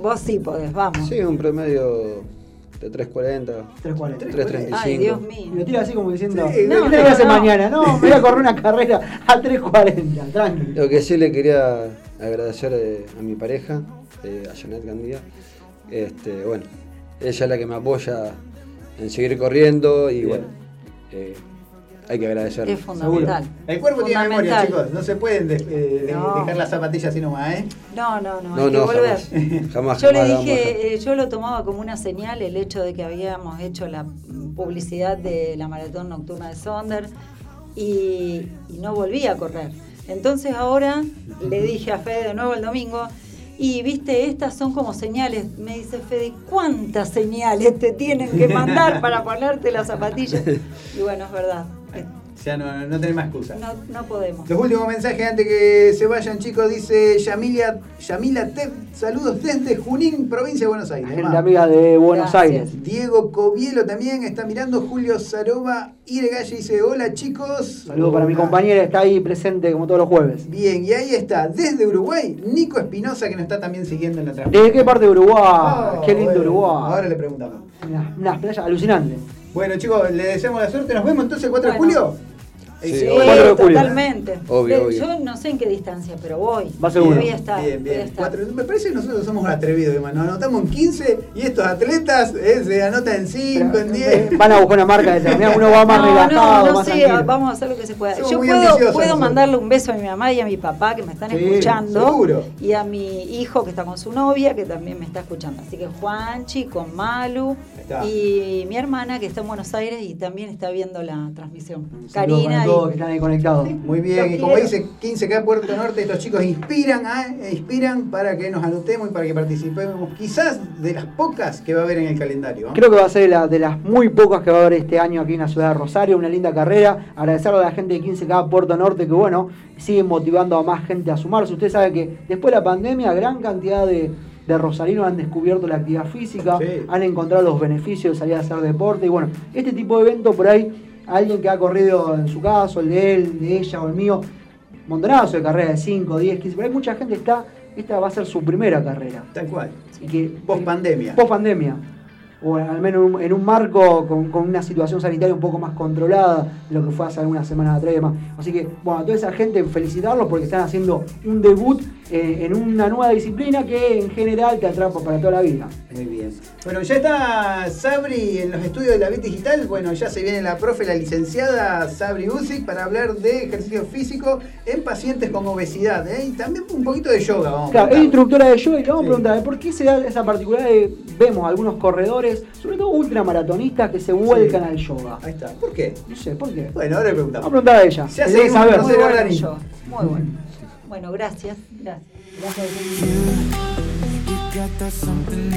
Vos sí podés, vamos. Sí, un promedio de 3.40, 3.40. 3.35. Ay, Dios Y mío. lo tira así como diciendo, Sí, no, ¿qué no, voy a hacer no. mañana? No, me voy a correr una carrera a 3.40, tranquilo. Lo que sí le quería agradecer eh, a mi pareja, eh, a Janet Gandía. Este, bueno, ella es la que me apoya en seguir corriendo y Bien. bueno, eh, hay que agradecerle. Es fundamental. El cuerpo tiene memoria, chicos. No se pueden de- eh, de- No. dejar las zapatillas así nomás, ¿eh? No, no, no, No, hay que no, volver. jamás. Jamás, Yo le jamás dije, eh, yo lo tomaba como una señal el hecho de que habíamos hecho la publicidad de la maratón nocturna de Sonder y, y no volví a correr. Entonces ahora le dije a Fede de nuevo el domingo, y viste, estas son como señales. Me dice Fede, ¿cuántas señales te tienen que mandar para ponerte las zapatillas? Y bueno, es verdad. Eh, Ya no, no tenés más excusa. No, no podemos. Los últimos mensajes antes que se vayan, chicos, dice Yamila, Yamila Tep, saludos desde Junín, provincia de Buenos Aires. Gente amiga de Buenos Gracias. Aires. Diego Covielo también está mirando, Julio Saroba Iregalle dice, hola chicos. Saludos para mi compañera, está ahí presente como todos los jueves. Bien, y ahí está, desde Uruguay, Nico Espinosa, que nos está también siguiendo en la transmisión. ¿Desde qué parte de Uruguay? Oh, qué lindo bueno, Uruguay. Ahora le preguntamos. Unas, playas alucinantes. Bueno, chicos, le deseamos la suerte. ¿Nos vemos entonces el 4 de julio? Sí, Sí, obvio. 4 de julio. totalmente. Obvio, obvio. Yo no sé en qué distancia, pero voy. Va seguro. Voy a estar. Bien, a bien. estar. Cuatro- me parece que nosotros somos atrevidos, hermano. Nos anotamos en 15 y estos atletas eh, se anotan en 5, en 10. Van a buscar una marca determinada, uno va más no, relajado, no, no más sé, tranquilo. vamos a hacer lo que se pueda. Somos Yo puedo, puedo mandarle un beso a mi mamá y a mi papá que me están Sí, escuchando. seguro. Y a mi hijo que está con su novia que también me está escuchando. Así que Juanchi con Malu y mi hermana que está en Buenos Aires y también está viendo la transmisión. Saludos Karina y que están ahí conectados. Muy bien, y como dice 15K Puerto Norte, estos chicos inspiran, ¿ah? Inspiran para que nos anotemos y para que participemos, quizás de las pocas que va a haber en el calendario. ¿ah? Creo que va a ser la- de las muy pocas que va a haber este año aquí en la ciudad de Rosario, una linda carrera. Agradecerle a la gente de 15K Puerto Norte que, bueno, siguen motivando a más gente a sumarse. Usted sabe que después de la pandemia, gran cantidad de, de rosarinos han descubierto la actividad física, Sí. han encontrado los beneficios de salir a hacer deporte. Y bueno, este tipo de evento por ahí, alguien que ha corrido en su caso, el de él, de ella o el mío, montonazo de carreras de 5, 10, 15, pero hay mucha gente que está, esta va a ser su primera carrera. Tal cual. Y que, Post pandemia. Post pandemia. O al menos en un, en un marco con, con una situación sanitaria un poco más controlada de lo que fue hace algunas semanas atrás y demás. Así que, bueno, a toda esa gente felicitarlos porque están haciendo un debut eh, en una nueva disciplina que en general te atrapa para toda la vida. Muy bien. Bueno, ya está Sabri en los estudios de la Bit Digital. Bueno, ya se viene la profe, la licenciada Sabri Usic para hablar de ejercicio físico en pacientes con obesidad. ¿eh? Y también un poquito de yoga, vamos Claro, es instructora de yoga y le vamos Sí. a preguntar por qué se da esa particularidad de vemos algunos corredores, sobre todo ultramaratonistas, que se vuelcan al yoga. Ahí está. ¿Por qué? No sé, ¿por qué? Bueno, ahora le Vamos a preguntamos. preguntar a ella. Debe seguimos saber. muy bueno. Muy bueno. Bueno, gracias. Gracias. Gracias. You got that something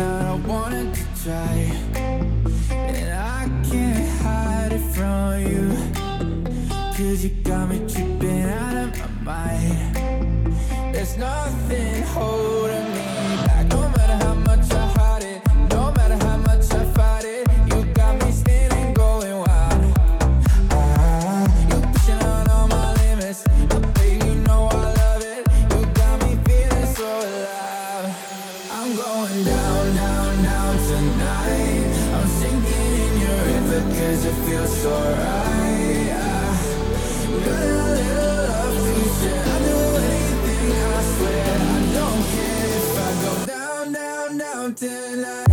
until I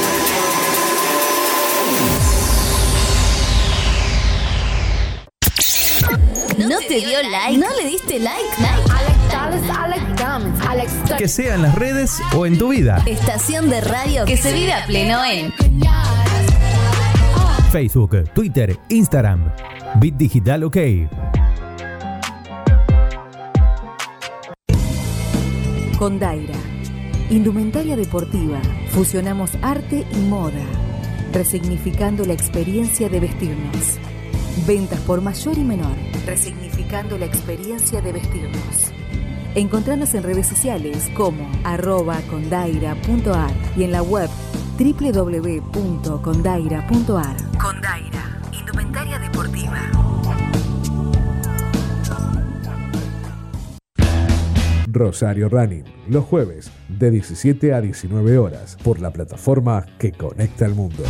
¿No te dio like? ¿No le diste like? Que sea en las redes o en tu vida. Estación de radio que se vive a pleno en Facebook, Twitter, Instagram. Bit Digital OK. Con Daira. Indumentaria deportiva. Fusionamos arte y moda. Resignificando la experiencia de vestirnos. Ventas por mayor y menor. Resignificando la experiencia de vestirnos. Encontranos en redes sociales como arroba condaira.ar y en la web www.condaira.ar. Condaira, indumentaria deportiva. Rosario Running, los jueves de 17 a 19 horas por la plataforma que conecta al mundo.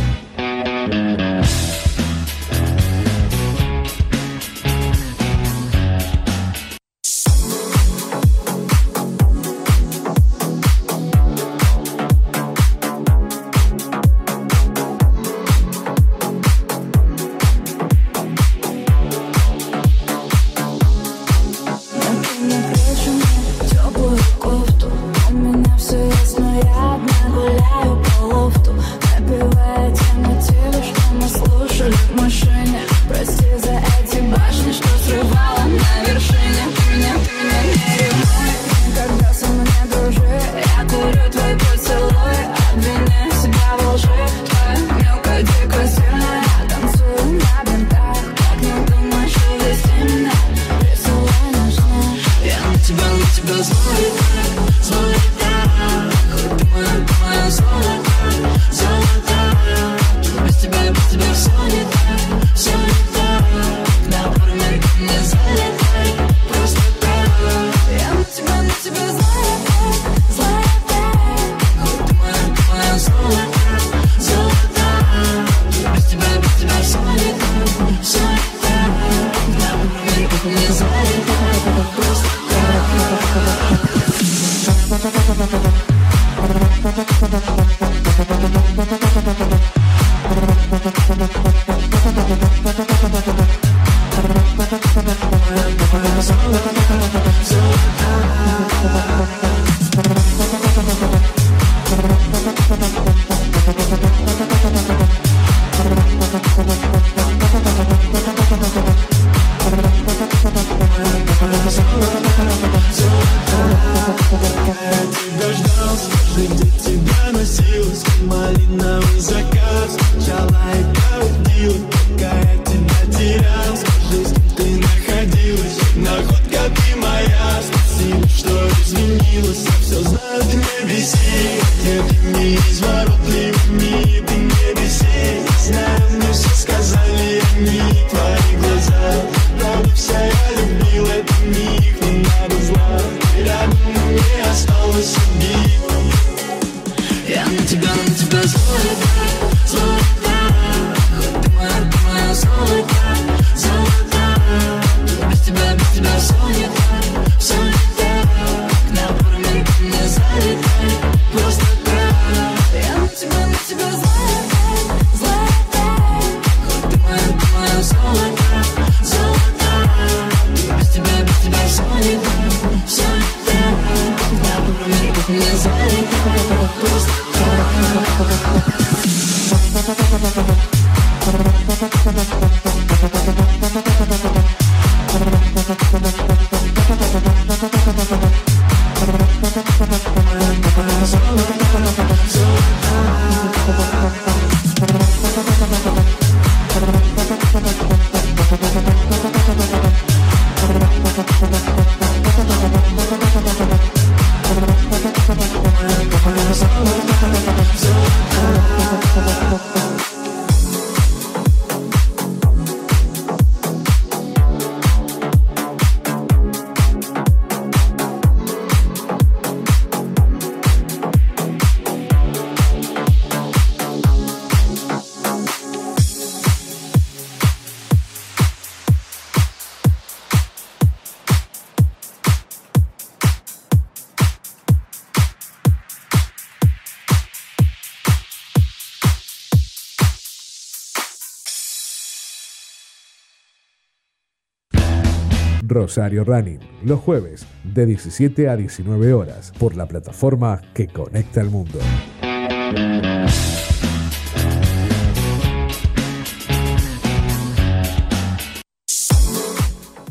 Rosario Running, los jueves de 17 a 19 horas por la plataforma que conecta al mundo.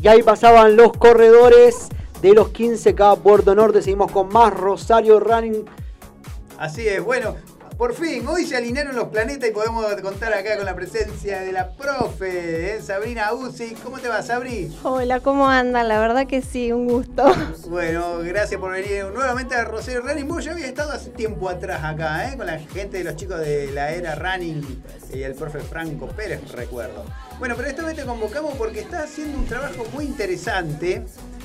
Y ahí pasaban los corredores de los 15K Puerto Norte. Seguimos con más Rosario Running. Así es, bueno, por fin, hoy se alinearon los planetas y podemos contar acá con la presencia de la profe, ¿eh? Sabrina Uzi. ¿Cómo te va, Sabri? Hola, ¿cómo andan? La verdad que sí, un gusto. Bueno, gracias por venir nuevamente a Rosario Running. Vos ya había estado hace tiempo atrás acá, ¿eh? Con la gente de los chicos de la era Running y el profe Franco Pérez, recuerdo. Bueno, pero esta vez te convocamos porque estás haciendo un trabajo muy interesante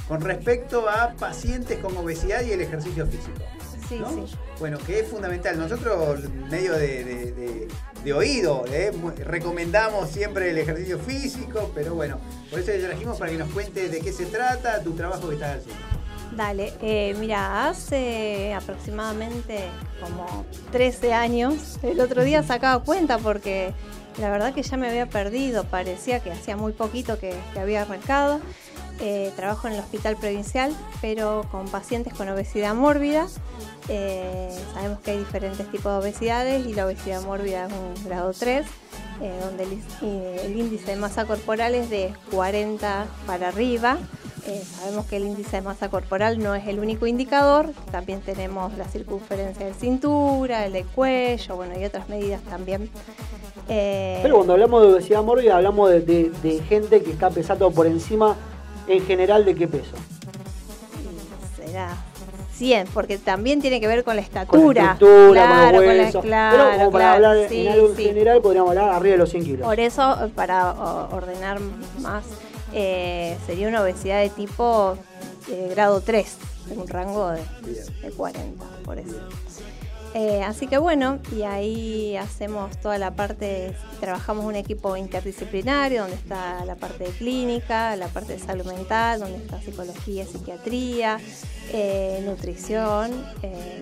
con respecto a pacientes con obesidad y el ejercicio físico. Sí, ¿no? sí. Bueno, que es fundamental. Nosotros, medio de, de- de- oído, ¿eh? Recomendamos siempre el ejercicio físico, pero bueno, por eso te trajimos para que nos cuentes de qué se trata tu trabajo que estás haciendo. Dale, eh, mira, hace aproximadamente como 13 años, el otro día sacaba cuenta porque la verdad que ya me había perdido, parecía que hacía muy poquito que, que había arrancado. Eh, trabajo en el hospital provincial, pero con pacientes con obesidad mórbida. Eh, sabemos que hay diferentes tipos de obesidades y la obesidad mórbida es un grado 3, eh, donde el, índice de masa corporal es de 40 para arriba. Sabemos que el índice de masa corporal no es el único indicador, también tenemos la circunferencia de cintura, el de cuello, bueno, y otras medidas también. Pero cuando hablamos de obesidad mórbida, hablamos de- de gente que está pesando por encima en general de qué peso. será 100, porque también tiene que ver con la Con la estatura. claro, con los con la- claro, Pero como para claro, hablar sí, en algo sí. general, podríamos hablar arriba de los 100 kilos. Por eso, para ordenar más, eh, sería una obesidad de tipo eh, grado 3, en un rango de, de 40, por eso. Eh, así que bueno, y ahí hacemos toda la parte, trabajamos un equipo interdisciplinario donde está la parte de clínica, la parte de salud mental, donde está psicología, psiquiatría, eh, nutrición eh,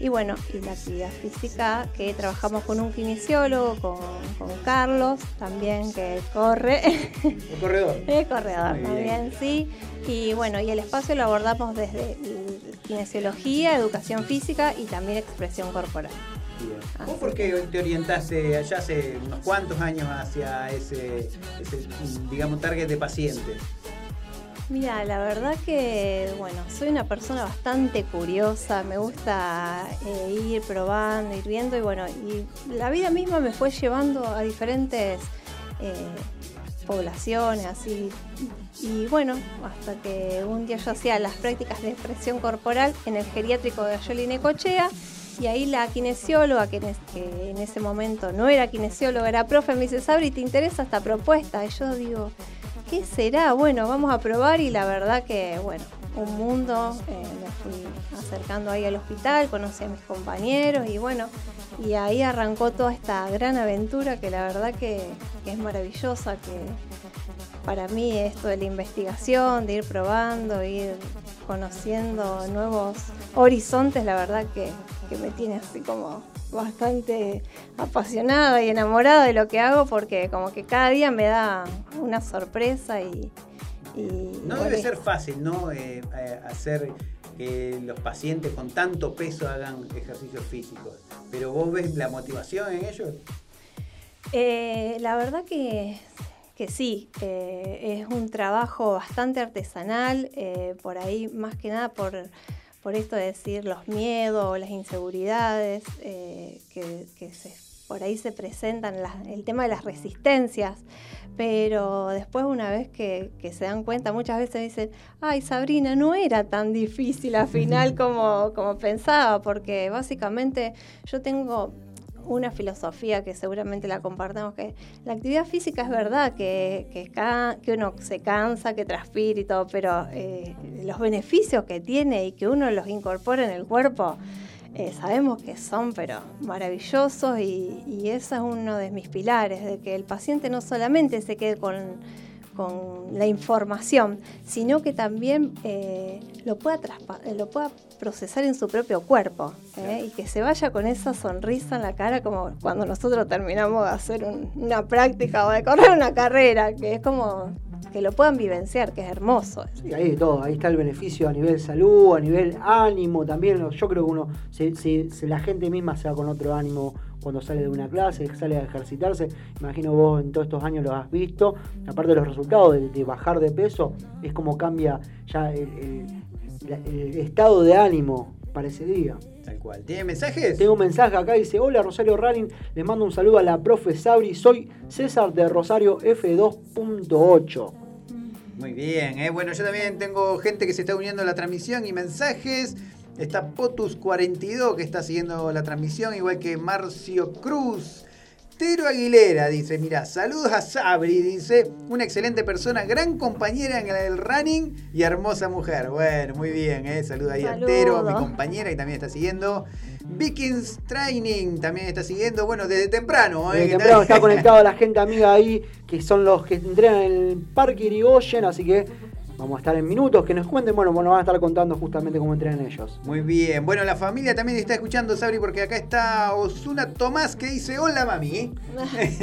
y bueno, y la actividad física que trabajamos con un kinesiólogo, con, con Carlos también que corre. El corredor. Es corredor, Muy muy bien. bien, sí. Y bueno, y el espacio lo abordamos desde kinesiología, educación física y también expresión corporal. ¿Vos por qué te orientaste allá hace unos cuantos años hacia ese, ese, digamos, target de pacientes? Mira, la verdad que, bueno, soy una persona bastante curiosa, me gusta eh, ir probando, ir viendo y bueno, y la vida misma me fue llevando a diferentes eh, poblaciones, así. Y bueno, hasta que un día yo hacía las prácticas de expresión corporal en el geriátrico de Ayoli Necochea y ahí la kinesióloga, que en ese momento no era kinesióloga, era profe, me dice, Sabri, ¿te interesa esta propuesta? Y yo digo, ¿qué será? Bueno, vamos a probar y la verdad que, bueno, un mundo, eh, me fui acercando ahí al hospital, conocí a mis compañeros y bueno, y ahí arrancó toda esta gran aventura que la verdad que, que es maravillosa, que para mí esto de la investigación, de ir probando, ir conociendo nuevos horizontes, la verdad que, que me tiene así como bastante apasionada y enamorada de lo que hago porque como que cada día me da una sorpresa y... y No debe ser fácil, ¿no? Eh, eh, hacer que los pacientes con tanto peso hagan ejercicios físicos. Pero vos ves la motivación en ellos. Eh, la verdad que, que sí, eh, es un trabajo bastante artesanal, por ahí más que nada por, por esto de decir los miedos o las inseguridades eh, que, que se- por ahí se presentan, las- el tema de las resistencias, pero después una vez que, que se dan cuenta, muchas veces dicen, ay Sabrina, no era tan difícil al final como, como pensaba, porque básicamente yo tengo una filosofía que seguramente la compartimos, que la actividad física es verdad que, que, que uno se cansa, que transpira y todo, pero eh, los beneficios que tiene y que uno los incorpora en el cuerpo, eh, sabemos que son pero maravillosos y, y ese es uno de mis pilares, de que el paciente no solamente se quede con, con la información, sino que también eh, lo, pueda lo pueda procesar en su propio cuerpo ¿eh? y que se vaya con esa sonrisa en la cara como cuando nosotros terminamos de hacer un- una práctica o de correr una carrera, que es como que lo puedan vivenciar, que es hermoso. Y ahí de todo, ahí está el beneficio a nivel salud, a nivel ánimo también. Yo creo que uno, se, se- se- la gente misma se va con otro ánimo cuando sale de una clase, sale a ejercitarse. Imagino vos en todos estos años lo has visto. Aparte de los resultados de, de bajar de peso, es como cambia ya el, el- la- el estado de ánimo para ese día. Tal cual. ¿Tiene mensajes? Tengo un mensaje acá, dice, hola Rosario Running, les mando un saludo a la profe Sabri, soy César de Rosario F2.8. Muy bien, ¿eh? bueno, yo también tengo gente que se está uniendo a la transmisión y mensajes. Está Potus42 que está siguiendo la transmisión, igual que Marcio Cruz. Tero Aguilera dice, mira, saludos a Sabri, dice, una excelente persona, gran compañera en el running y hermosa mujer. Bueno, muy bien, ¿eh? saludos ahí a Tero, mi compañera que también está siguiendo. Vikings Training también está siguiendo, bueno, desde temprano. ¿eh? Desde temprano está- está conectado la gente amiga ahí, que son los que entrenan en el Parque Irigoyen, así que vamos a estar en minutos, que nos cuenten, bueno, nos van a estar contando justamente cómo entrenan ellos. Muy bien. Bueno, la familia también está escuchando, Sabri, porque acá está Osuna Tomás que dice hola mami.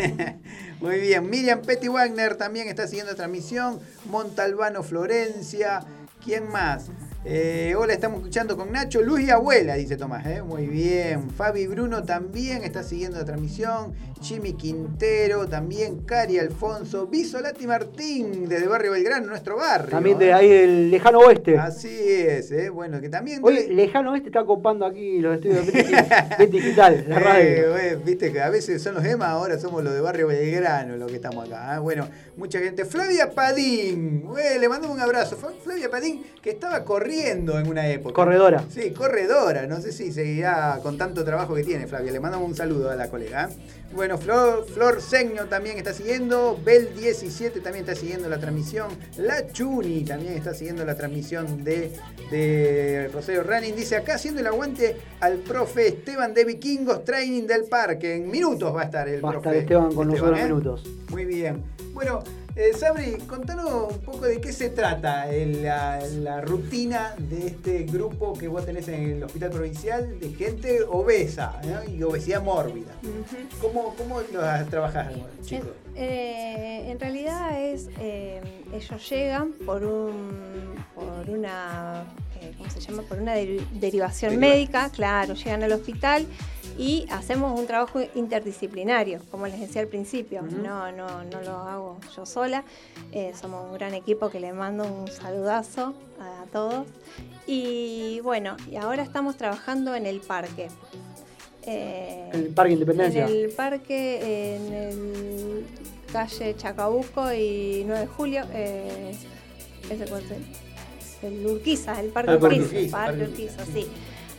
Muy bien. Miriam Petty Wagner también está siguiendo la transmisión. Montalbano Florencia. ¿Quién más? Eh, hola, estamos escuchando con Nacho, Luz y Abuela, dice Tomás. ¿eh? Muy bien. Fabi Bruno también está siguiendo la transmisión. Jimmy Quintero también. Cari Alfonso. Visolati Martín, desde Barrio Belgrano, nuestro barrio. También de ¿eh? ahí del lejano oeste. Así es, ¿eh? bueno, que también... Oye, lejano oeste está copando aquí los estudios de Digital, la radio. Viste que a veces son los EMA, ahora somos los de Barrio Belgrano los que estamos acá. Bueno, mucha gente. Flavia Padín, le mandamos un abrazo. Fla- Flavia Padín, que estaba corriendo en una época. Corredora. Sí, corredora. No sé si seguirá con tanto trabajo que tiene, Flavia. Le mandamos un saludo a la colega. ¿eh? Bueno, Flor, Flor Seño también está siguiendo. Bel17 también está siguiendo la transmisión. La Chuni también está siguiendo la transmisión de, de Rosario Running. Dice acá haciendo el aguante al profe Esteban de Vikingos Training del Parque. En minutos va a estar el Va a profe. estar Esteban con nosotros en ¿eh? minutos. Muy bien. Bueno, eh, Sabri, contanos un poco de qué se trata la, la rutina de este grupo que vos tenés en el Hospital Provincial de gente obesa ¿no? y obesidad mórbida. ¿Cómo, cómo lo trabajás, chicos? Eh, en realidad es, eh, ellos llegan por un, por una, eh, ¿cómo se llama? Por una deri- derivación Deriva- médica, claro, llegan al hospital y hacemos un trabajo interdisciplinario, como les decía al principio. No, no, no lo hago yo sola. Eh, somos un gran equipo que le mando un saludazo a todos. Y bueno, y ahora estamos trabajando en el parque. Eh, En el Parque Independencia. En el parque, en el calle Chacabuco y 9 de julio. Eh, ese cuál es? el Urquiza, el Parque Ah, el Parque Urquiza. Urquiza, Parque Parque Urquiza, sí.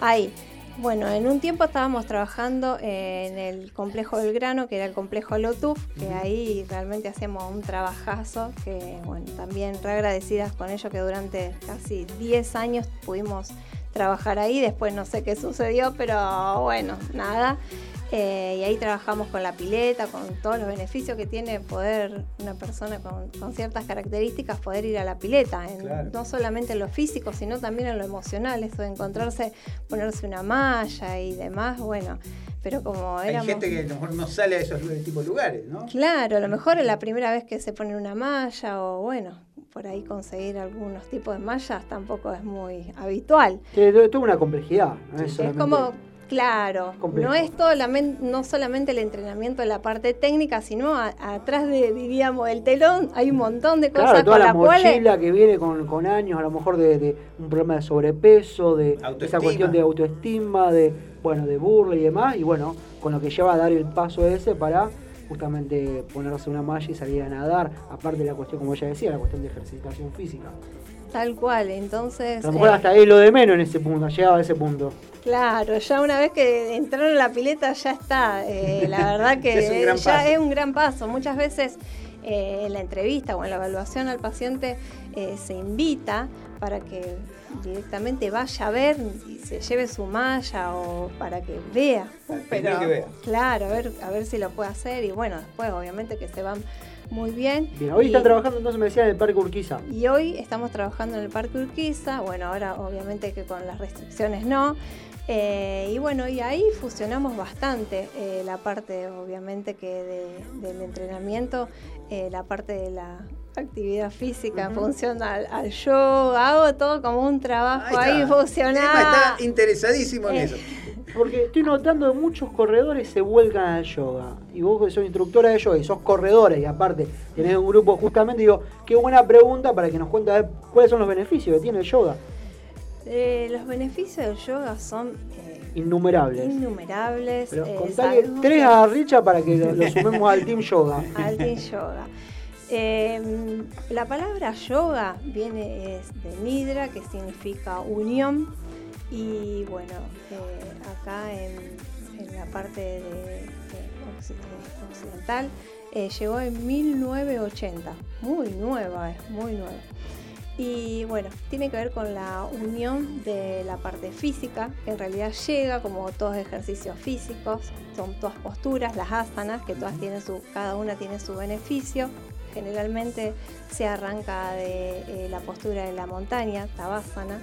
Ahí. Bueno, en un tiempo estábamos trabajando en el complejo del grano, que era el complejo Lotu, que ahí realmente hacíamos un trabajazo, que bueno, también re agradecidas con ellos que durante casi 10 años pudimos trabajar ahí, después no sé qué sucedió, pero bueno, nada. Eh, y ahí trabajamos con la pileta, con todos los beneficios que tiene poder una persona con, con ciertas características poder ir a la pileta, en- Claro. no solamente en lo físico, sino también en lo emocional, eso de encontrarse, ponerse una malla y demás, bueno, pero como Hay éramos... gente que a lo mejor no sale a esos tipos de lugares, ¿no? Claro, a lo mejor es la primera vez que se pone una malla o bueno, por ahí conseguir algunos tipos de mallas tampoco es muy habitual. Tiene tuvo una complejidad. No es, como, claro, Complejo. no es todo la men- no solamente el entrenamiento de la parte técnica, sino a- atrás de, diríamos, el telón hay un montón de cosas Claro, toda con la las cuales... mochila que viene con, con años, a lo mejor de, de un problema de sobrepeso, de esa cuestión de autoestima, de bueno, de burla y demás, y bueno, con lo que lleva a dar el paso ese para justamente ponerse una malla y salir a nadar, aparte de la cuestión, como ella decía, la cuestión de ejercitación física. Tal cual, entonces... A lo mejor eh, hasta es lo de menos en ese punto, ha llegado a ese punto. Claro, ya una vez que entraron en la pileta ya está. Eh, la verdad que Es ya paso. es un gran paso. Muchas veces eh, en la entrevista o en la evaluación al paciente eh, se invita para que directamente vaya a ver y se lleve su malla o para que vea. primero que vea. Claro, a ver, a ver si lo puede hacer y bueno, después obviamente que se van muy bien. Bien, hoy Y- están trabajando entonces, me decía, en el Parque Urquiza. y hoy estamos trabajando en el Parque Urquiza, bueno, ahora obviamente que con las restricciones no. Eh, y bueno, y ahí fusionamos bastante eh, la parte, obviamente, que de- del entrenamiento, eh, la parte de la actividad física, Ujú. funciona al, al yoga, hago todo como un trabajo Ahí ahí. Emma está interesadísimo en Eh, eso. Porque estoy notando que muchos corredores se vuelcan al yoga. Y vos que sos instructora de yoga y sos corredora y aparte tenés un grupo justamente, digo, qué buena pregunta para que nos cuente a ver cuáles son los beneficios que tiene el yoga. Eh, los beneficios del yoga son eh, Innumerables. innumerables. Pero eh, contale tres que- a Richa para que lo, lo sumemos al Team Yoga. al Team Yoga. Eh, la palabra yoga viene es de nidra, que significa unión, y bueno, acá en, en la parte de, de occi- de occidental llegó en 1980, muy nueva, es muy nueva. Y bueno, tiene que ver con la unión de la parte física, que en realidad llega como todos ejercicios físicos, son todas posturas, las asanas, que todas tienen su, cada una tiene su beneficio. Generalmente se arranca de eh, la postura de la montaña, tabasana,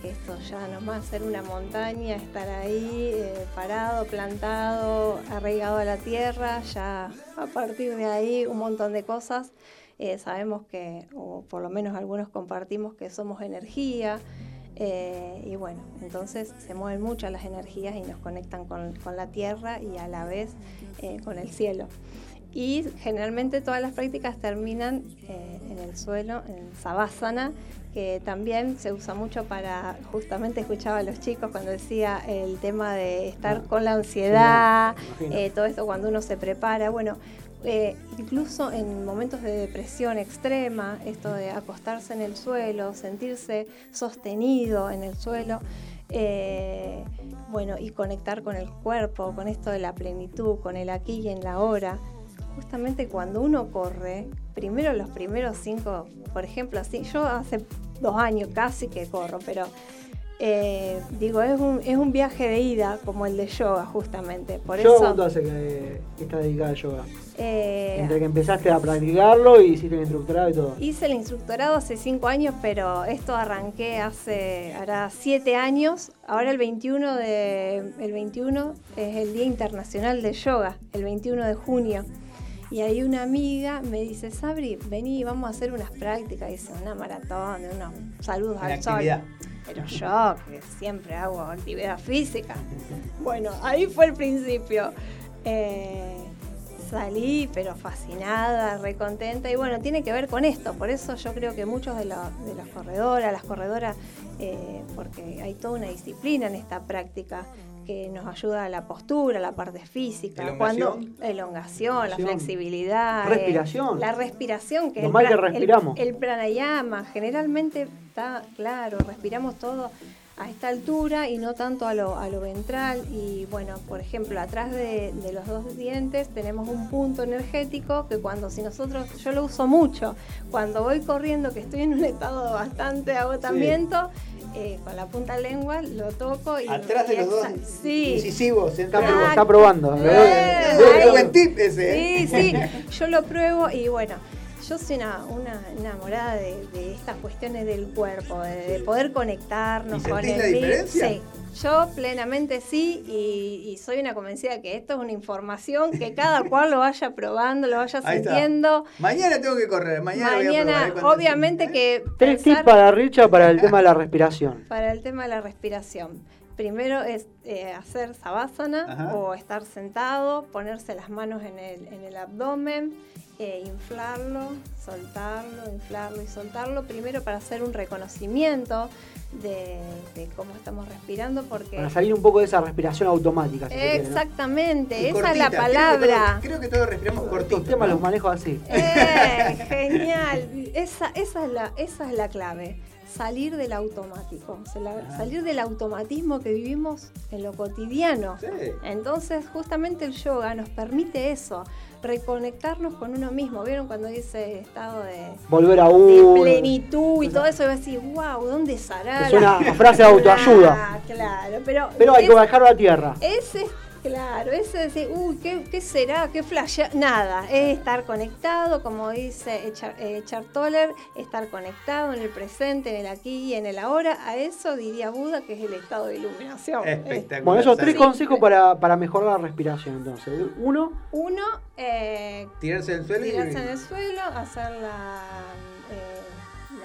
que esto ya no es más ser una montaña, estar ahí eh, parado, plantado, arraigado a la tierra, ya a partir de ahí un montón de cosas. Eh, sabemos que, o por lo menos algunos compartimos que somos energía, eh, y bueno, entonces se mueven mucho las energías y nos conectan con, con la tierra y a la vez eh, con el cielo. Y generalmente todas las prácticas terminan eh, en el suelo, en Savasana, que también se usa mucho para, justamente escuchaba a los chicos cuando decía el tema de estar con la ansiedad, todo esto cuando uno se prepara. Bueno, eh, incluso en momentos de depresión extrema, esto de acostarse en el suelo, sentirse sostenido en el suelo, eh, bueno, y conectar con el cuerpo, con esto de la plenitud, con el aquí y en la hora. Justamente cuando uno corre, primero los primeros cinco, por ejemplo, así, yo hace dos años casi que corro, pero eh, digo, es un, es un viaje de ida como el de yoga, justamente. Por ¿Yoga eso. cuánto hace que, que estás dedicada al yoga? eh, Entre que empezaste a practicarlo y hiciste el instructorado y todo. Hice el instructorado hace cinco años, pero esto arranqué hace, hará siete años. Ahora el 21, de, el 21 es el Día Internacional de Yoga, el 21 de junio. Y ahí una amiga me dice, Sabri, vení, vamos a hacer unas prácticas, dice, una maratón, de unos saludos Una al sol. Pero yo, que siempre hago actividad física, bueno, ahí fue el principio. Eh, salí, pero fascinada, recontenta, y bueno, tiene que ver con esto. Por eso yo creo que muchos de, la- de las corredoras, las corredoras, eh, porque hay toda una disciplina en esta práctica que nos ayuda a la postura, la parte física, Elongación. cuando elongación, la Elongación. flexibilidad, eh, Respiración. la respiración que Lo es mal el, que el- respiramos. el pranayama, generalmente está claro, respiramos todo a esta altura y no tanto a lo, a lo ventral. Y bueno, por ejemplo, atrás de, de los dos dientes tenemos un punto energético que cuando si nosotros, yo lo uso mucho, cuando voy corriendo, que estoy en un estado de bastante agotamiento, eh, con la punta lengua lo toco y... Atrás de y los dos Sí. incisivos. Está, está probando. Eh, buen tip ese. Sí, ¿eh? sí, yo lo pruebo y bueno, yo soy una, una enamorada de, de estas cuestiones del cuerpo, de, de poder conectarnos ¿Y con el la diferencia? Sí, yo plenamente sí y, y soy una convencida que esto es una información que cada cual lo vaya probando, lo vaya Ahí está. sintiendo. Mañana tengo que correr. Mañana, voy a probar, Mañana, ¿eh? Obviamente que Tres pensar- tips para Richa para el tema de la respiración. para el tema de la respiración. Primero es eh, hacer savasana Ajá. o estar sentado, ponerse las manos en el, en el abdomen, eh, inflarlo, soltarlo, inflarlo y soltarlo. Primero para hacer un reconocimiento de, de cómo estamos respirando, porque Para salir un poco de esa respiración automática. si se quiere, ¿no? exactamente, esa es la Creo que palabra. todos- Creo que todos respiramos cortito. Estos temas ¿no? los manejo así. Eh, genial. Esa, esa, es la, esa es la clave. Salir del automático. Salir del automatismo que vivimos en lo cotidiano. Sí. Entonces, justamente el yoga nos permite eso, reconectarnos con uno mismo. ¿Vieron cuando dice estado de, Volver a de uno. plenitud y todo eso? Y vas a decir, wow, ¿dónde estará? Que suena la-?" a frase de autoayuda. Ah, claro, pero, Pero hay que es- bajarlo a la tierra. es claro, ese decir, uy, ¿qué, qué será? ¿Qué flash? Nada, es estar conectado, como dice Char- eh, Eckhart Tolle, estar conectado en el presente, en el aquí y en el ahora. A eso diría Buda que es el estado de iluminación. Espectacular. Bueno, esos tres Sí. consejos para, para mejorar la respiración. Entonces, uno, Uno, eh, Tirarse del suelo y- en el suelo, hacer la, eh,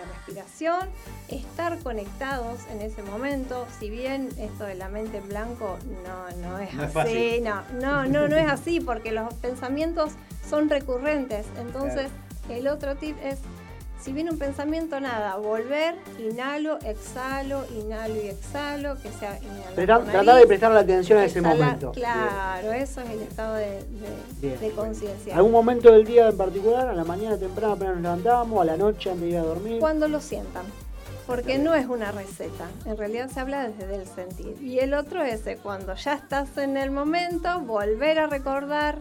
la respiración, estar conectados en ese momento. Si bien esto de la mente en blanco no, no es No así, no, no, no, no es así, porque los pensamientos son recurrentes. Entonces, el otro tip es. Si viene un pensamiento, nada, volver, inhalo, exhalo, inhalo y exhalo, que sea inhalar tratar de prestar la atención a ese exhalar- momento. Claro, eso es el estado de, de- Bien. de conciencia. ¿Algún momento del día en particular? ¿A la mañana temprano apenas nos levantamos? ¿A la noche antes de ir a dormir? Cuando lo sientan. Porque no es una receta, en realidad se habla desde el sentir. Y el otro es cuando ya estás en el momento, volver a recordar,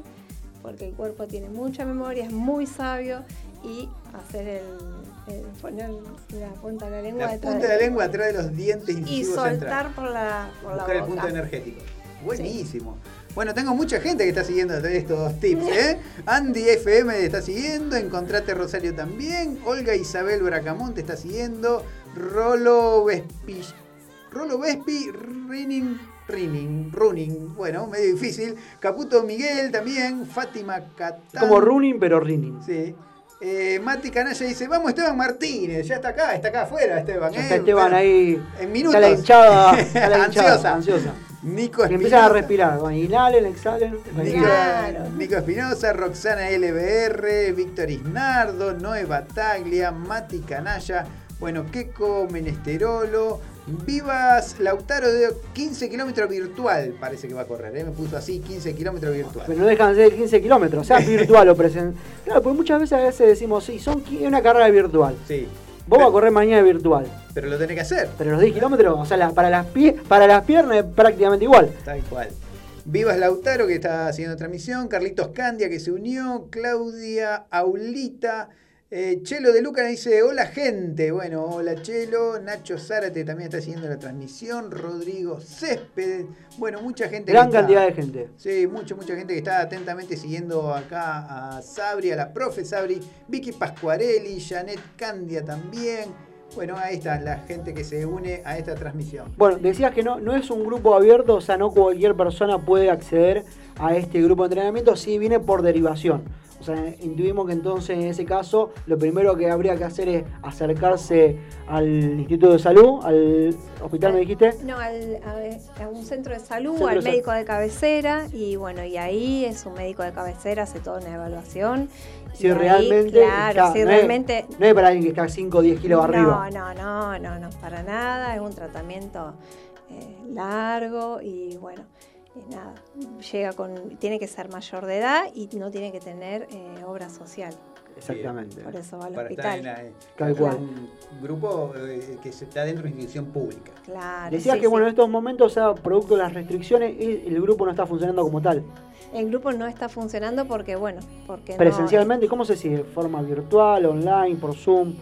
porque el cuerpo tiene mucha memoria, es muy sabio, y hacer el, el- poner la punta de la lengua La detrás punta de la lengua atrás de los dientes y soltar por la, por la Buscar el boca. punto energético. Buenísimo. Bueno, tengo mucha gente que está siguiendo estos tips, ¿eh? Andy FM te está siguiendo, Encontrate Rosario también, Olga Isabel Bracamonte está siguiendo, Rolo Vespi, Rolo Vespi, Running, Running, Running, bueno, medio difícil, Caputo Miguel también, Fátima Catán. Como running, pero running. Sí. Eh, Mati Canalla dice, vamos Esteban Martínez, ya está acá, está acá afuera Esteban. Ya eh, está Esteban ahí. En minutos. Está la hinchada. Está la hinchada, Ansiosa. ansiosa. Nico Y empiezan a Espinosa. respirar. Bueno, inhalen, exhalen. Nico, Nico Espinosa, Roxana LBR, Víctor Isnardo, Noé Bataglia, Mati Canalla, bueno, Keco Menesterolo, Vivas Lautaro de 15 kilómetros virtual, parece que va a correr, ¿eh? me puso así, 15 kilómetros virtual. Pero no dejan de ser 15 kilómetros, sea virtual o presencial. Claro, porque muchas veces a veces decimos, sí, son una carrera virtual. Sí, Vos vas a correr mañana virtual. pero lo tenés que hacer, Pero los 10 kilómetros, o sea, la- para, las pie, para las piernas es prácticamente igual. tal cual. Vivas Lautaro que está haciendo transmisión, Carlitos Candia que se unió, Claudia Aulita, eh, Chelo de Luca dice, hola gente, bueno, hola Chelo, Nacho Zárate también está siguiendo la transmisión, Rodrigo Céspedes, bueno, mucha gente. Gran está- cantidad de gente. Sí, mucha, mucha gente que está atentamente siguiendo acá a Sabri, a la profe Sabri, Vicky Pascuarelli, Janet Candia también. Bueno, ahí está la gente que se une a esta transmisión. Bueno, decías que no, no es un grupo abierto, o sea, no cualquier persona puede acceder a este grupo de entrenamiento si viene por derivación. O sea, intuimos que entonces en ese caso lo primero que habría que hacer es acercarse al Instituto de Salud, al hospital, me dijiste. No, al- a, a un centro de salud, Centro de al salud. médico de cabecera y bueno, y ahí es un médico de cabecera, hace toda una evaluación. Si y ahí, realmente, claro, está- si no, es- realmente no es para alguien que está 5 o 10 kilos no, arriba. No, no, no, no, para nada, es un tratamiento eh, largo y bueno, nada, llega con, tiene que ser mayor de edad y no tiene que tener eh, obra social. Exactamente. Por eso va al Para estar hospital. en la- eh, Tal cual. Un grupo eh, que se está dentro de una institución pública. Claro. Decías sí, que sí. bueno, en estos momentos, o sea, producto de las restricciones, y el grupo no está funcionando como tal. El grupo no está funcionando porque, bueno, porque no- Presencialmente, ¿cómo se sigue? ¿Forma virtual, online, por Zoom?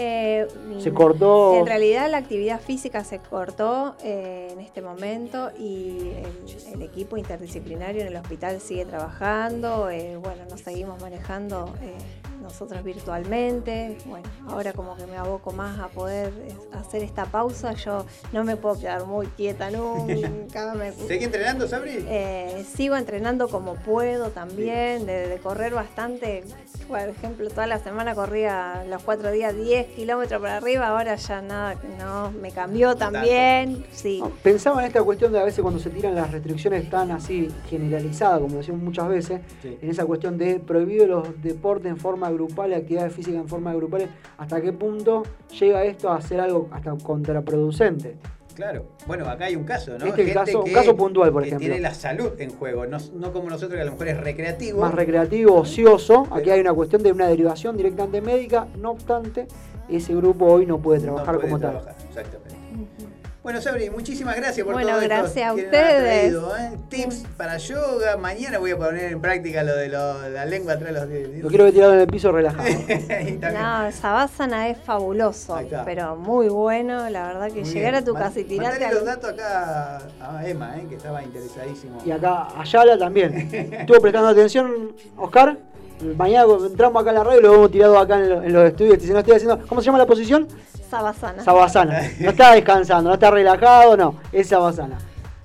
Eh, Se cortó. En realidad la actividad física se cortó eh, en este momento y el, el equipo interdisciplinario en el hospital sigue trabajando. eh, bueno, nos seguimos manejando eh, nosotros virtualmente. Bueno, ahora como que me aboco más a poder eh, hacer esta pausa. Yo no me puedo quedar muy quieta nunca. me- ¿Sigue entrenando, Sabri? eh, sigo entrenando como puedo también, de, de correr bastante. Por ejemplo, toda la semana corría los cuatro días 10 kilómetros para arriba, ahora ya nada, no, me cambió también. Sí. Pensaba en esta cuestión de a veces cuando se tiran las restricciones tan así generalizadas, como decimos muchas veces, Sí. en esa cuestión de prohibido los deportes en forma grupal y actividades físicas en forma grupal, ¿hasta qué punto llega esto a ser algo hasta contraproducente? Claro. Bueno, acá hay un caso, ¿no? Este caso- un caso puntual, por que ejemplo. tiene la salud en juego, no, no como nosotros que a lo mejor es recreativo. Más recreativo, ocioso, aquí hay una cuestión de una derivación directamente médica, no obstante, ese grupo hoy no puede No trabajar puede como trabajar, Exactamente. Bueno, Sabri, muchísimas gracias por Bueno, todo esto gracias a que nos has ustedes. traído, ¿eh? Tips para yoga. Mañana voy a poner en práctica lo de lo- la lengua atrás de los dientes. Lo quiero ver tirado en el piso relajado. No, Savasana es fabuloso, pero muy bueno, la verdad que Muy llegar bien. a tu casa y tirarte mandale los al... datos acá a Emma, ¿eh? que estaba interesadísimo. Y acá Ayala también. Estuvo prestando atención, Oscar. Mañana entramos acá a la radio y lo hemos tirado acá en, lo- en los estudios. Dice, no estoy haciendo. ¿Cómo se llama la posición? Savasana. Sabasana. No está descansando, no está relajado, no. Es Sabasana.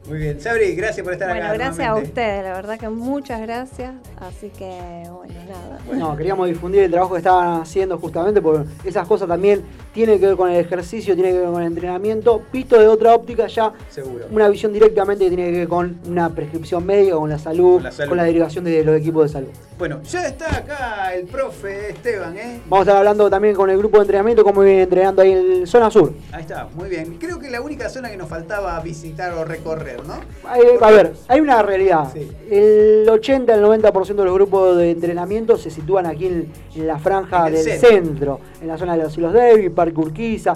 Muy bien. Sabri, gracias por estar Bueno, acá. gracias a ustedes, la verdad que muchas gracias, así que bueno, nada. No, queríamos difundir el trabajo que estaban haciendo justamente porque esas cosas también tienen que ver con el ejercicio, tienen que ver con el entrenamiento, visto de otra óptica ya Seguro. una visión directamente que tiene que ver con una prescripción médica, con la salud, Con la salud. derivación de los equipos de salud. Bueno, ya está acá el profe Esteban, ¿eh? Vamos a estar hablando también con el grupo de entrenamiento, cómo viene entrenando ahí en zona sur. Ahí está, muy bien. Creo que la única zona que nos faltaba visitar o recorrer, ¿no? A ver, hay una realidad. Sí. El 80, el 90% de los grupos de entrenamiento se sitúan aquí en, en la franja En del centro. centro. en la zona de los Hilos Davis, Parque Urquiza.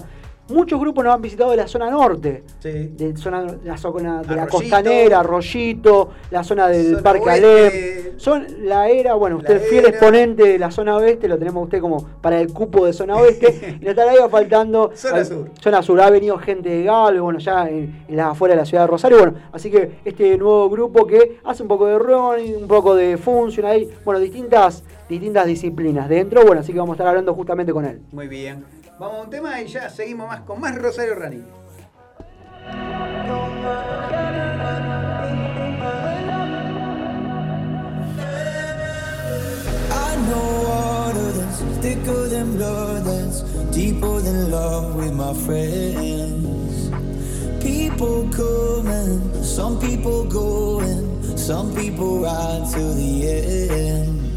Muchos grupos nos han visitado de la zona norte, Sí. de zona, la zona de la costanera, Arroyito, la zona del Zona Parque oeste. Alem. Son la era, bueno, usted fiel era. exponente de la zona oeste, lo tenemos a usted como para el cupo de zona oeste, y le estaría faltando Zona sur. Zona sur, ha venido gente de Galvez, bueno, ya en, en las afuera de la ciudad de Rosario, bueno, así que este nuevo grupo que hace un poco de running, un poco de función ahí, bueno, distintas, distintas disciplinas dentro, bueno, así que vamos a estar hablando justamente con él. Muy bien. Vamos a un tema y ya seguimos más con más Rosario Rani. I know water that's thicker than blood, that's deeper than love with my friends. People coming, some people going, some people ride till the end.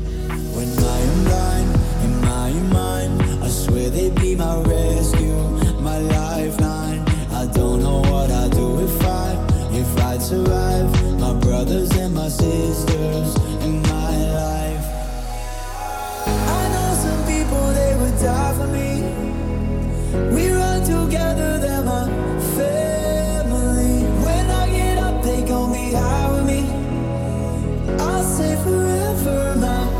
I swear they'd be my rescue, my lifeline. I don't know what I'd do if I, if I'd survive. My brothers and my sisters in my life. I know some people they would die for me. We run together, they're my family. When I get up, they gon' be high with me. I'll say forever, my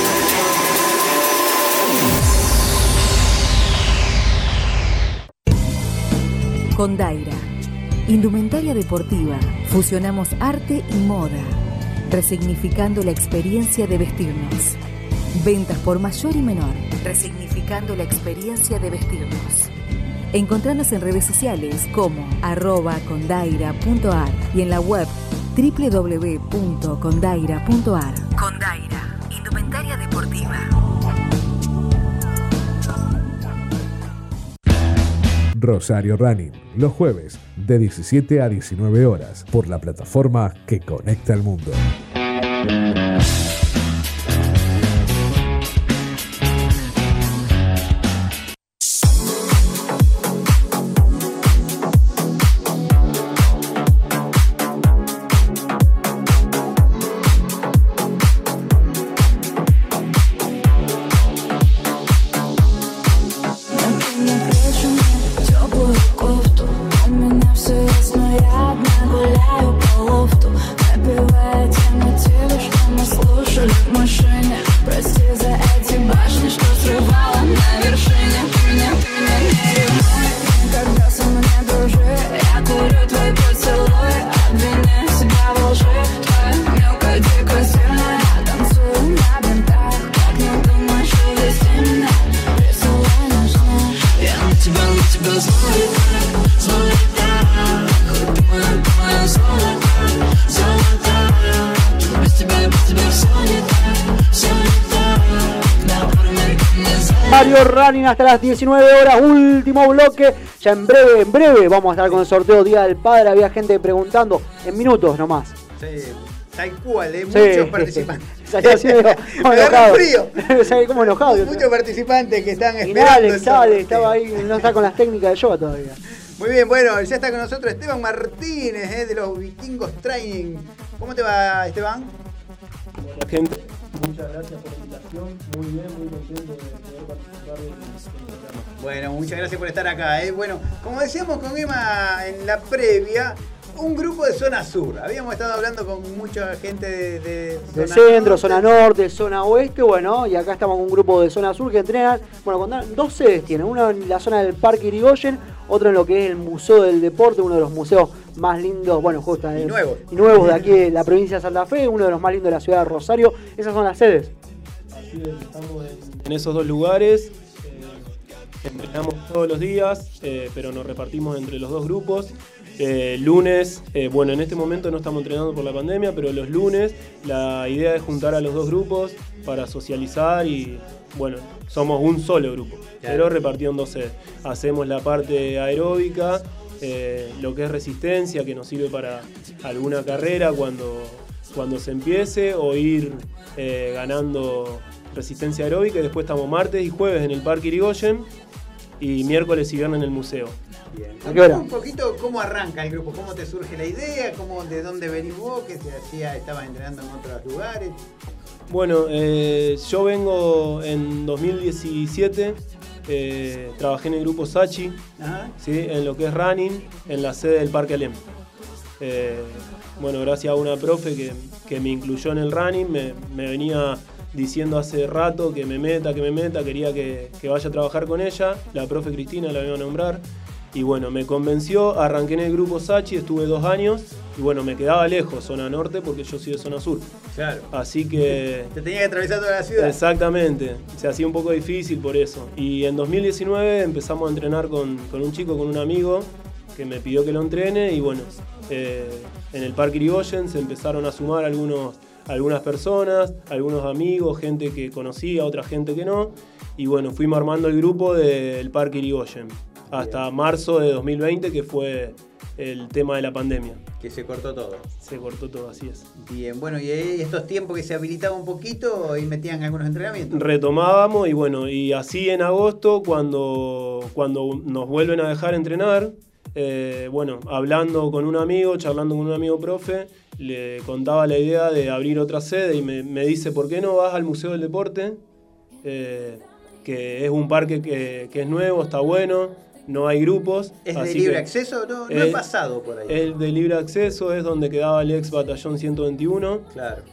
Con Daira. Indumentaria deportiva. Fusionamos arte y moda. Resignificando la experiencia de vestirnos. Ventas por mayor y menor. Resignificando la experiencia de vestirnos. Encontrarnos en redes sociales como arroba condaira.ar y en la web www.condaira.ar. Rosario Running, los jueves de 17 a 19 horas por la plataforma que conecta al mundo. Hasta las 19 horas, último bloque. Ya en breve, en breve vamos a estar con el sorteo Día del Padre. Había gente preguntando en minutos nomás. Sí, tal cual, ¿eh? Sí, muchos participantes. Me como enojado. frío. Como enojado. Muchos participantes que están esperando. Alex sorteo. estaba ahí, no está con las técnicas de yoga todavía. Muy bien, bueno, ya está con nosotros Esteban Martínez, ¿eh? de los Vikingos Training. ¿Cómo te va, Esteban? Hola gente, muchas gracias por la invitación. Muy bien, muy contento de participar del del. Bueno, muchas gracias por estar acá. ¿eh? Bueno, como decíamos con Emma en la previa, un grupo de zona sur. Habíamos estado hablando con mucha gente de, de Del zona centro, norte. zona norte, zona oeste, bueno, y acá estamos con un grupo de zona sur que entrenan, bueno, contaron- dos sedes tienen, una en la zona del Parque Irigoyen, otra en lo que es el Museo del Deporte, uno de los museos más lindos, bueno, justo Y nuevos. y nuevos de aquí de la provincia de Santa Fe, uno de los más lindos de la ciudad de Rosario, esas son las sedes. Así es, estamos en, en esos dos lugares. eh, entrenamos todos los días, eh, pero nos repartimos entre los dos grupos. Eh, lunes, eh, bueno, en este momento no estamos entrenando por la pandemia, pero los lunes la idea es juntar a los dos grupos para socializar y, bueno, somos un solo grupo, pero repartido en dos sedes. Hacemos la parte aeróbica, lo que es resistencia, que nos sirve para alguna carrera cuando, cuando se empiece, o ir ganando resistencia aeróbica. Y después estamos martes y jueves en el Parque Irigoyen y miércoles y viernes en el museo. ¿A qué hora? Un poquito cómo arranca el grupo, cómo te surge la idea, cómo, de dónde venís vos, que se hacía, estabas entrenando en otros lugares. Bueno, eh, yo vengo en 2017, eh, trabajé en el grupo Sachi, Ajá. ¿sí? en lo que es running, en la sede del Parque Alem. Eh, bueno, gracias a una profe que, que me incluyó en el running, me, me venía diciendo hace rato que me meta, que me meta, quería que, que vaya a trabajar con ella, la profe Cristina la voy a nombrar. Y bueno, me convenció, arranqué en el grupo Sachi, estuve dos años y bueno, me quedaba lejos, zona norte, porque yo soy de zona sur. Claro. Así que Te tenía que atravesar toda la ciudad. Exactamente, se hacía un poco difícil por eso. Y en 2019 empezamos a entrenar con, con un chico, con un amigo, que me pidió que lo entrene y bueno, eh, en el Parque Irigoyen se empezaron a sumar algunos, algunas personas, algunos amigos, gente que conocía, otra gente que no. Y bueno, fuimos armando el grupo del Parque Irigoyen hasta marzo de 2020, que fue el tema de la pandemia. Que se cortó todo. Se cortó todo, así es. Bien, bueno, y estos tiempos que se habilitaba un poquito y metían algunos entrenamientos. Retomábamos y bueno, y así en agosto, cuando, cuando nos vuelven a dejar entrenar, eh, bueno, hablando con un amigo, charlando con un amigo profe, le contaba la idea de abrir otra sede y me, me dice, ¿por qué no vas al Museo del Deporte? Eh, que es un parque que, que es nuevo, está bueno, no hay grupos. ¿Es de libre que- acceso? No, no he Eh, pasado por ahí. El de libre acceso es donde quedaba el ex batallón 121. Claro.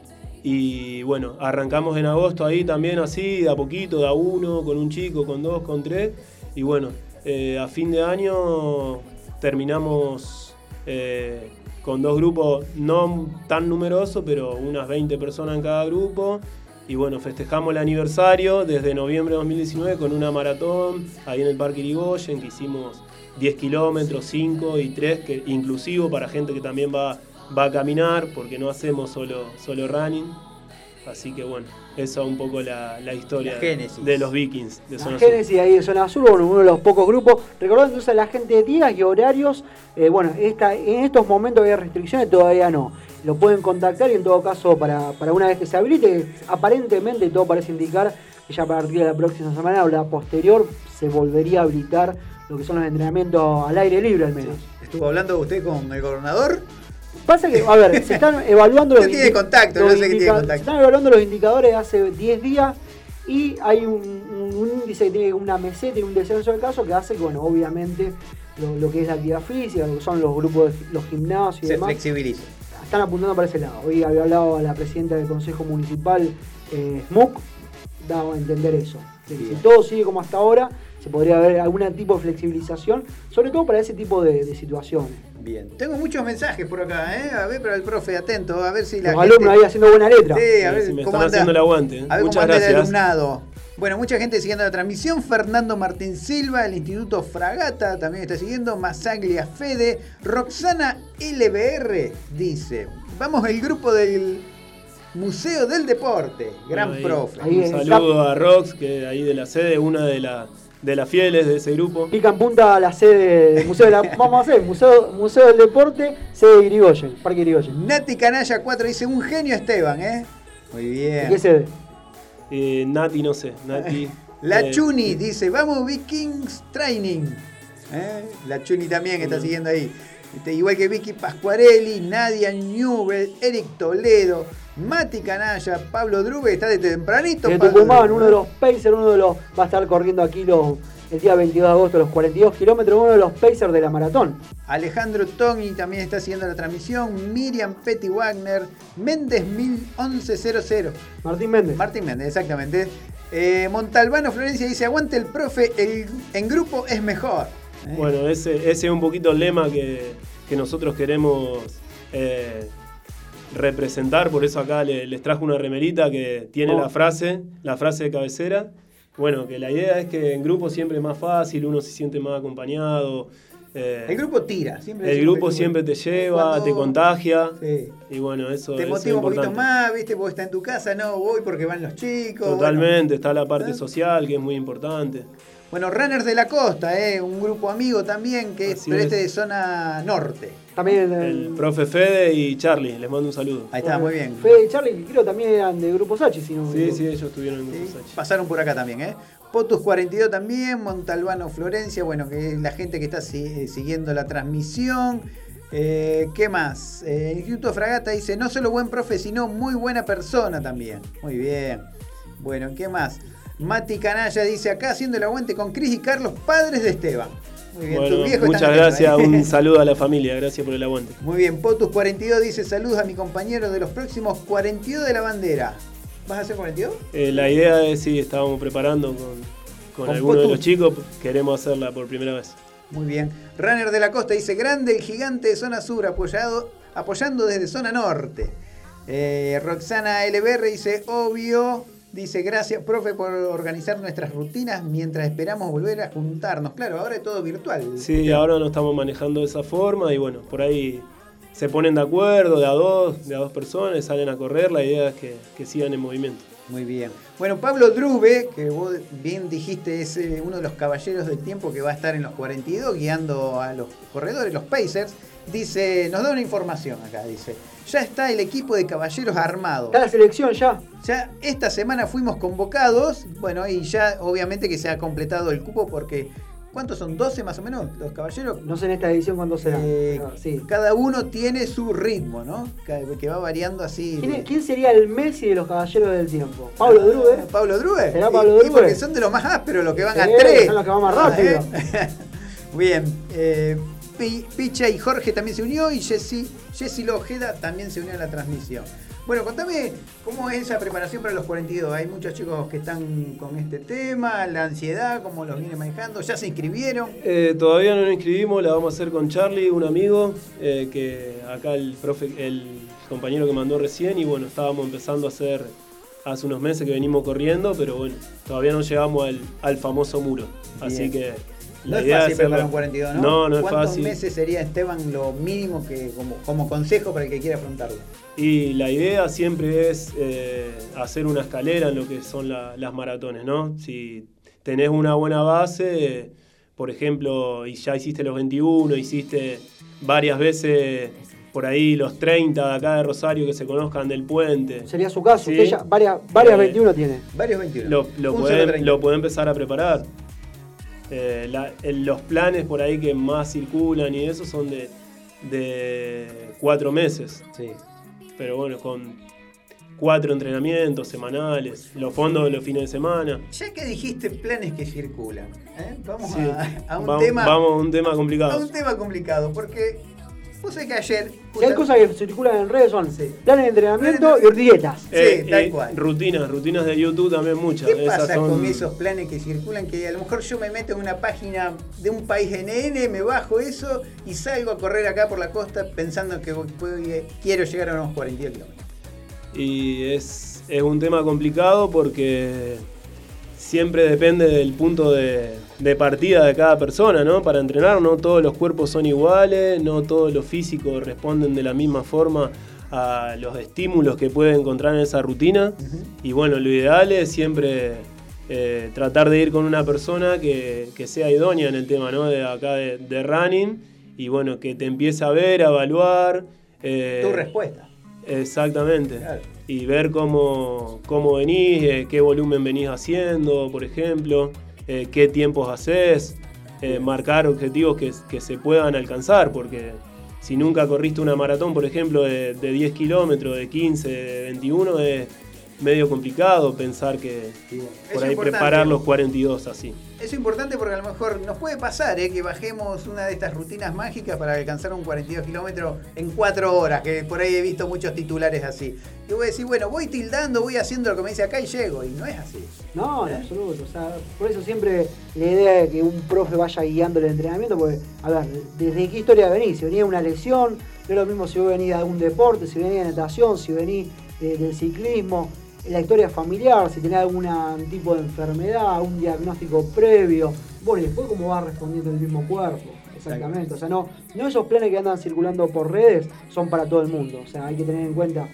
Y bueno, arrancamos en agosto ahí también así, de a poquito, de a uno, con un chico, con dos, con tres. Y bueno, eh, a fin de año terminamos eh, con dos grupos no tan numerosos, pero unas 20 personas en cada grupo. Y bueno, festejamos el aniversario desde noviembre de 2019 con una maratón ahí en el Parque Irigoyen, que hicimos 10 kilómetros, 5 y 3, que inclusivo para gente que también va, va a caminar, porque no hacemos solo, solo running. Así que bueno, esa es un poco la, la historia La génesis. de los vikings de Zona La Sur. Génesis ahí de Zona Sur, bueno, uno de los pocos grupos. Recordando entonces a la gente de días y horarios. eh, bueno, esta, en estos momentos hay restricciones, todavía no. Lo pueden contactar y en todo caso, para, para una vez que se habilite, aparentemente todo parece indicar que ya a partir de la próxima semana o la posterior se volvería a habilitar lo que son los entrenamientos al aire libre al menos. ¿Estuvo hablando usted con el gobernador? Pasa que, a ver, se están evaluando los, tiene contacto, los no sé que tiene contacto. Se están evaluando los indicadores de hace 10 días y hay un, un- un índice que tiene una meseta y un descenso del caso que hace que, bueno, obviamente lo, lo que es la actividad física, lo que son los grupos, de, los gimnasios y Se demás, flexibiliza. están apuntando para ese lado. Hoy había hablado a la presidenta del Consejo Municipal, eh, Smook, daba a entender eso. Si todo sigue como hasta ahora, se podría haber algún tipo de flexibilización, sobre todo para ese tipo de, de situaciones. Bien. Tengo muchos mensajes por acá, ¿eh? A ver, pero el profe, atento, a ver si la Los gente... alumnos ahí haciendo buena letra. Sí, a ver Sí, me cómo están anda. haciendo el aguante. A ver Muchas cómo anda el gracias. alumnado. Bueno, mucha gente siguiendo la transmisión. Fernando Martín Silva, el Instituto Fragata también está siguiendo. Masaglia Fede. Roxana LBR dice: Vamos el grupo del Museo del Deporte. Gran Ahí- profe. Ahí Un saludo a Rox, que ahí de la sede, una de, la, de las fieles de ese grupo. Pica en punta a la sede del Museo de la. Vamos a hacer, Museo, Museo del Deporte, sede de Irigoyen, Parque Irigoyen. Nati Canalla 4 dice: Un genio Esteban, ¿eh? Muy ¿De bien. qué sede? Eh, Nati, no sé. Nati. La eh, Chuni dice, vamos Vikings Training. ¿Eh? La Chuni también está siguiendo ahí. Este, igual que Vicky Pascuarelli, Nadia Newell, Eric Toledo, Mati Canalla, Pablo Drube, está desde tempranito. De Tucumán, Drube. uno de los Pacers, uno de los. Va a estar corriendo aquí los, el día 22 de agosto, los 42 kilómetros, uno de los Pacers de la maratón. Alejandro Togni también está siguiendo la transmisión. Miriam Petty Wagner, Méndez 1100. Martín Méndez. Martín Méndez, exactamente. Eh, Montalbano Florencia dice, aguante el profe, el, en grupo es mejor. ¿Eh? Bueno, ese, ese es un poquito el lema que, que nosotros queremos eh, representar, por eso acá le- les trajo una remerita que tiene Oh. la frase, la frase de cabecera. Bueno, que la idea es que en grupo siempre es más fácil, uno se siente más acompañado, Eh, El grupo tira, siempre el grupo siempre te lleva, Cuando- te contagia. Sí. Y bueno, eso, Te motiva un poquito más, ¿viste? Vos estás en tu casa, no, voy porque van los chicos. Totalmente, está la parte social que es muy importante. Bueno, Runners de la Costa, ¿eh? un grupo amigo también, que es, pero es. este de zona norte. También El profe Fede y Charlie, les mando un saludo. Ahí está, muy bien. Fede y Charlie, creo también eran de Grupo Sachi, si no Sí, sí, ellos estuvieron en Grupo Sí, Sachi. Pasaron por acá también, ¿eh? Potus 42 también, Montalbano Florencia, bueno, que es la gente que está si- eh, siguiendo la transmisión. Eh, ¿Qué más? Eh, el Instituto Fragata dice, no solo buen profe, sino muy buena persona también. Muy bien. Bueno, ¿qué más? Mati Canalla dice, acá haciendo el aguante con Cris y Carlos, padres de Esteban. Muy bien, Bueno, viejos muchas gracias, ¿eh? un saludo a la familia, gracias por el aguante. Muy bien, Potus 42 dice, saludos a mi compañero de los próximos 42 de la bandera. ¿Vas a hacer 42? Eh, la idea es, sí, estábamos preparando con, con, Con algunos de los chicos, queremos hacerla por primera vez. Muy bien. Runner de la Costa dice, grande el gigante de zona sur, apoyado, apoyando desde zona norte. Eh, Roxana LBR dice, obvio, dice, gracias, profe, por organizar nuestras rutinas mientras esperamos volver a juntarnos. Claro, ahora es todo virtual. Sí, ahora nos estamos manejando de esa forma y bueno, por ahí se ponen de acuerdo de a dos, de a dos personas, salen a correr, la idea es que, que sigan en movimiento. Muy bien. Bueno, Pablo Drube, que vos bien dijiste, es eh, uno de los caballeros del tiempo que va a estar en los 42 guiando a los corredores, los Pacers, dice, nos da una información acá, dice, ya está el equipo de caballeros armado. Está la selección ya. Ya esta semana fuimos convocados, bueno, y ya obviamente que se ha completado el cupo porque, ¿cuántos son? ¿12 más o menos los caballeros? No sé en esta edición cuándo será. Eh, sí. Cada uno tiene su ritmo, ¿no? Que va variando así. ¿Quién, sería el Messi de los caballeros del tiempo? ¿Pablo Drube? ¿Pablo Drube? ¿Será Y- Pablo y Drube? porque son de los más ásperos, los que van a tres. son los que van más Ah, rápido. Bien. eh, Pi- Picha y Jorge también se unió y Jessy, Jessy Lojeda también se unió a la transmisión. Bueno, contame cómo es esa preparación para los 42. Hay muchos chicos que están con este tema, la ansiedad, cómo los viene manejando. ¿Ya se inscribieron? Eh, todavía no nos inscribimos, la vamos a hacer con Charlie, un amigo, eh, que acá el profe, el compañero que mandó recién, y bueno, estábamos empezando a hacer hace unos meses que venimos corriendo, pero bueno, todavía no llegamos al, al famoso muro. Así Bien. que No la es idea fácil preparar un 42, ¿no? No, no es ¿Cuántos fácil. meses sería, Esteban, lo mínimo que como, como consejo para el que quiera afrontarlo? Y la idea siempre es eh, hacer una escalera en lo que son la- las maratones, ¿no? Si tenés una buena base, eh, por ejemplo, y ya hiciste los 21, hiciste varias veces por ahí los 30 de acá de Rosario que se conozcan del puente. Sería su caso. Sí. Usted ya varias, varias Eh, 21 tiene. Varios 21. Lo, lo Un puede, solo 30. lo puede empezar a preparar. Eh, la- los planes por ahí que más circulan y eso son de, de cuatro meses. Sí. Pero bueno, con cuatro entrenamientos semanales, los fondos de los fines de semana. Ya que dijiste planes que circulan, ¿eh? vamos Sí. a, a un tema Vamos a un tema a complicado. un tema complicado, porque vos sabés que ayer Si hay cosas que circulan en redes son Sí. planes de entrenamiento y dietas. Sí, tal cual. Rutinas, rutinas de YouTube también muchas. ¿Qué Esas pasa son- con esos planes que circulan? Que a lo mejor yo me meto en una página de un país NN, me bajo eso y salgo a correr acá por la costa pensando que quiero llegar a unos 42 kilómetros. Y es, es un tema complicado porque siempre depende del punto de, de partida de cada persona, ¿no? Para entrenar, no todos los cuerpos son iguales, no todos los físicos responden de la misma forma a los estímulos que puede encontrar en esa rutina. Y bueno, lo ideal es siempre eh, tratar de ir con una persona que, que sea idónea en el tema, ¿no? De acá de, de running y bueno, que te empiece a ver, a evaluar. eh, Tu respuesta. Exactamente. Claro. Y ver cómo, cómo venís, eh, qué volumen venís haciendo, por ejemplo, eh, qué tiempos haces, eh, marcar objetivos que, que se puedan alcanzar, porque si nunca corriste una maratón, por ejemplo, de, de 10 kilómetros, de 15, de 21, es medio complicado pensar que por ahí importante. preparar los 42 así. Es importante porque a lo mejor nos puede pasar ¿eh? que bajemos una de estas rutinas mágicas para alcanzar un 42 kilómetros en 4 horas, que por ahí he visto muchos titulares así. Y voy a decir, bueno, voy tildando, voy haciendo lo que me dice acá y llego, y no es así. No, en absoluto. O sea, por eso siempre la idea de que un profe vaya guiando el entrenamiento, porque, a ver, ¿desde qué historia venís? Si venís de una lesión, no es lo mismo si vos venís de algún deporte, si venís de natación, si venís de- del ciclismo. La historia familiar, si tenés algún tipo de enfermedad, un diagnóstico previo, bueno, y después cómo va respondiendo el mismo cuerpo. Exactamente, o sea, no, no esos planes que andan circulando por redes son para todo el mundo, o sea, hay que tener en cuenta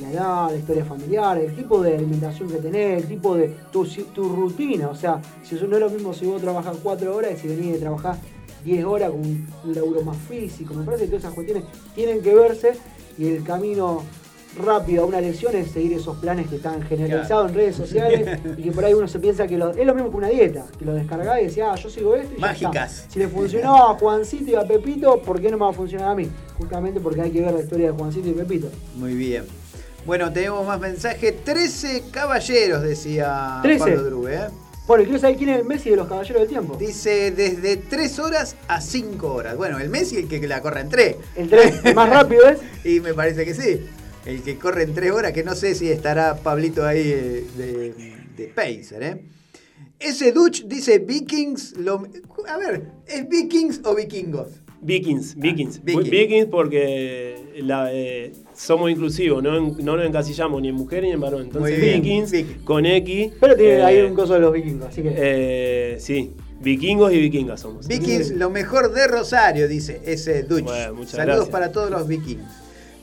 la edad, la historia familiar, el tipo de alimentación que tenés, el tipo de tu, tu rutina, o sea, si eso no es lo mismo si vos trabajás 4 horas y si venís de trabajar 10 horas con un laburo más físico, me parece que todas esas cuestiones tienen que verse y el camino rápido a una lesión es seguir esos planes que están generalizados en redes sociales y que por ahí uno se piensa que lo- es lo mismo que una dieta, que lo descargás y decís, ah, yo sigo esto y ya Mágicas. está. Si le funcionó a Juancito y a Pepito, ¿por qué no me va a funcionar a mí? Justamente porque hay que ver la historia de Juancito y Pepito. Muy bien. Bueno, tenemos más mensajes. 13 caballeros, decía 13. Pablo Drube. ¿eh? Bueno, quiero saber quién es el Messi de los Caballeros del Tiempo. Dice desde 3 horas a 5 horas. Bueno, el Messi el que la corre en 3. El, tres, el más rápido es. Y me parece que sí. El que corre en 3 horas, que no sé si estará Pablito ahí eh, de, de Pacer, ¿eh? Ese Dutch dice Vikings. Lo, a ver, ¿es Vikings o vikingos? Vikings, Vikings. Ah, Vikings. Vikings porque la, eh, somos inclusivos, no, en- no nos encasillamos ni en mujer ni en varón. Entonces bien, Vikings con X. Pero tiene eh, ahí un coso de los vikingos, así que. eh, sí, vikingos y vikingas somos. Vikings, lo mejor de Rosario, dice ese Dutch. Bueno, muchas Saludos gracias. para todos los vikings.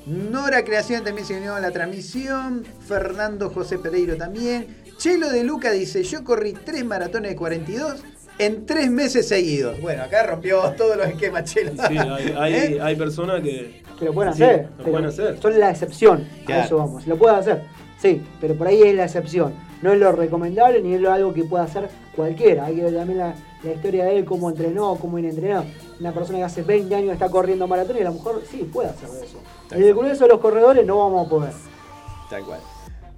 Nora Creación también se unió a la transmisión. Fernando José Pereiro también. Chelo de Luca dice: Yo corrí tres maratones de 42 en tres meses seguidos. Bueno, acá rompió todos los esquemas, Chelo. Sí, hay, hay, ¿Eh? hay personas que. Que lo pueden Sí, hacer. lo pueden hacer. Son la excepción. Claro. A eso vamos. Lo pueden hacer. Sí, pero por ahí es la excepción. No es lo recomendable ni es lo algo que pueda hacer cualquiera. Hay que ver también la, la historia de él, cómo entrenó, cómo viene entrenado. Una persona que hace 20 años está corriendo maratón y a lo mejor sí puede hacer eso. En el grueso de los corredores no vamos a poder. Tal cual.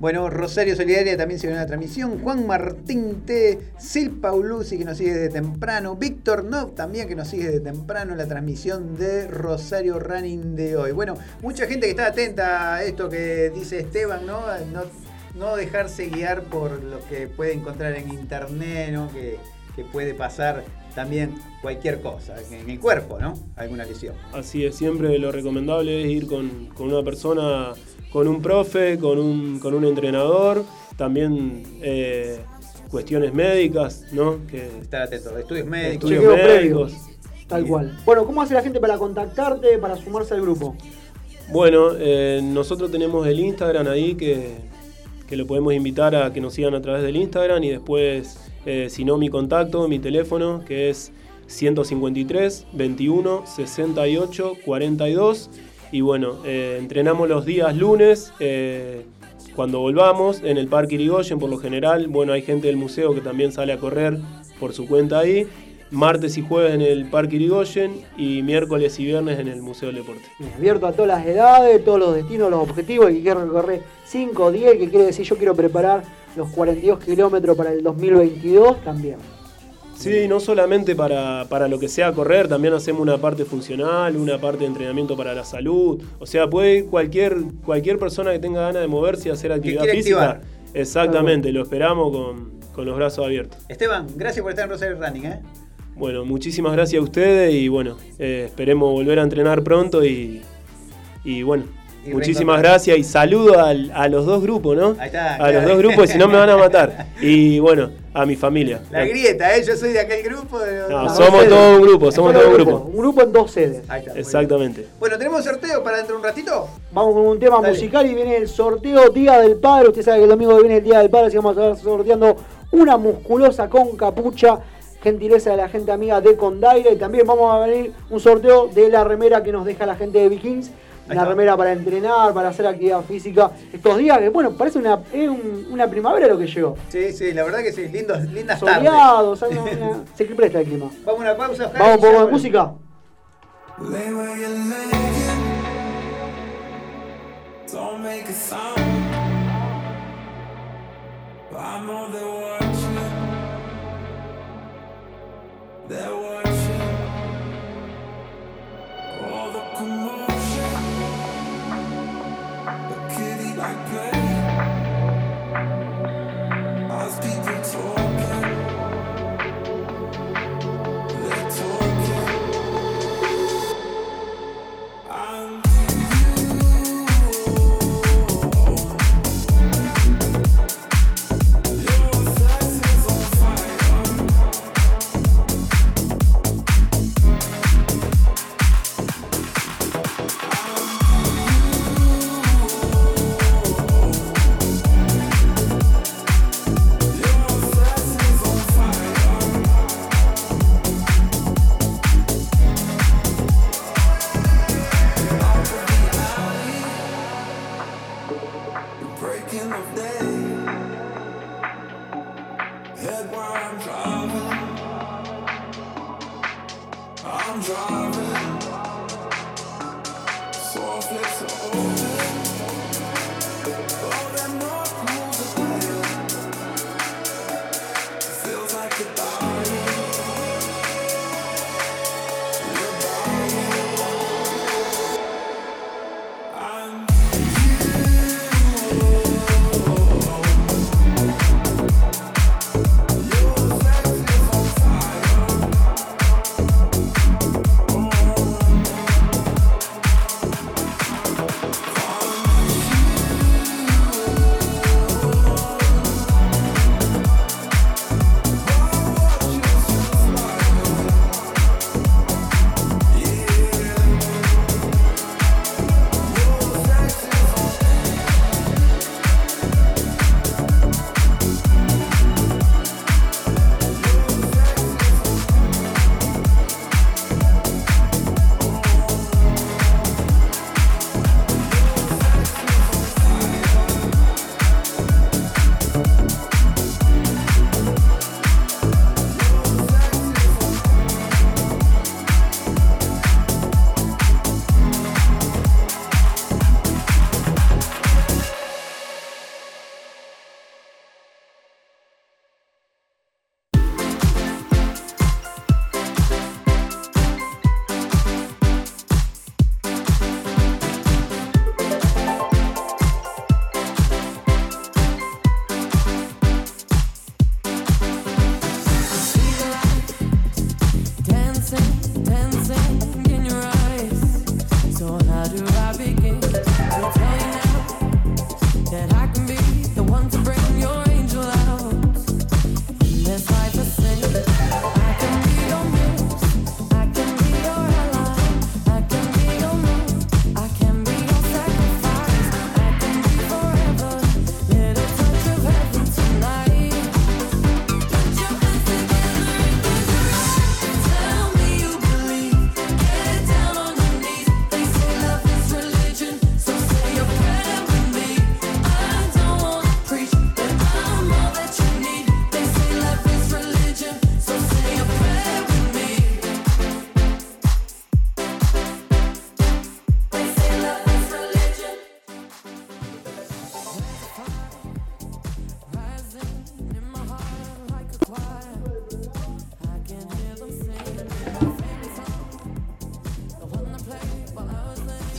Bueno, Rosario Solidaria también se a la transmisión. Juan Martín T. Sil Paulucci que nos sigue desde temprano. Víctor Nov también que nos sigue desde temprano en la transmisión de Rosario Running de hoy. Bueno, mucha gente que está atenta a esto que dice Esteban, ¿no? No, no dejarse guiar por lo que puede encontrar en internet, ¿no? Que, que puede pasar también cualquier cosa en el cuerpo, ¿no? Alguna lesión. Así es, siempre lo recomendable es ir con, con una persona, con un profe, con un, con un entrenador, también eh, cuestiones médicas, ¿no? Que, Estar atento, estudios médicos. estudios médicos. Tal cual. Bueno, ¿cómo hace la gente para contactarte, para sumarse al grupo? Bueno, eh, nosotros tenemos el Instagram ahí que, que lo podemos invitar a que nos sigan a través del Instagram y después, eh, si no, mi contacto, mi teléfono, que es 153 21 68 42. Y bueno, eh, entrenamos los días lunes. eh, cuando volvamos en el Parque Irigoyen, por lo general, bueno, hay gente del museo que también sale a correr por su cuenta ahí. Martes y jueves en el Parque Irigoyen y miércoles y viernes en el Museo del Deporte. Abierto a todas las edades, todos los destinos, los objetivos, el que quiere recorrer 5 o 10, que quiere decir yo quiero preparar los 42 kilómetros para el 2022 también. Sí, no solamente para, para lo que sea correr, también hacemos una parte funcional, una parte de entrenamiento para la salud. O sea, puede cualquier, cualquier persona que tenga ganas de moverse y hacer actividad física. activar. Exactamente, lo esperamos con, con los brazos abiertos. Esteban, gracias por estar en Rosario Running, ¿eh? Bueno, muchísimas gracias a ustedes y bueno, eh, esperemos volver a entrenar pronto y, y bueno, muchísimas gracias y saludo al- a los dos grupos, ¿no? Ahí está, a claro. los dos grupos, si no me van a matar. Y bueno, a mi familia. La grieta, ¿eh? Yo soy de aquel grupo. De... No, No, somos todo un grupo, somos todo un grupo, grupo. Un grupo en dos sedes. Ahí está, Exactamente. Bueno, ¿tenemos sorteo para dentro de un ratito? Vamos con un tema Dale. musical y viene el sorteo Día del Padre. Usted sabe que el domingo viene el Día del Padre, así que vamos a estar sorteando una musculosa con capucha. Gentileza de la gente amiga de Condaira. Y también vamos a venir un sorteo de la remera que nos deja la gente de Vikings. Una remera para entrenar, para hacer actividad física. Estos días que, bueno, parece una, es un- una primavera lo que llegó. Sí, sí, la verdad que sí. Lindos, lindas tardes. Soleado, o sea, una- una- se presta el clima. Vamos a una pausa, Oscar, Vamos un poco de música. Lay where you're laying. Don't make a sound. I know they're watching. They're watching. All the commotion. Like play.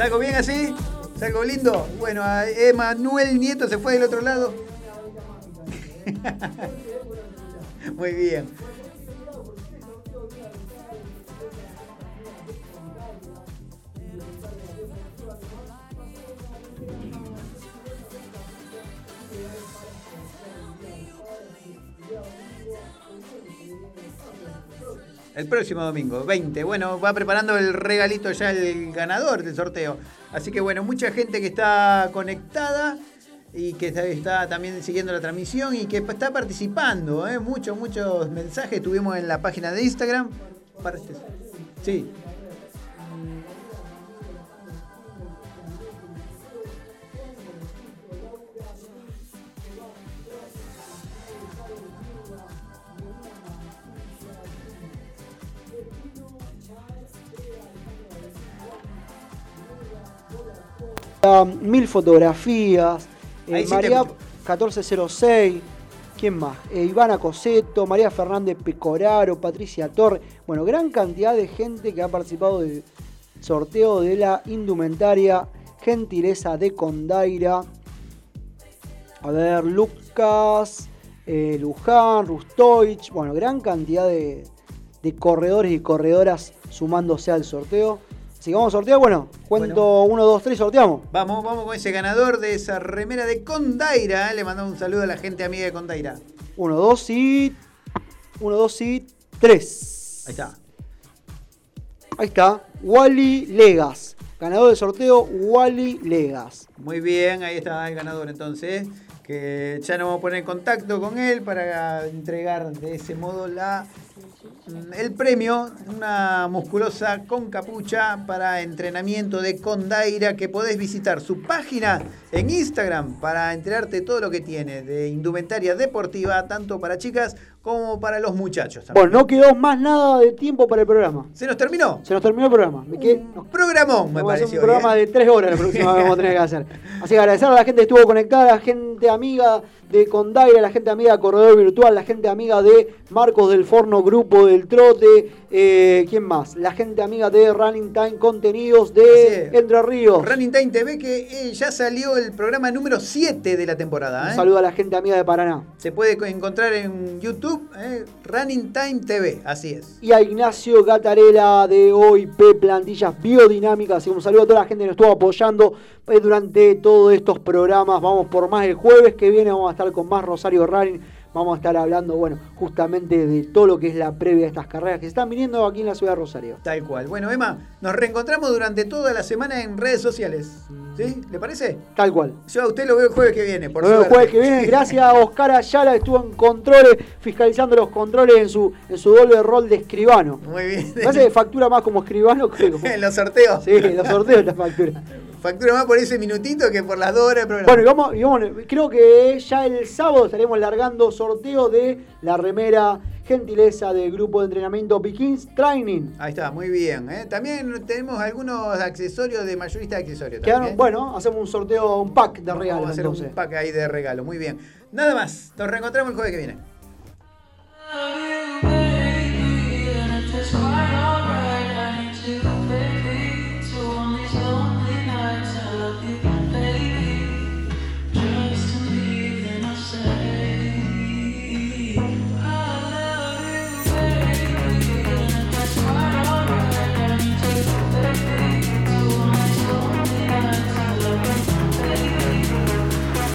¿Salgo bien así? ¿Salgo lindo? Bueno, Emanuel Nieto se fue del otro lado. Muy bien. El próximo domingo, 20. Bueno, va preparando el regalito ya el ganador del sorteo. Así que bueno, mucha gente que está conectada y que está, también siguiendo la transmisión y que está participando. ¿eh? Muchos, muchos mensajes tuvimos en la página de Instagram. Parte- Sí. Mil fotografías. eh, te María escucho. 1406. ¿Quién más? Eh, Ivana Coseto, María Fernández Pecoraro, Patricia Torre. Bueno, gran cantidad de gente que ha participado del sorteo de la indumentaria Gentileza de Condaira. A ver, Lucas, eh, Luján, Rustoich. Bueno, gran cantidad de, de corredores y corredoras sumándose al sorteo. Que vamos a sortear. Bueno, cuento 1, 2, 3, sorteamos. Vamos, vamos con ese ganador de esa remera de Condaira. ¿eh? Le mandamos un saludo a la gente amiga de Condaira. 1, 2 y. 1, 2 y 3. Ahí está. Ahí está. Wally Legas. Ganador del sorteo, Wally Legas. Muy bien, ahí está el ganador entonces. Que ya nos vamos a poner en contacto con él para entregar de ese modo la el premio, una musculosa con capucha para entrenamiento de Condaira que podés visitar su página en Instagram para enterarte de todo lo que tiene de indumentaria deportiva, tanto para chicas como para los muchachos. también. Bueno, no quedó más nada de tiempo para el programa. ¿Se nos terminó? Se nos terminó el programa. Me quedé- nos- Programón, me pareció. un programa ¿eh? de tres horas la próxima vez vamos a tener que hacer. Así que agradecer a la gente que estuvo conectada, a la gente amiga de Condaira, la gente amiga de Corredor Virtual, la gente amiga de Marcos del Forno, Grupo del Trote, eh, ¿quién más? La gente amiga de Running Time Contenidos de Entre Ríos. Running Time TV que eh, ya salió el programa número 7 de la temporada. Un ¿eh? saludo a la gente amiga de Paraná. Se puede co- encontrar en YouTube. Running Time TV, así es. Y a Ignacio Gatarela de OIP Plantillas Biodinámicas. Un saludo a toda la gente que nos estuvo apoyando durante todos estos programas. Vamos por más el jueves que viene, vamos a estar con más Rosario Running. Vamos a estar hablando, bueno, justamente de todo lo que es la previa de estas carreras que se están viniendo aquí en la ciudad de Rosario. Tal cual. Bueno, Emma, nos reencontramos durante toda la semana en redes sociales. ¿Sí? ¿Le parece? Tal cual. Yo a usted lo veo el jueves que viene, por vemos el jueves que viene. Gracias a Oscar Ayala, que estuvo en controles, fiscalizando los controles en su, en su doble rol de escribano. Muy bien. Parece que factura más como escribano que como. en los sorteos. Sí, en los sorteos la factura. Factura más por ese minutito que por las dos horas programa. Bueno, y vamos, y vamos, creo que ya el sábado estaremos largando sorteo de la remera gentileza del grupo de entrenamiento Pikins Training. Ahí está, muy bien. ¿eh? También tenemos algunos accesorios de mayorista de accesorios. Quedaron- también. bueno, hacemos un sorteo, un pack de regalos Vamos a hacer entonces. un pack ahí de regalo. Muy bien. Nada más. Nos reencontramos el jueves que viene.